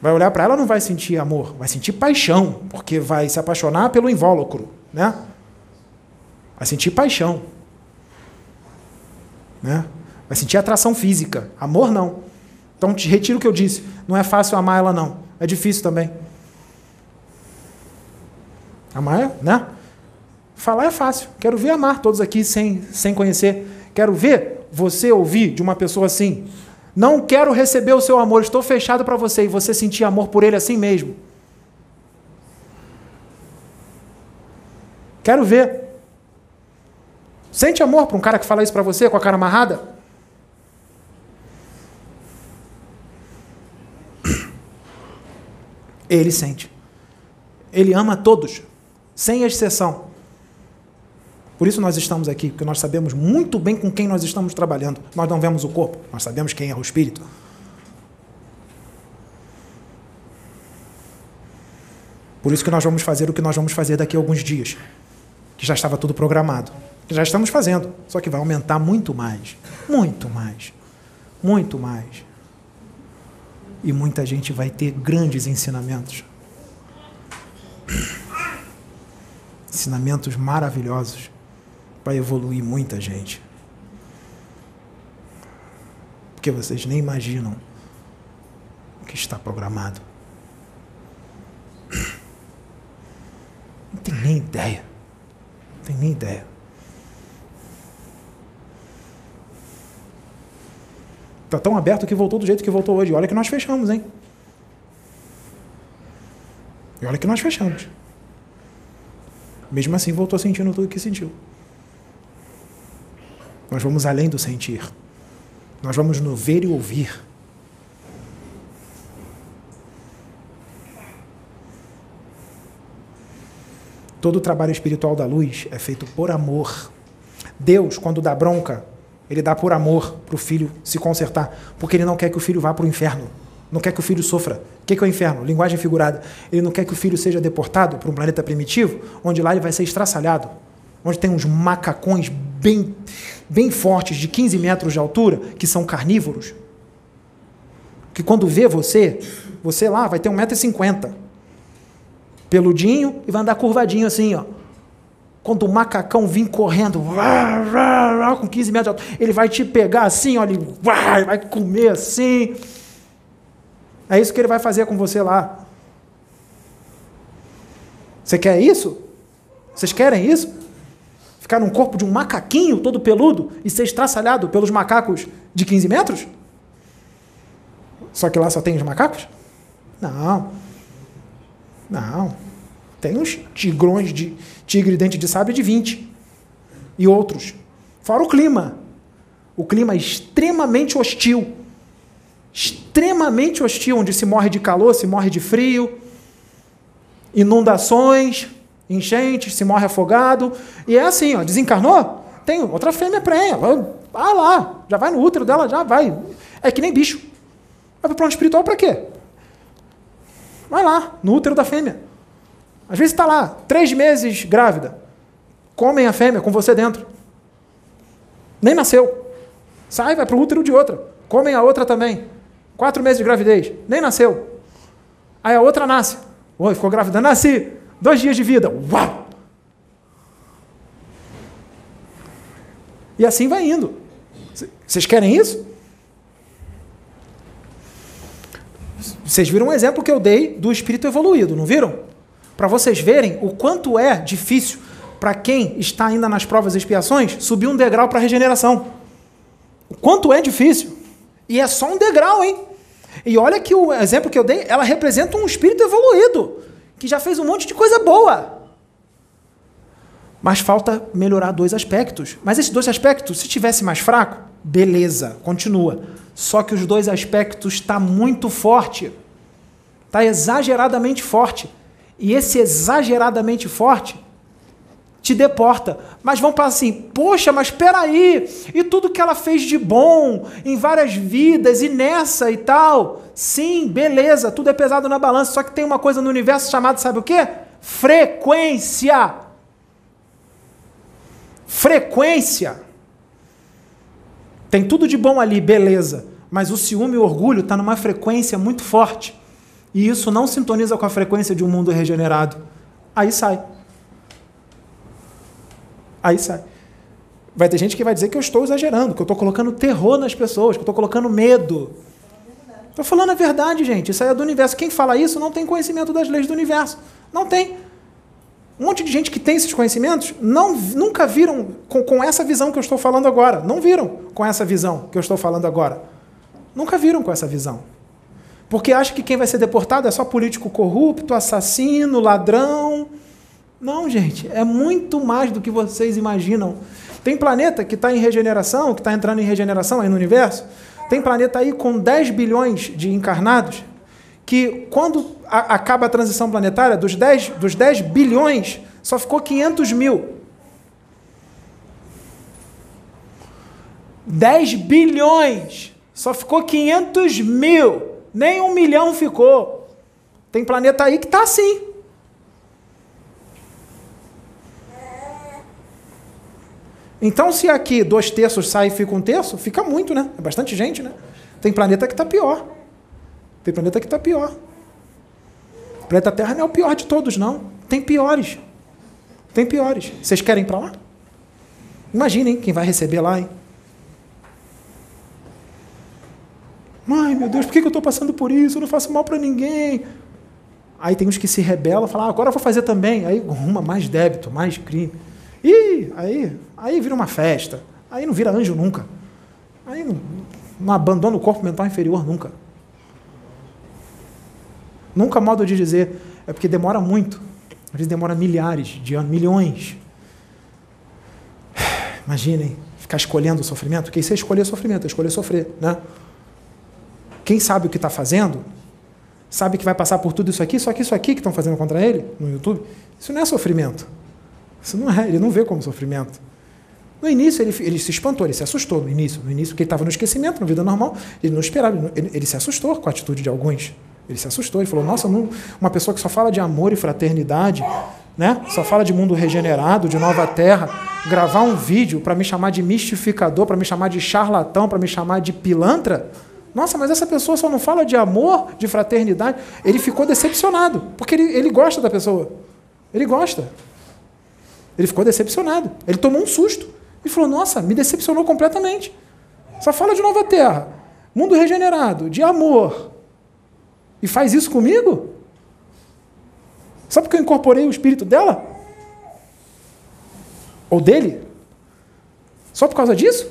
Vai olhar para ela não vai sentir amor, vai sentir paixão, porque vai se apaixonar pelo invólucro, né? Vai sentir paixão. Né? Vai sentir atração física. Amor não. Então te retiro o que eu disse. Não é fácil amar ela não. É difícil também. Amar é, né? Falar é fácil. Quero ver amar todos aqui sem, sem conhecer. Quero ver você ouvir de uma pessoa assim. Não quero receber o seu amor, estou fechado para você e você sentir amor por ele assim mesmo. Quero ver. Sente amor para um cara que fala isso para você com a cara amarrada? Ele sente. Ele ama todos, sem exceção. Por isso nós estamos aqui, porque nós sabemos muito bem com quem nós estamos trabalhando. Nós não vemos o corpo, nós sabemos quem é o espírito. Por isso que nós vamos fazer o que nós vamos fazer daqui a alguns dias, que já estava tudo programado, que já estamos fazendo, só que vai aumentar muito mais, muito mais, muito mais. E muita gente vai ter grandes ensinamentos. Ensinamentos maravilhosos vai evoluir muita gente. Porque vocês nem imaginam o que está programado. Não tem nem ideia. Não tem nem ideia. Está tão aberto que voltou do jeito que voltou hoje. Olha que nós fechamos, hein? E olha que nós fechamos. Mesmo assim, voltou sentindo tudo que sentiu. Nós vamos além do sentir. Nós vamos no ver e ouvir. Todo o trabalho espiritual da luz é feito por amor. Deus, quando dá bronca, ele dá por amor para o filho se consertar, porque ele não quer que o filho vá para o inferno. Não quer que o filho sofra. O que é o inferno? Linguagem figurada. Ele não quer que o filho seja deportado para um planeta primitivo, onde lá ele vai ser estraçalhado, onde tem uns macacões bem, bem fortes, de 15 metros de altura, que são carnívoros. Que quando vê você, você lá vai ter 1,50m. Peludinho e vai andar curvadinho assim, ó. Quando o macacão vir correndo, com 15 metros de altura, ele vai te pegar assim, olha, vai comer assim. É isso que ele vai fazer com você lá. Você quer isso? Vocês querem isso? Ficar num corpo de um macaquinho todo peludo e ser estraçalhado pelos macacos de 15 metros? Só que lá só tem os macacos? Não. Não. Tem uns tigrões de tigre dente de sabre de 20. E outros. Fora o clima. O clima é extremamente hostil. Extremamente hostil, onde se morre de calor, se morre de frio, inundações, enchentes, se morre afogado. E é assim, ó, desencarnou, tem outra fêmea prenha. Ah lá, já vai no útero dela, já vai. É que nem bicho. Vai para o plano espiritual para quê? Vai lá, no útero da fêmea. Às vezes está lá, três meses grávida. Comem a fêmea com você dentro. Nem nasceu. Sai, vai para o útero de outra. Comem a outra também. Quatro meses de gravidez. Nem nasceu. Aí a outra nasce. Oi, ficou grávida. Nasci. Dois dias de vida. Uau! E assim vai indo. Vocês querem isso? Vocês viram um exemplo que eu dei do espírito evoluído, não viram? para vocês verem o quanto é difícil para quem está ainda nas provas e expiações subir um degrau para a regeneração. O quanto é difícil. E é só um degrau, hein? E olha que o exemplo que eu dei, ela representa um espírito evoluído, que já fez um monte de coisa boa. Mas falta melhorar dois aspectos. Mas esses dois aspectos, se tivesse mais fraco, beleza, continua. Só que os dois aspectos está muito forte. Está exageradamente forte. E esse exageradamente forte te deporta. Mas vão falar assim: poxa, mas espera aí, e tudo que ela fez de bom em várias vidas e nessa e tal? Sim, beleza, tudo é pesado na balança, só que tem uma coisa no universo chamada, sabe o quê? Frequência. Frequência. Tem tudo de bom ali, beleza. Mas o ciúme e o orgulho está numa frequência muito forte. E isso não sintoniza com a frequência de um mundo regenerado. Aí sai. Aí sai. Vai ter gente que vai dizer que eu estou exagerando, que eu estou colocando terror nas pessoas, que eu estou colocando medo. Estou falando a verdade, gente. Isso aí é do universo. Quem fala isso não tem conhecimento das leis do universo. Não tem. Um monte de gente que tem esses conhecimentos não, nunca viram com, com essa visão que eu estou falando agora. Não viram com essa visão que eu estou falando agora. Nunca viram com essa visão. Porque acha que quem vai ser deportado é só político corrupto, assassino, ladrão. Não, gente, é muito mais do que vocês imaginam. Tem planeta que está em regeneração, que está entrando em regeneração aí no universo. Tem planeta aí com 10 bilhões de encarnados, que quando a, acaba a transição planetária, dos 10, dos 10 bilhões, só ficou 500 mil. 10 bilhões, só ficou 500 mil. Nem um milhão ficou. Tem planeta aí que está assim. Então, se aqui dois terços sai e fica um terço, fica muito, né? É bastante gente, né? Tem planeta que está pior. Tem planeta que está pior. O planeta Terra não é o pior de todos, não. Tem piores. Tem piores. Vocês querem ir para lá? Imaginem quem vai receber lá, hein? Mãe, meu Deus, por que eu estou passando por isso? Eu não faço mal para ninguém. Aí tem uns que se rebelam, falam, ah, agora eu vou fazer também. Aí arruma mais débito, mais crime. E aí, aí vira uma festa. Aí não vira anjo nunca. Aí não, não abandona o corpo mental inferior nunca. Nunca modo de dizer. É porque demora muito. Às vezes demora milhares de anos, milhões. Imaginem, ficar escolhendo o sofrimento. Porque isso é escolher sofrimento, é escolher sofrer. Né? Quem sabe o que está fazendo, sabe que vai passar por tudo isso aqui, só que isso aqui que estão fazendo contra ele no YouTube, isso não é sofrimento. Isso não é, ele não vê como sofrimento. No início ele, ele se espantou, ele se assustou no início, no início porque ele estava no esquecimento, na vida normal, ele não esperava, ele, ele, se assustou com a atitude de alguns. Ele se assustou, ele falou: "Nossa, não, uma pessoa que só fala de amor e fraternidade, né? Só fala de mundo regenerado, de nova terra, gravar um vídeo para me chamar de mistificador, para me chamar de charlatão, para me chamar de pilantra?" Nossa, mas essa pessoa só não fala de amor, de fraternidade. Ele ficou decepcionado, porque ele, ele gosta da pessoa. Ele gosta. Ele ficou decepcionado. Ele tomou um susto e falou: Nossa, me decepcionou completamente. Só fala de nova terra, mundo regenerado, de amor. E faz isso comigo? Só porque eu incorporei o espírito dela? Ou dele? Só por causa disso?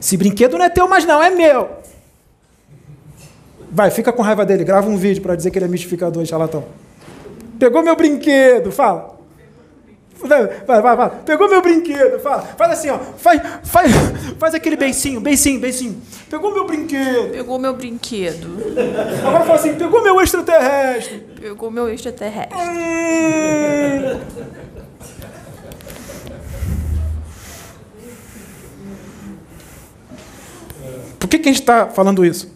Esse brinquedo não é teu mais não, é meu. Vai, fica com raiva dele, grava um vídeo para dizer que ele é mistificador, charlatão. Pegou meu brinquedo, fala. Vai, vai, vai. Pegou meu brinquedo, fala. Faz assim, ó. Faz, faz, faz aquele beicinho, beicinho, beicinho. Pegou meu brinquedo. Pegou meu brinquedo. Agora fala assim, pegou meu extraterrestre. Pegou meu extraterrestre. Hum. Por que, que a gente está falando isso?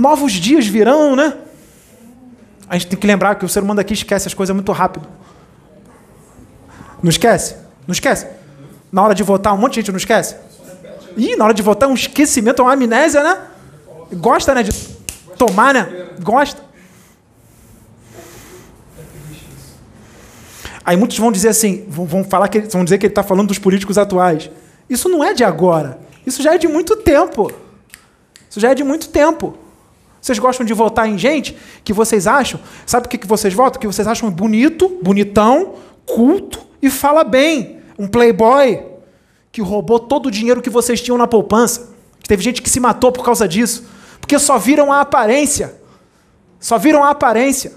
novos dias virão, né? A gente tem que lembrar que o ser humano daqui esquece as coisas muito rápido. Não esquece? Não esquece? Na hora de votar, um monte de gente não esquece? Ih, na hora de votar, um esquecimento, uma amnésia, né? Gosta, né? De tomar, né? Gosta. Aí muitos vão dizer assim, vão falar que vão dizer que ele está falando dos políticos atuais. Isso não é de agora. Isso já é de muito tempo. Isso já é de muito tempo. Vocês gostam de votar em gente que vocês acham? Sabe o que, que vocês votam? Que vocês acham bonito, bonitão, culto e fala bem. Um playboy que roubou todo o dinheiro que vocês tinham na poupança. Teve gente que se matou por causa disso. Porque só viram a aparência. Só viram a aparência.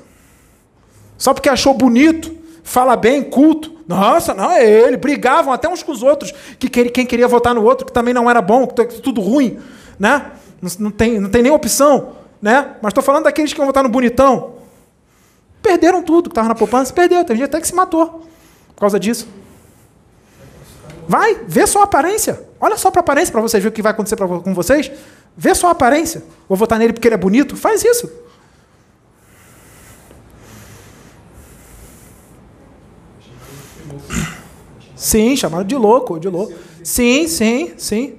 Só porque achou bonito, fala bem, culto. Nossa, não, é ele. Brigavam até uns com os outros. Que quem queria votar no outro, que também não era bom, que tudo ruim. Né? Não, tem, não tem nem opção né? Mas estou falando daqueles que vão votar no bonitão. Perderam tudo que estava na poupança, perdeu. Tem gente até que se matou por causa disso. Vai, vê só a aparência. Olha só para a aparência para vocês ver o que vai acontecer pra, com vocês. Vê só a aparência. Vou votar nele porque ele é bonito. Faz isso. Sim, chamado de louco, de louco. Sim, sim, sim.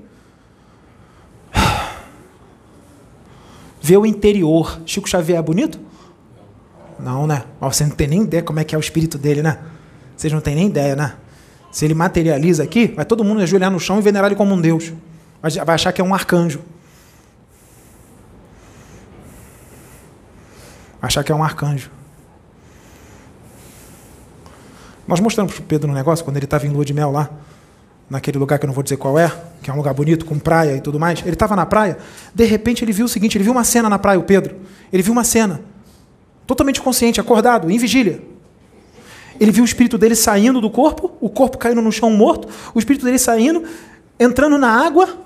Ver o interior. Chico Xavier é bonito? Não, né? Mas você não tem nem ideia como é que é o espírito dele, né? Vocês não têm nem ideia, né? Se ele materializa aqui, vai todo mundo ajoelhar no chão e venerar ele como um deus. Vai achar que é um arcanjo. Vai achar que é um arcanjo. Nós mostramos para o Pedro no negócio, quando ele estava em lua de mel lá naquele lugar que eu não vou dizer qual é, que é um lugar bonito, com praia e tudo mais. Ele estava na praia, de repente ele viu o seguinte: ele viu uma cena na praia, o Pedro. Ele viu uma cena, totalmente consciente, acordado, em vigília. Ele viu o espírito dele saindo do corpo, o corpo caindo no chão morto, o espírito dele saindo, entrando na água,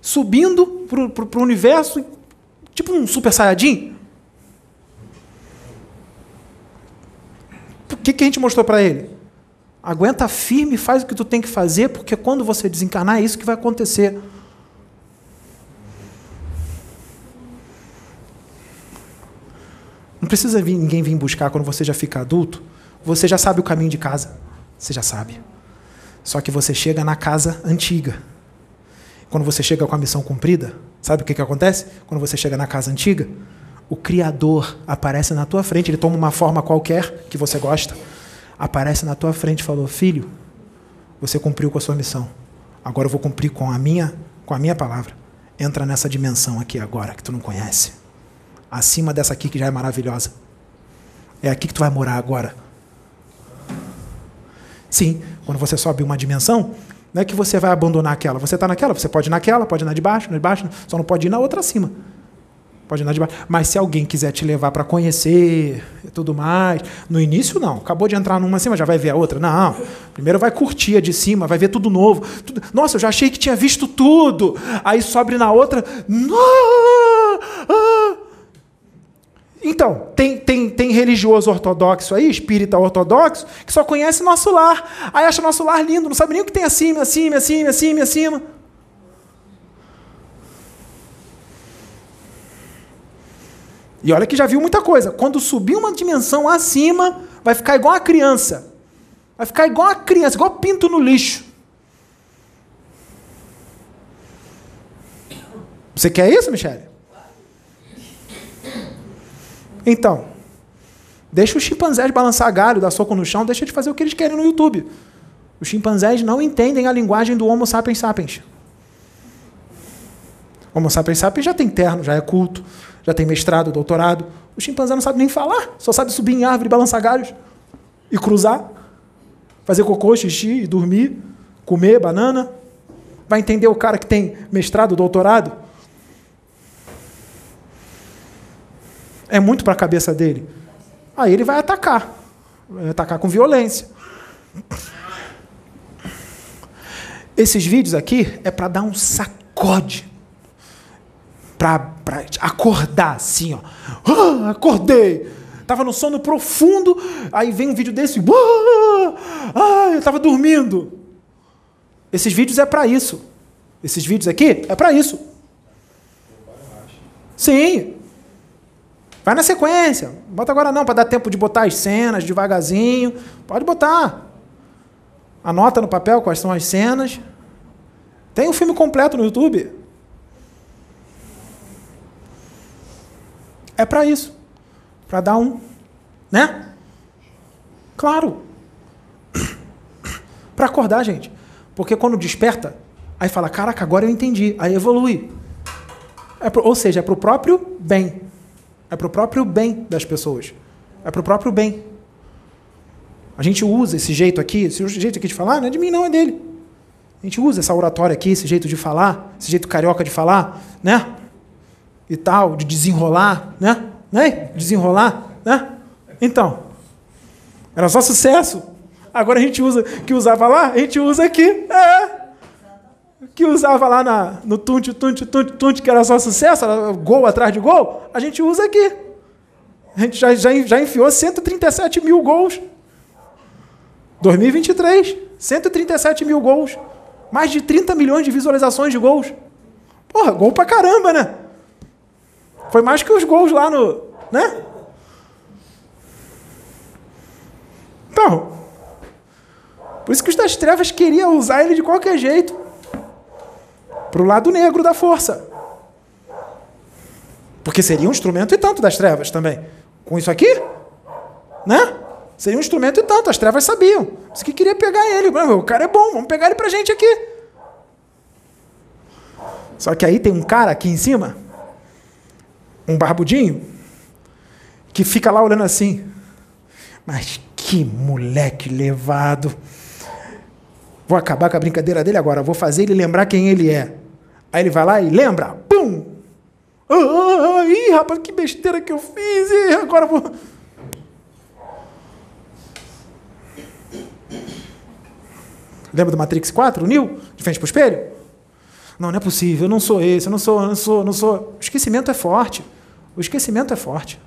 subindo para o universo, tipo um super saiyajin. O que, que a gente mostrou para ele? Aguenta firme, faz o que tu tem que fazer, porque quando você desencarnar é isso que vai acontecer. Não precisa vir, ninguém vir buscar quando você já fica adulto. Você já sabe o caminho de casa. Você já sabe. Só que você chega na casa antiga. Quando você chega com a missão cumprida, sabe o que, que acontece? Quando você chega na casa antiga, o Criador aparece na tua frente, ele toma uma forma qualquer que você gosta aparece na tua frente e falou: Filho, você cumpriu com a sua missão. Agora eu vou cumprir com a minha, com a minha palavra. Entra nessa dimensão aqui agora que tu não conhece. Acima dessa aqui que já é maravilhosa. É aqui que tu vai morar agora. Sim, quando você sobe uma dimensão, não é que você vai abandonar aquela. Você está naquela, você pode ir naquela, pode ir na de baixo, na de baixo, só não pode ir na outra acima. Pode andar de baixo. Mas se alguém quiser te levar para conhecer e tudo mais, no início não. Acabou de entrar numa cima, já vai ver a outra. Não. Primeiro vai curtir a de cima, vai ver tudo novo. Tudo... Nossa, eu já achei que tinha visto tudo. Aí sobe na outra. Então, tem, tem, tem religioso ortodoxo aí, espírita ortodoxo, que só conhece nosso lar. Aí acha nosso lar lindo, não sabe nem o que tem acima, acima, acima, acima, acima. E olha que já viu muita coisa. Quando subir uma dimensão acima, vai ficar igual a criança. Vai ficar igual a criança, igual pinto no lixo. Você quer isso, Michele? Então, deixa os chimpanzés balançar galho, dar soco no chão, deixa de fazer o que eles querem no YouTube. Os chimpanzés não entendem a linguagem do Homo sapiens sapiens. Homo sapiens sapiens já tem terno, já é culto, já tem mestrado, doutorado. O chimpanzé não sabe nem falar, só sabe subir em árvore, balançar galhos e cruzar, fazer cocô, xixi e dormir, comer banana. Vai entender o cara que tem mestrado, doutorado? É muito para a cabeça dele. Aí ele vai atacar. Vai atacar com violência. Esses vídeos aqui é para dar um sacode para acordar assim, ó. Ah, acordei. Tava no sono profundo, aí vem um vídeo desse, ah, eu estava dormindo. Esses vídeos é para isso. Esses vídeos aqui é para isso. Sim. Vai na sequência. Bota agora não, para dar tempo de botar as cenas devagarzinho. Pode botar. Anota no papel quais são as cenas. Tem um filme completo no YouTube. É para isso. Para dar um. Né? Claro. (coughs) para acordar, gente. Porque quando desperta, aí fala: caraca, agora eu entendi. Aí evolui. É pro, ou seja, é para o próprio bem. É para o próprio bem das pessoas. É para o próprio bem. A gente usa esse jeito aqui, esse jeito aqui de falar, não é de mim, não, é dele. A gente usa essa oratória aqui, esse jeito de falar, esse jeito carioca de falar, né? E tal, de desenrolar, né? né? Desenrolar, né? Então, era só sucesso. Agora a gente usa, que usava lá, a gente usa aqui. É. Que usava lá na, no tunte, tunte, tunte, tunte, que era só sucesso, era gol atrás de gol, a gente usa aqui. A gente já, já, já enfiou 137 mil gols. 2023, 137 mil gols. Mais de 30 milhões de visualizações de gols. Porra, gol pra caramba, né? Foi mais que os gols lá no. Né? Então, por isso que os das trevas queriam usar ele de qualquer jeito para o lado negro da força. Porque seria um instrumento e tanto das trevas também. Com isso aqui, né? Seria um instrumento e tanto, as trevas sabiam. Isso que queria pegar ele. O cara é bom, vamos pegar ele pra gente aqui. Só que aí tem um cara aqui em cima, um barbudinho, que fica lá olhando assim. Mas que moleque levado. Vou acabar com a brincadeira dele agora, vou fazer ele lembrar quem ele é. Aí ele vai lá e lembra, pum! Ah, ah, ah, rapaz, que besteira que eu fiz, ih, agora vou. Lembra do Matrix 4, o Neo, de frente para o espelho? Não, não é possível, eu não sou esse, eu não sou, eu não sou, não sou. O esquecimento é forte. O esquecimento é forte.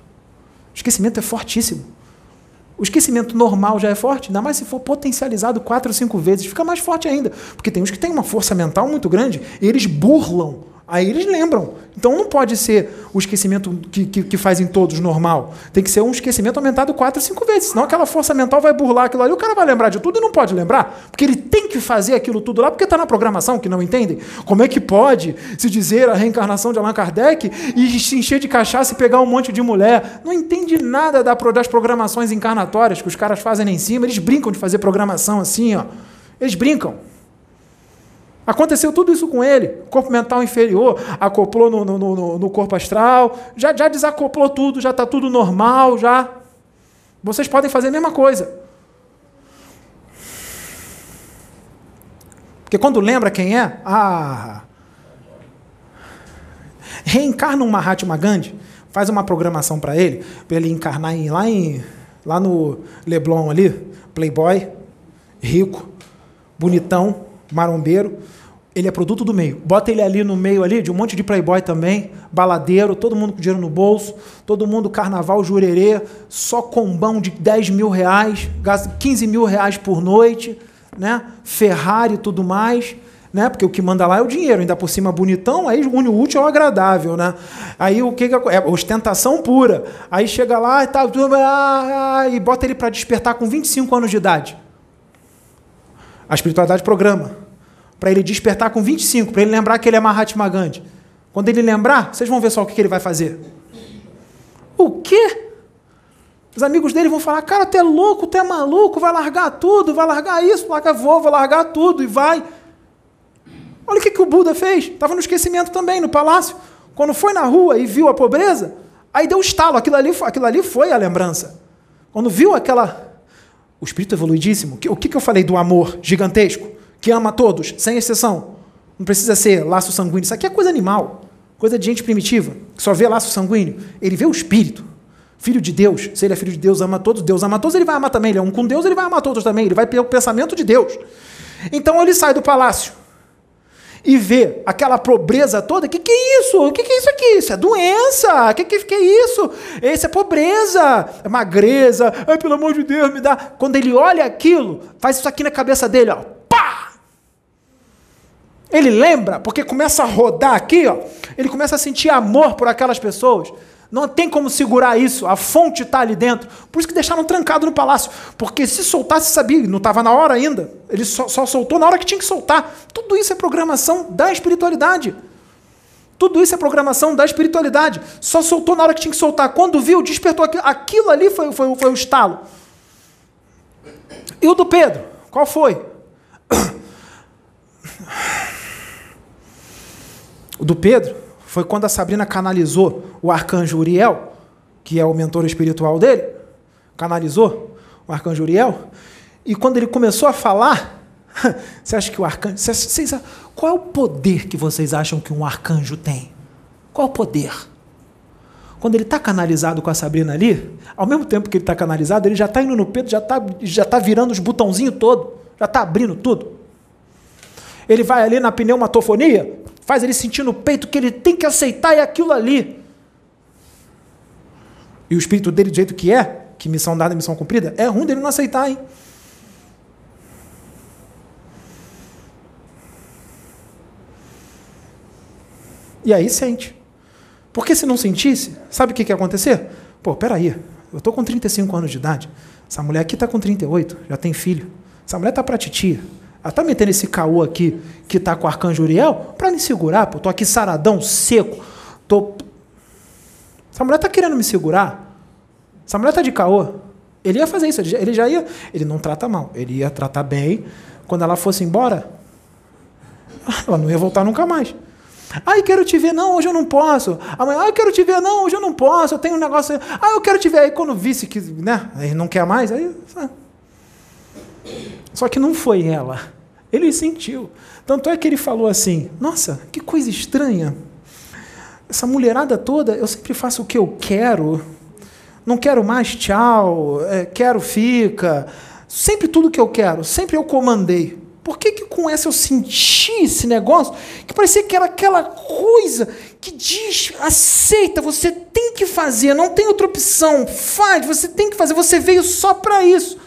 O esquecimento é fortíssimo. O esquecimento normal já é forte, ainda mais se for potencializado quatro ou cinco vezes, fica mais forte ainda. Porque tem uns que têm uma força mental muito grande e eles burlam Aí eles lembram. Então não pode ser o esquecimento que, que, que fazem todos normal. Tem que ser um esquecimento aumentado quatro, cinco vezes. Senão aquela força mental vai burlar aquilo ali. O cara vai lembrar de tudo e não pode lembrar. Porque ele tem que fazer aquilo tudo lá, porque está na programação, que não entendem. Como é que pode se dizer a reencarnação de Allan Kardec e se encher de cachaça e pegar um monte de mulher? Não entende nada das programações encarnatórias que os caras fazem lá em cima. Eles brincam de fazer programação assim, ó. Eles brincam. Aconteceu tudo isso com ele. Corpo mental inferior, acoplou no, no, no, no corpo astral, já, já desacoplou tudo, já está tudo normal, já. Vocês podem fazer a mesma coisa. Porque quando lembra quem é, ah, reencarna um Mahatma Gandhi, faz uma programação para ele, para ele encarnar em, lá, em, lá no Leblon ali, playboy, rico, bonitão, marombeiro, ele é produto do meio. Bota ele ali no meio ali de um monte de playboy também, baladeiro, todo mundo com dinheiro no bolso, todo mundo carnaval, jurerê, só combão de 10 mil reais, gasta 15 mil reais por noite, né? Ferrari e tudo mais. Né? Porque o que manda lá é o dinheiro, ainda por cima bonitão, aí une o útil ao agradável, né? Aí o que, que é ostentação pura. Aí chega lá e tá e bota ele para despertar com 25 anos de idade. A espiritualidade programa para ele despertar com 25, para ele lembrar que ele é Mahatma Gandhi. Quando ele lembrar, vocês vão ver só o que ele vai fazer. O quê? Os amigos dele vão falar: Cara, tu é louco, tu é maluco, vai largar tudo, vai largar isso, larga voo, vai largar tudo e vai. Olha o que, que o Buda fez. Estava no esquecimento também, no palácio. Quando foi na rua e viu a pobreza, aí deu um estalo. Aquilo ali, aquilo ali foi a lembrança. Quando viu aquela. O espírito evoluidíssimo, o que, eu falei do amor gigantesco? que ama todos, sem exceção. Não precisa ser laço sanguíneo. Isso aqui é coisa animal, coisa de gente primitiva, que só vê laço sanguíneo. Ele vê o espírito. Filho de Deus, se ele é filho de Deus, ama todos, Deus ama todos, ele vai amar também. Ele é um com Deus, ele vai amar todos também. Ele vai ter o pensamento de Deus. Então ele sai do palácio e vê aquela pobreza toda. Que, que é isso? O que, que é isso aqui? Isso é doença. Que, que, que é isso? Isso é pobreza, é magreza. Ai, pelo amor de Deus, me dá. Quando ele olha aquilo, faz isso aqui na cabeça dele, ó. Ele lembra, porque começa a rodar aqui, ó, ele começa a sentir amor por aquelas pessoas. Não tem como segurar isso, a fonte está ali dentro. Por isso que deixaram trancado no palácio. Porque se soltasse, sabia, não estava na hora ainda. Ele só, só soltou na hora que tinha que soltar. Tudo isso é programação da espiritualidade. Tudo isso é programação da espiritualidade. Só soltou na hora que tinha que soltar. Quando viu, despertou aquilo. Aquilo ali foi, foi, foi o estalo. E o do Pedro? Qual foi? (coughs) O do Pedro foi quando a Sabrina canalizou o arcanjo Uriel, que é o mentor espiritual dele, canalizou o arcanjo Uriel, e quando ele começou a falar, (laughs) você acha que o arcanjo. Vocês, qual é o poder que vocês acham que um arcanjo tem? Qual é o poder? Quando ele está canalizado com a Sabrina ali, ao mesmo tempo que ele está canalizado, ele já está indo no peito, já está já tá virando os botãozinhos todo, já está abrindo tudo. Ele vai ali na pneumatofonia, faz ele sentir no peito que ele tem que aceitar é aquilo ali. E o espírito dele, do jeito que é, que missão dada, missão cumprida, é ruim dele não aceitar, hein? E aí sente. Porque se não sentisse, sabe o que, que ia acontecer? Pô, peraí, eu estou com 35 anos de idade, essa mulher aqui está com 38, já tem filho. Essa mulher está para titia. Ela está metendo esse caô aqui, que está com o arcanjo Uriel, para me segurar, pô. Estou aqui saradão, seco. Tô... Essa mulher está querendo me segurar. Essa mulher está de caô. Ele ia fazer isso, ele já ia. Ele não trata mal, ele ia tratar bem. Quando ela fosse embora, ela não ia voltar nunca mais. Ai, quero te ver, não, hoje eu não posso. Amanhã, ai, quero te ver, não, hoje eu não posso. Eu tenho um negócio. Ah, eu quero te ver. Aí quando visse que, né, aí não quer mais, aí. Só que não foi ela. Ele sentiu. Tanto é que ele falou assim: Nossa, que coisa estranha. Essa mulherada toda, eu sempre faço o que eu quero. Não quero mais, tchau. É, quero, fica. Sempre tudo que eu quero. Sempre eu comandei. Por que, que com essa eu senti esse negócio que parecia que era aquela coisa que diz, aceita, você tem que fazer, não tem outra opção, faz, você tem que fazer, você veio só para isso.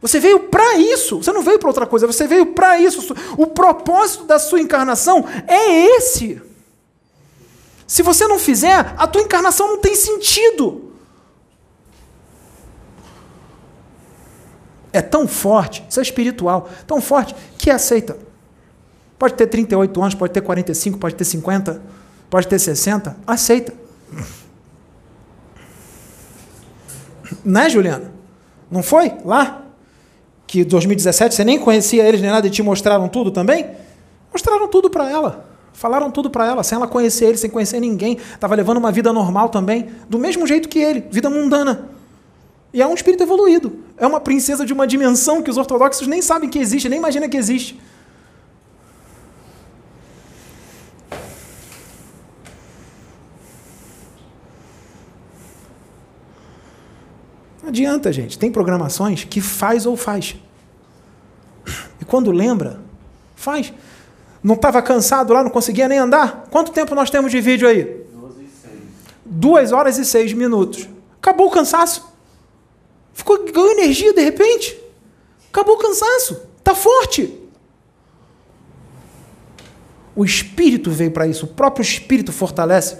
Você veio para isso, você não veio para outra coisa, você veio para isso. O propósito da sua encarnação é esse. Se você não fizer, a tua encarnação não tem sentido. é tão forte, isso é espiritual, tão forte, que aceita. Pode ter 38 anos, pode ter 45, pode ter 50, pode ter 60, aceita. Né, Juliana? Não foi? Lá? Que 2017 você nem conhecia eles nem nada e te mostraram tudo também? Mostraram tudo para ela. Falaram tudo para ela, sem ela conhecer ele, sem conhecer ninguém. Estava levando uma vida normal também, do mesmo jeito que ele, vida mundana. E é um espírito evoluído. É uma princesa de uma dimensão que os ortodoxos nem sabem que existe, nem imaginam que existe. Adianta, gente. Tem programações que faz ou faz. E quando lembra, faz. Não estava cansado lá, não conseguia nem andar? Quanto tempo nós temos de vídeo aí? Duas horas e seis minutos. Acabou o cansaço. Ficou ganhou energia de repente. Acabou o cansaço. Está forte. O Espírito veio para isso. O próprio Espírito fortalece.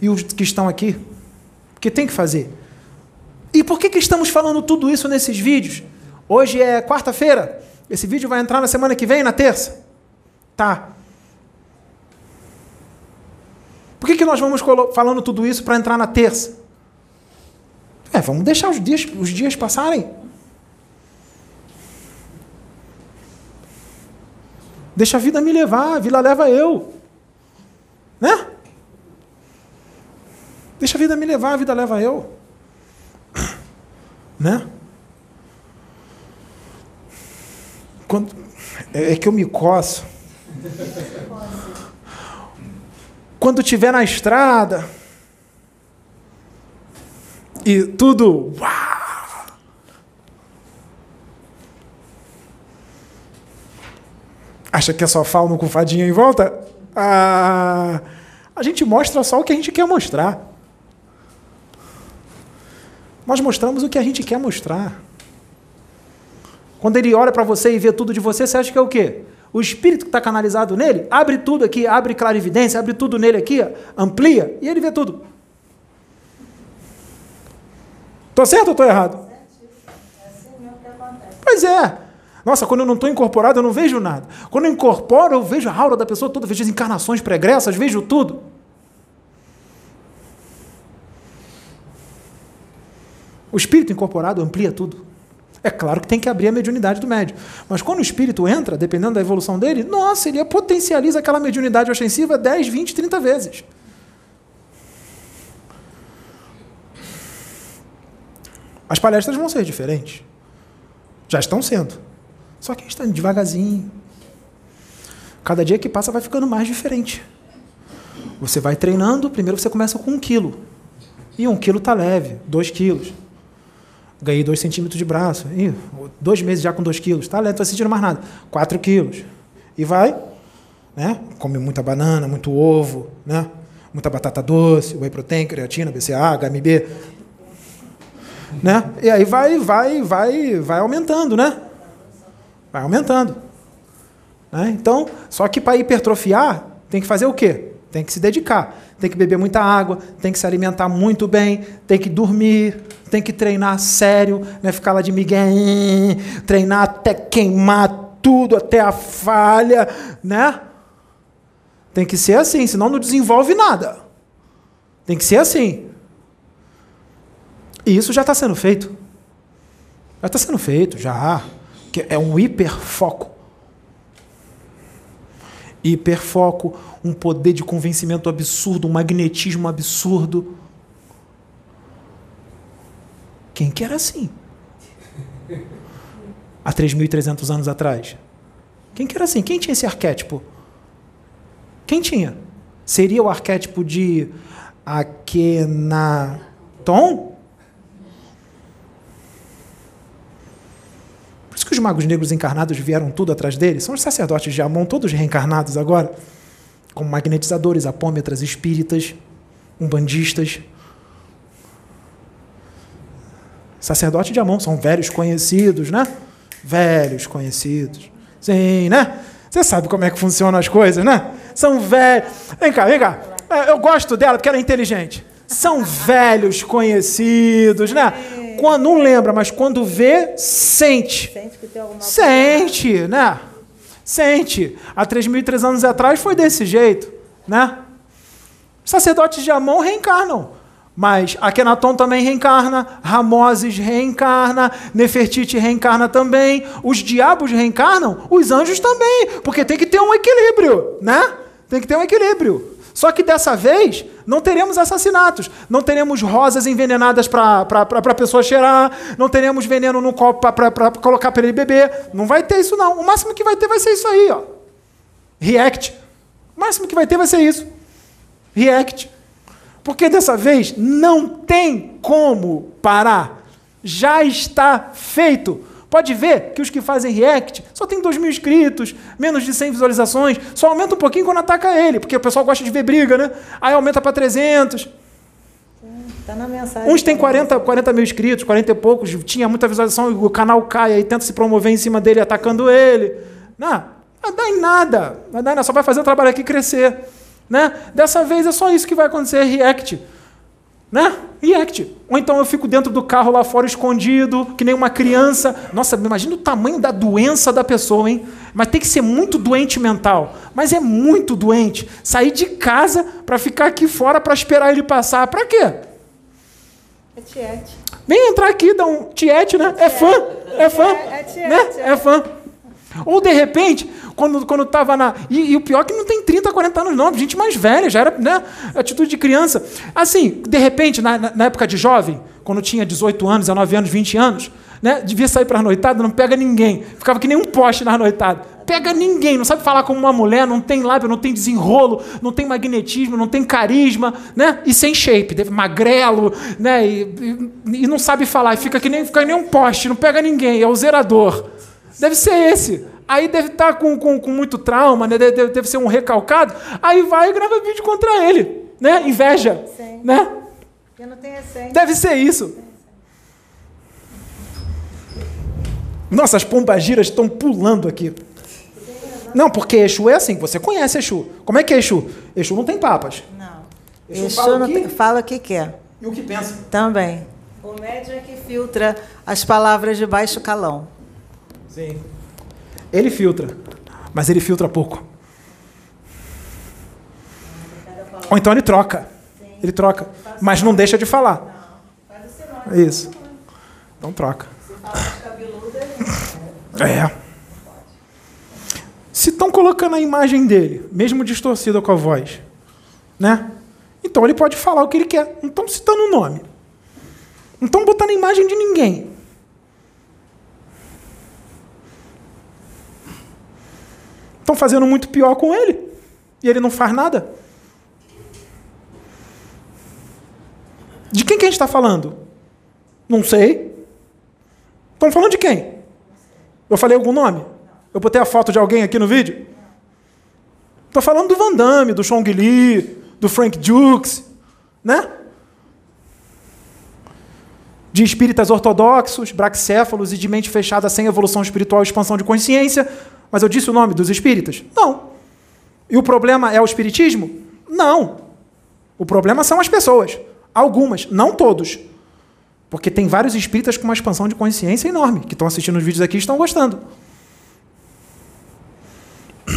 E os que estão aqui, que tem que fazer. E por que, que estamos falando tudo isso nesses vídeos? Hoje é quarta-feira. Esse vídeo vai entrar na semana que vem, na terça. Tá. Por que, que nós vamos falando tudo isso para entrar na terça? É, vamos deixar os dias, os dias passarem. Deixa a vida me levar, a vida leva eu. Né? Deixa a vida me levar, a vida leva eu. Né? Quando, é, é que eu me coço. Quando estiver na estrada, e tudo. Uau! Acha que é só fauno com fadinha em volta? Ah, a gente mostra só o que a gente quer mostrar. Nós mostramos o que a gente quer mostrar. Quando ele olha para você e vê tudo de você, você acha que é o quê? O espírito que está canalizado nele abre tudo aqui, abre clarividência, abre tudo nele aqui, amplia, e ele vê tudo. Estou certo ou estou errado? Pois é. Nossa, quando eu não estou incorporado, eu não vejo nada. Quando eu incorporo, eu vejo a aura da pessoa toda, vejo as encarnações pregressas, vejo tudo. O espírito incorporado amplia tudo. É claro que tem que abrir a mediunidade do médium. Mas quando o espírito entra, dependendo da evolução dele, nossa, ele potencializa aquela mediunidade ostensiva 10, 20, 30 vezes. As palestras vão ser diferentes. Já estão sendo. Só que a gente está devagarzinho. Cada dia que passa vai ficando mais diferente. Você vai treinando, primeiro você começa com um quilo. E um quilo está leve, dois quilos. Ganhei dois centímetros de braço. Ih, dois meses já com dois quilos. Tá não estou sentindo mais nada. Quatro quilos. E vai, né? Come muita banana, muito ovo, né? Muita batata doce, whey protein, creatina, BCA, HMB. Né? E aí vai, vai, vai, vai aumentando, né? Vai aumentando. Né? Então, só que para hipertrofiar, tem que fazer o quê? Tem que se dedicar. Tem que beber muita água, tem que se alimentar muito bem, tem que dormir, tem que treinar sério, né? ficar lá de miguel, treinar até queimar tudo, até a falha, né? Tem que ser assim, senão não desenvolve nada. Tem que ser assim. E isso já está sendo feito. Já está sendo feito, já. É um hiperfoco. Hiperfoco, um poder de convencimento absurdo, um magnetismo absurdo. Quem que era assim? Há 3.300 anos atrás. Quem que era assim? Quem tinha esse arquétipo? Quem tinha? Seria o arquétipo de Akenaton? Isso que os magos negros encarnados vieram tudo atrás deles. São os sacerdotes de Amon, todos reencarnados agora, como magnetizadores, apômetras, espíritas, umbandistas. Sacerdote de Amon são velhos conhecidos, né? Velhos conhecidos. Sim, né? Você sabe como é que funcionam as coisas, né? São velhos. Vem cá, vem cá. É, eu gosto dela porque ela é inteligente. São velhos conhecidos, né? Quando, não lembra, mas quando vê, sente. Sente que tem alguma coisa. Sente, né? Sente. Há 3.300 anos atrás foi desse jeito, né? Sacerdotes de Amon reencarnam. Mas Akenaton também reencarna, Ramoses reencarna, Nefertiti reencarna também, os diabos reencarnam, os anjos também, porque tem que ter um equilíbrio, né? Tem que ter um equilíbrio. Só que dessa vez não teremos assassinatos, não teremos rosas envenenadas para a pessoa cheirar, não teremos veneno no copo para colocar para ele beber. Não vai ter isso, não. O máximo que vai ter vai ser isso aí, ó. React. O máximo que vai ter vai ser isso. React. Porque dessa vez não tem como parar. Já está feito. Pode ver que os que fazem react só tem 2 mil inscritos, menos de 100 visualizações, só aumenta um pouquinho quando ataca ele, porque o pessoal gosta de ver briga, né? Aí aumenta para 300. Tá na mensagem. Uns têm 40, 40 mil inscritos, 40 e poucos, tinha muita visualização e o canal cai, aí tenta se promover em cima dele atacando ele. Não, não dá em nada, não dá em nada, só vai fazer o trabalho aqui crescer. Né? Dessa vez é só isso que vai acontecer, react. Né? React. Ou então eu fico dentro do carro lá fora escondido, que nem uma criança. Nossa, imagina o tamanho da doença da pessoa, hein? Mas tem que ser muito doente mental. Mas é muito doente. Sair de casa para ficar aqui fora para esperar ele passar. Para quê? É tiete. Vem entrar aqui, dá um tiete, né? É fã. É fã. É, é tiete. Né? É fã. Ou de repente, quando, quando tava na. E, e, o pior é que não tem 30, 40 anos, não, gente mais velha, já era né, atitude de criança. Assim, de repente, na, na época de jovem, quando tinha 18 anos, 19 anos, 20 anos, né, devia sair para a noitada, não pega ninguém. Ficava que nem um poste na noitada. Pega ninguém, não sabe falar como uma mulher, não tem lábio, não tem desenrolo, não tem magnetismo, não tem carisma, né? E sem shape, magrelo, né? E, e, e não sabe falar, e fica que nem, fica que nem um poste, não pega ninguém, é o zerador. Deve ser esse. Aí deve estar com, com, com muito trauma, né? deve, deve ser um recalcado. Aí vai e grava vídeo contra ele. Né? Inveja. Sim. Né? Eu não tenho essência. Deve ser isso. Nossa, as pombagiras estão pulando aqui. Não, porque Exu é assim, você conhece Exu. Como é que é Exu? Exu não tem papas. Não. Exu, Exu fala, não o que, tem- fala o que quer. e o que pensa. Também. O médium é que filtra as palavras de baixo calão. Sim. Ele filtra, mas ele filtra pouco. Ou então ele troca. Ele troca, mas não deixa de falar. Isso. Então troca. É. Se estão colocando a imagem dele, mesmo distorcida com a voz, né? Então ele pode falar o que ele quer. Não estão citando o nome. Não estão botando a imagem de ninguém. Estão fazendo muito pior com ele. E ele não faz nada. De quem que a gente está falando? Não sei. Estão falando de quem? Eu falei algum nome? Eu botei a foto de alguém aqui no vídeo? Estou falando do Van Damme, do Chong Li, do Frank Dukes, né? De espíritas ortodoxos, braxéfalos e de mente fechada sem evolução espiritual e expansão de consciência. Mas eu disse o nome dos espíritas? Não. E o problema é o espiritismo? Não. O problema são as pessoas. Algumas, não todos. Porque tem vários espíritas com uma expansão de consciência enorme, que estão assistindo os vídeos aqui e estão gostando. (coughs)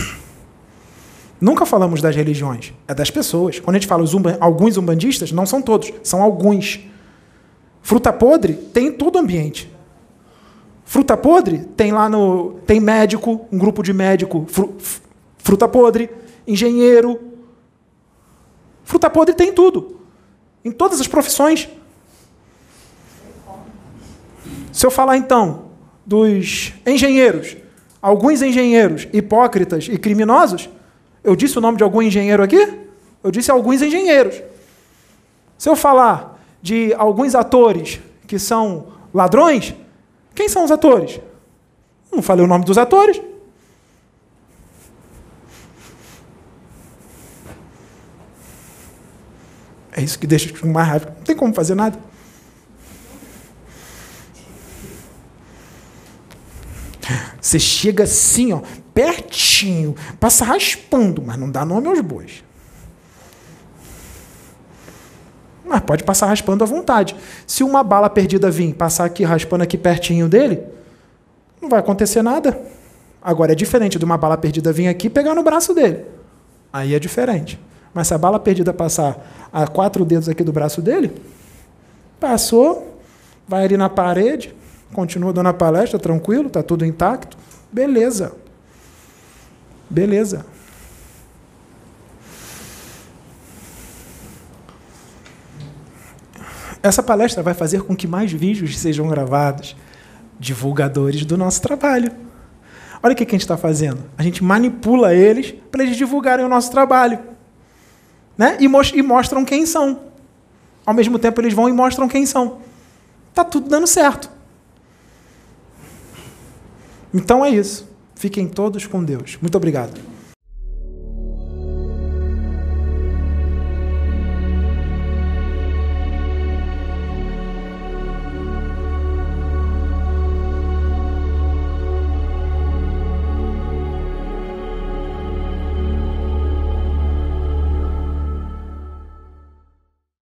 Nunca falamos das religiões, é das pessoas. Quando a gente fala os alguns umbandistas, não são todos, são alguns. Fruta podre tem em todo o ambiente. Fruta podre tem lá no. Tem médico, um grupo de médico, fru, fruta podre, engenheiro. Fruta podre tem tudo. Em todas as profissões. Se eu falar então dos engenheiros, alguns engenheiros hipócritas e criminosos, eu disse o nome de algum engenheiro aqui? Eu disse alguns engenheiros. Se eu falar de alguns atores que são ladrões, quem são os atores? Não falei o nome dos atores. É isso que deixa com mais raiva. Não tem como fazer nada. Você chega assim, ó, pertinho, passa raspando, mas não dá nome aos bois. Mas pode passar raspando à vontade. Se uma bala perdida vir, passar aqui raspando aqui pertinho dele, não vai acontecer nada. Agora é diferente de uma bala perdida vir aqui e pegar no braço dele. Aí é diferente. Mas se a bala perdida passar a quatro dedos aqui do braço dele, passou, vai ali na parede, continua dando a palestra, tranquilo, está tudo intacto. Beleza. Beleza. Essa palestra vai fazer com que mais vídeos sejam gravados, divulgadores do nosso trabalho. Olha o que a gente está fazendo. A gente manipula eles para eles divulgarem o nosso trabalho. Né? E, mostram quem são. Ao mesmo tempo, eles vão e mostram quem são. Está tudo dando certo. Então é isso. Fiquem todos com Deus. Muito obrigado.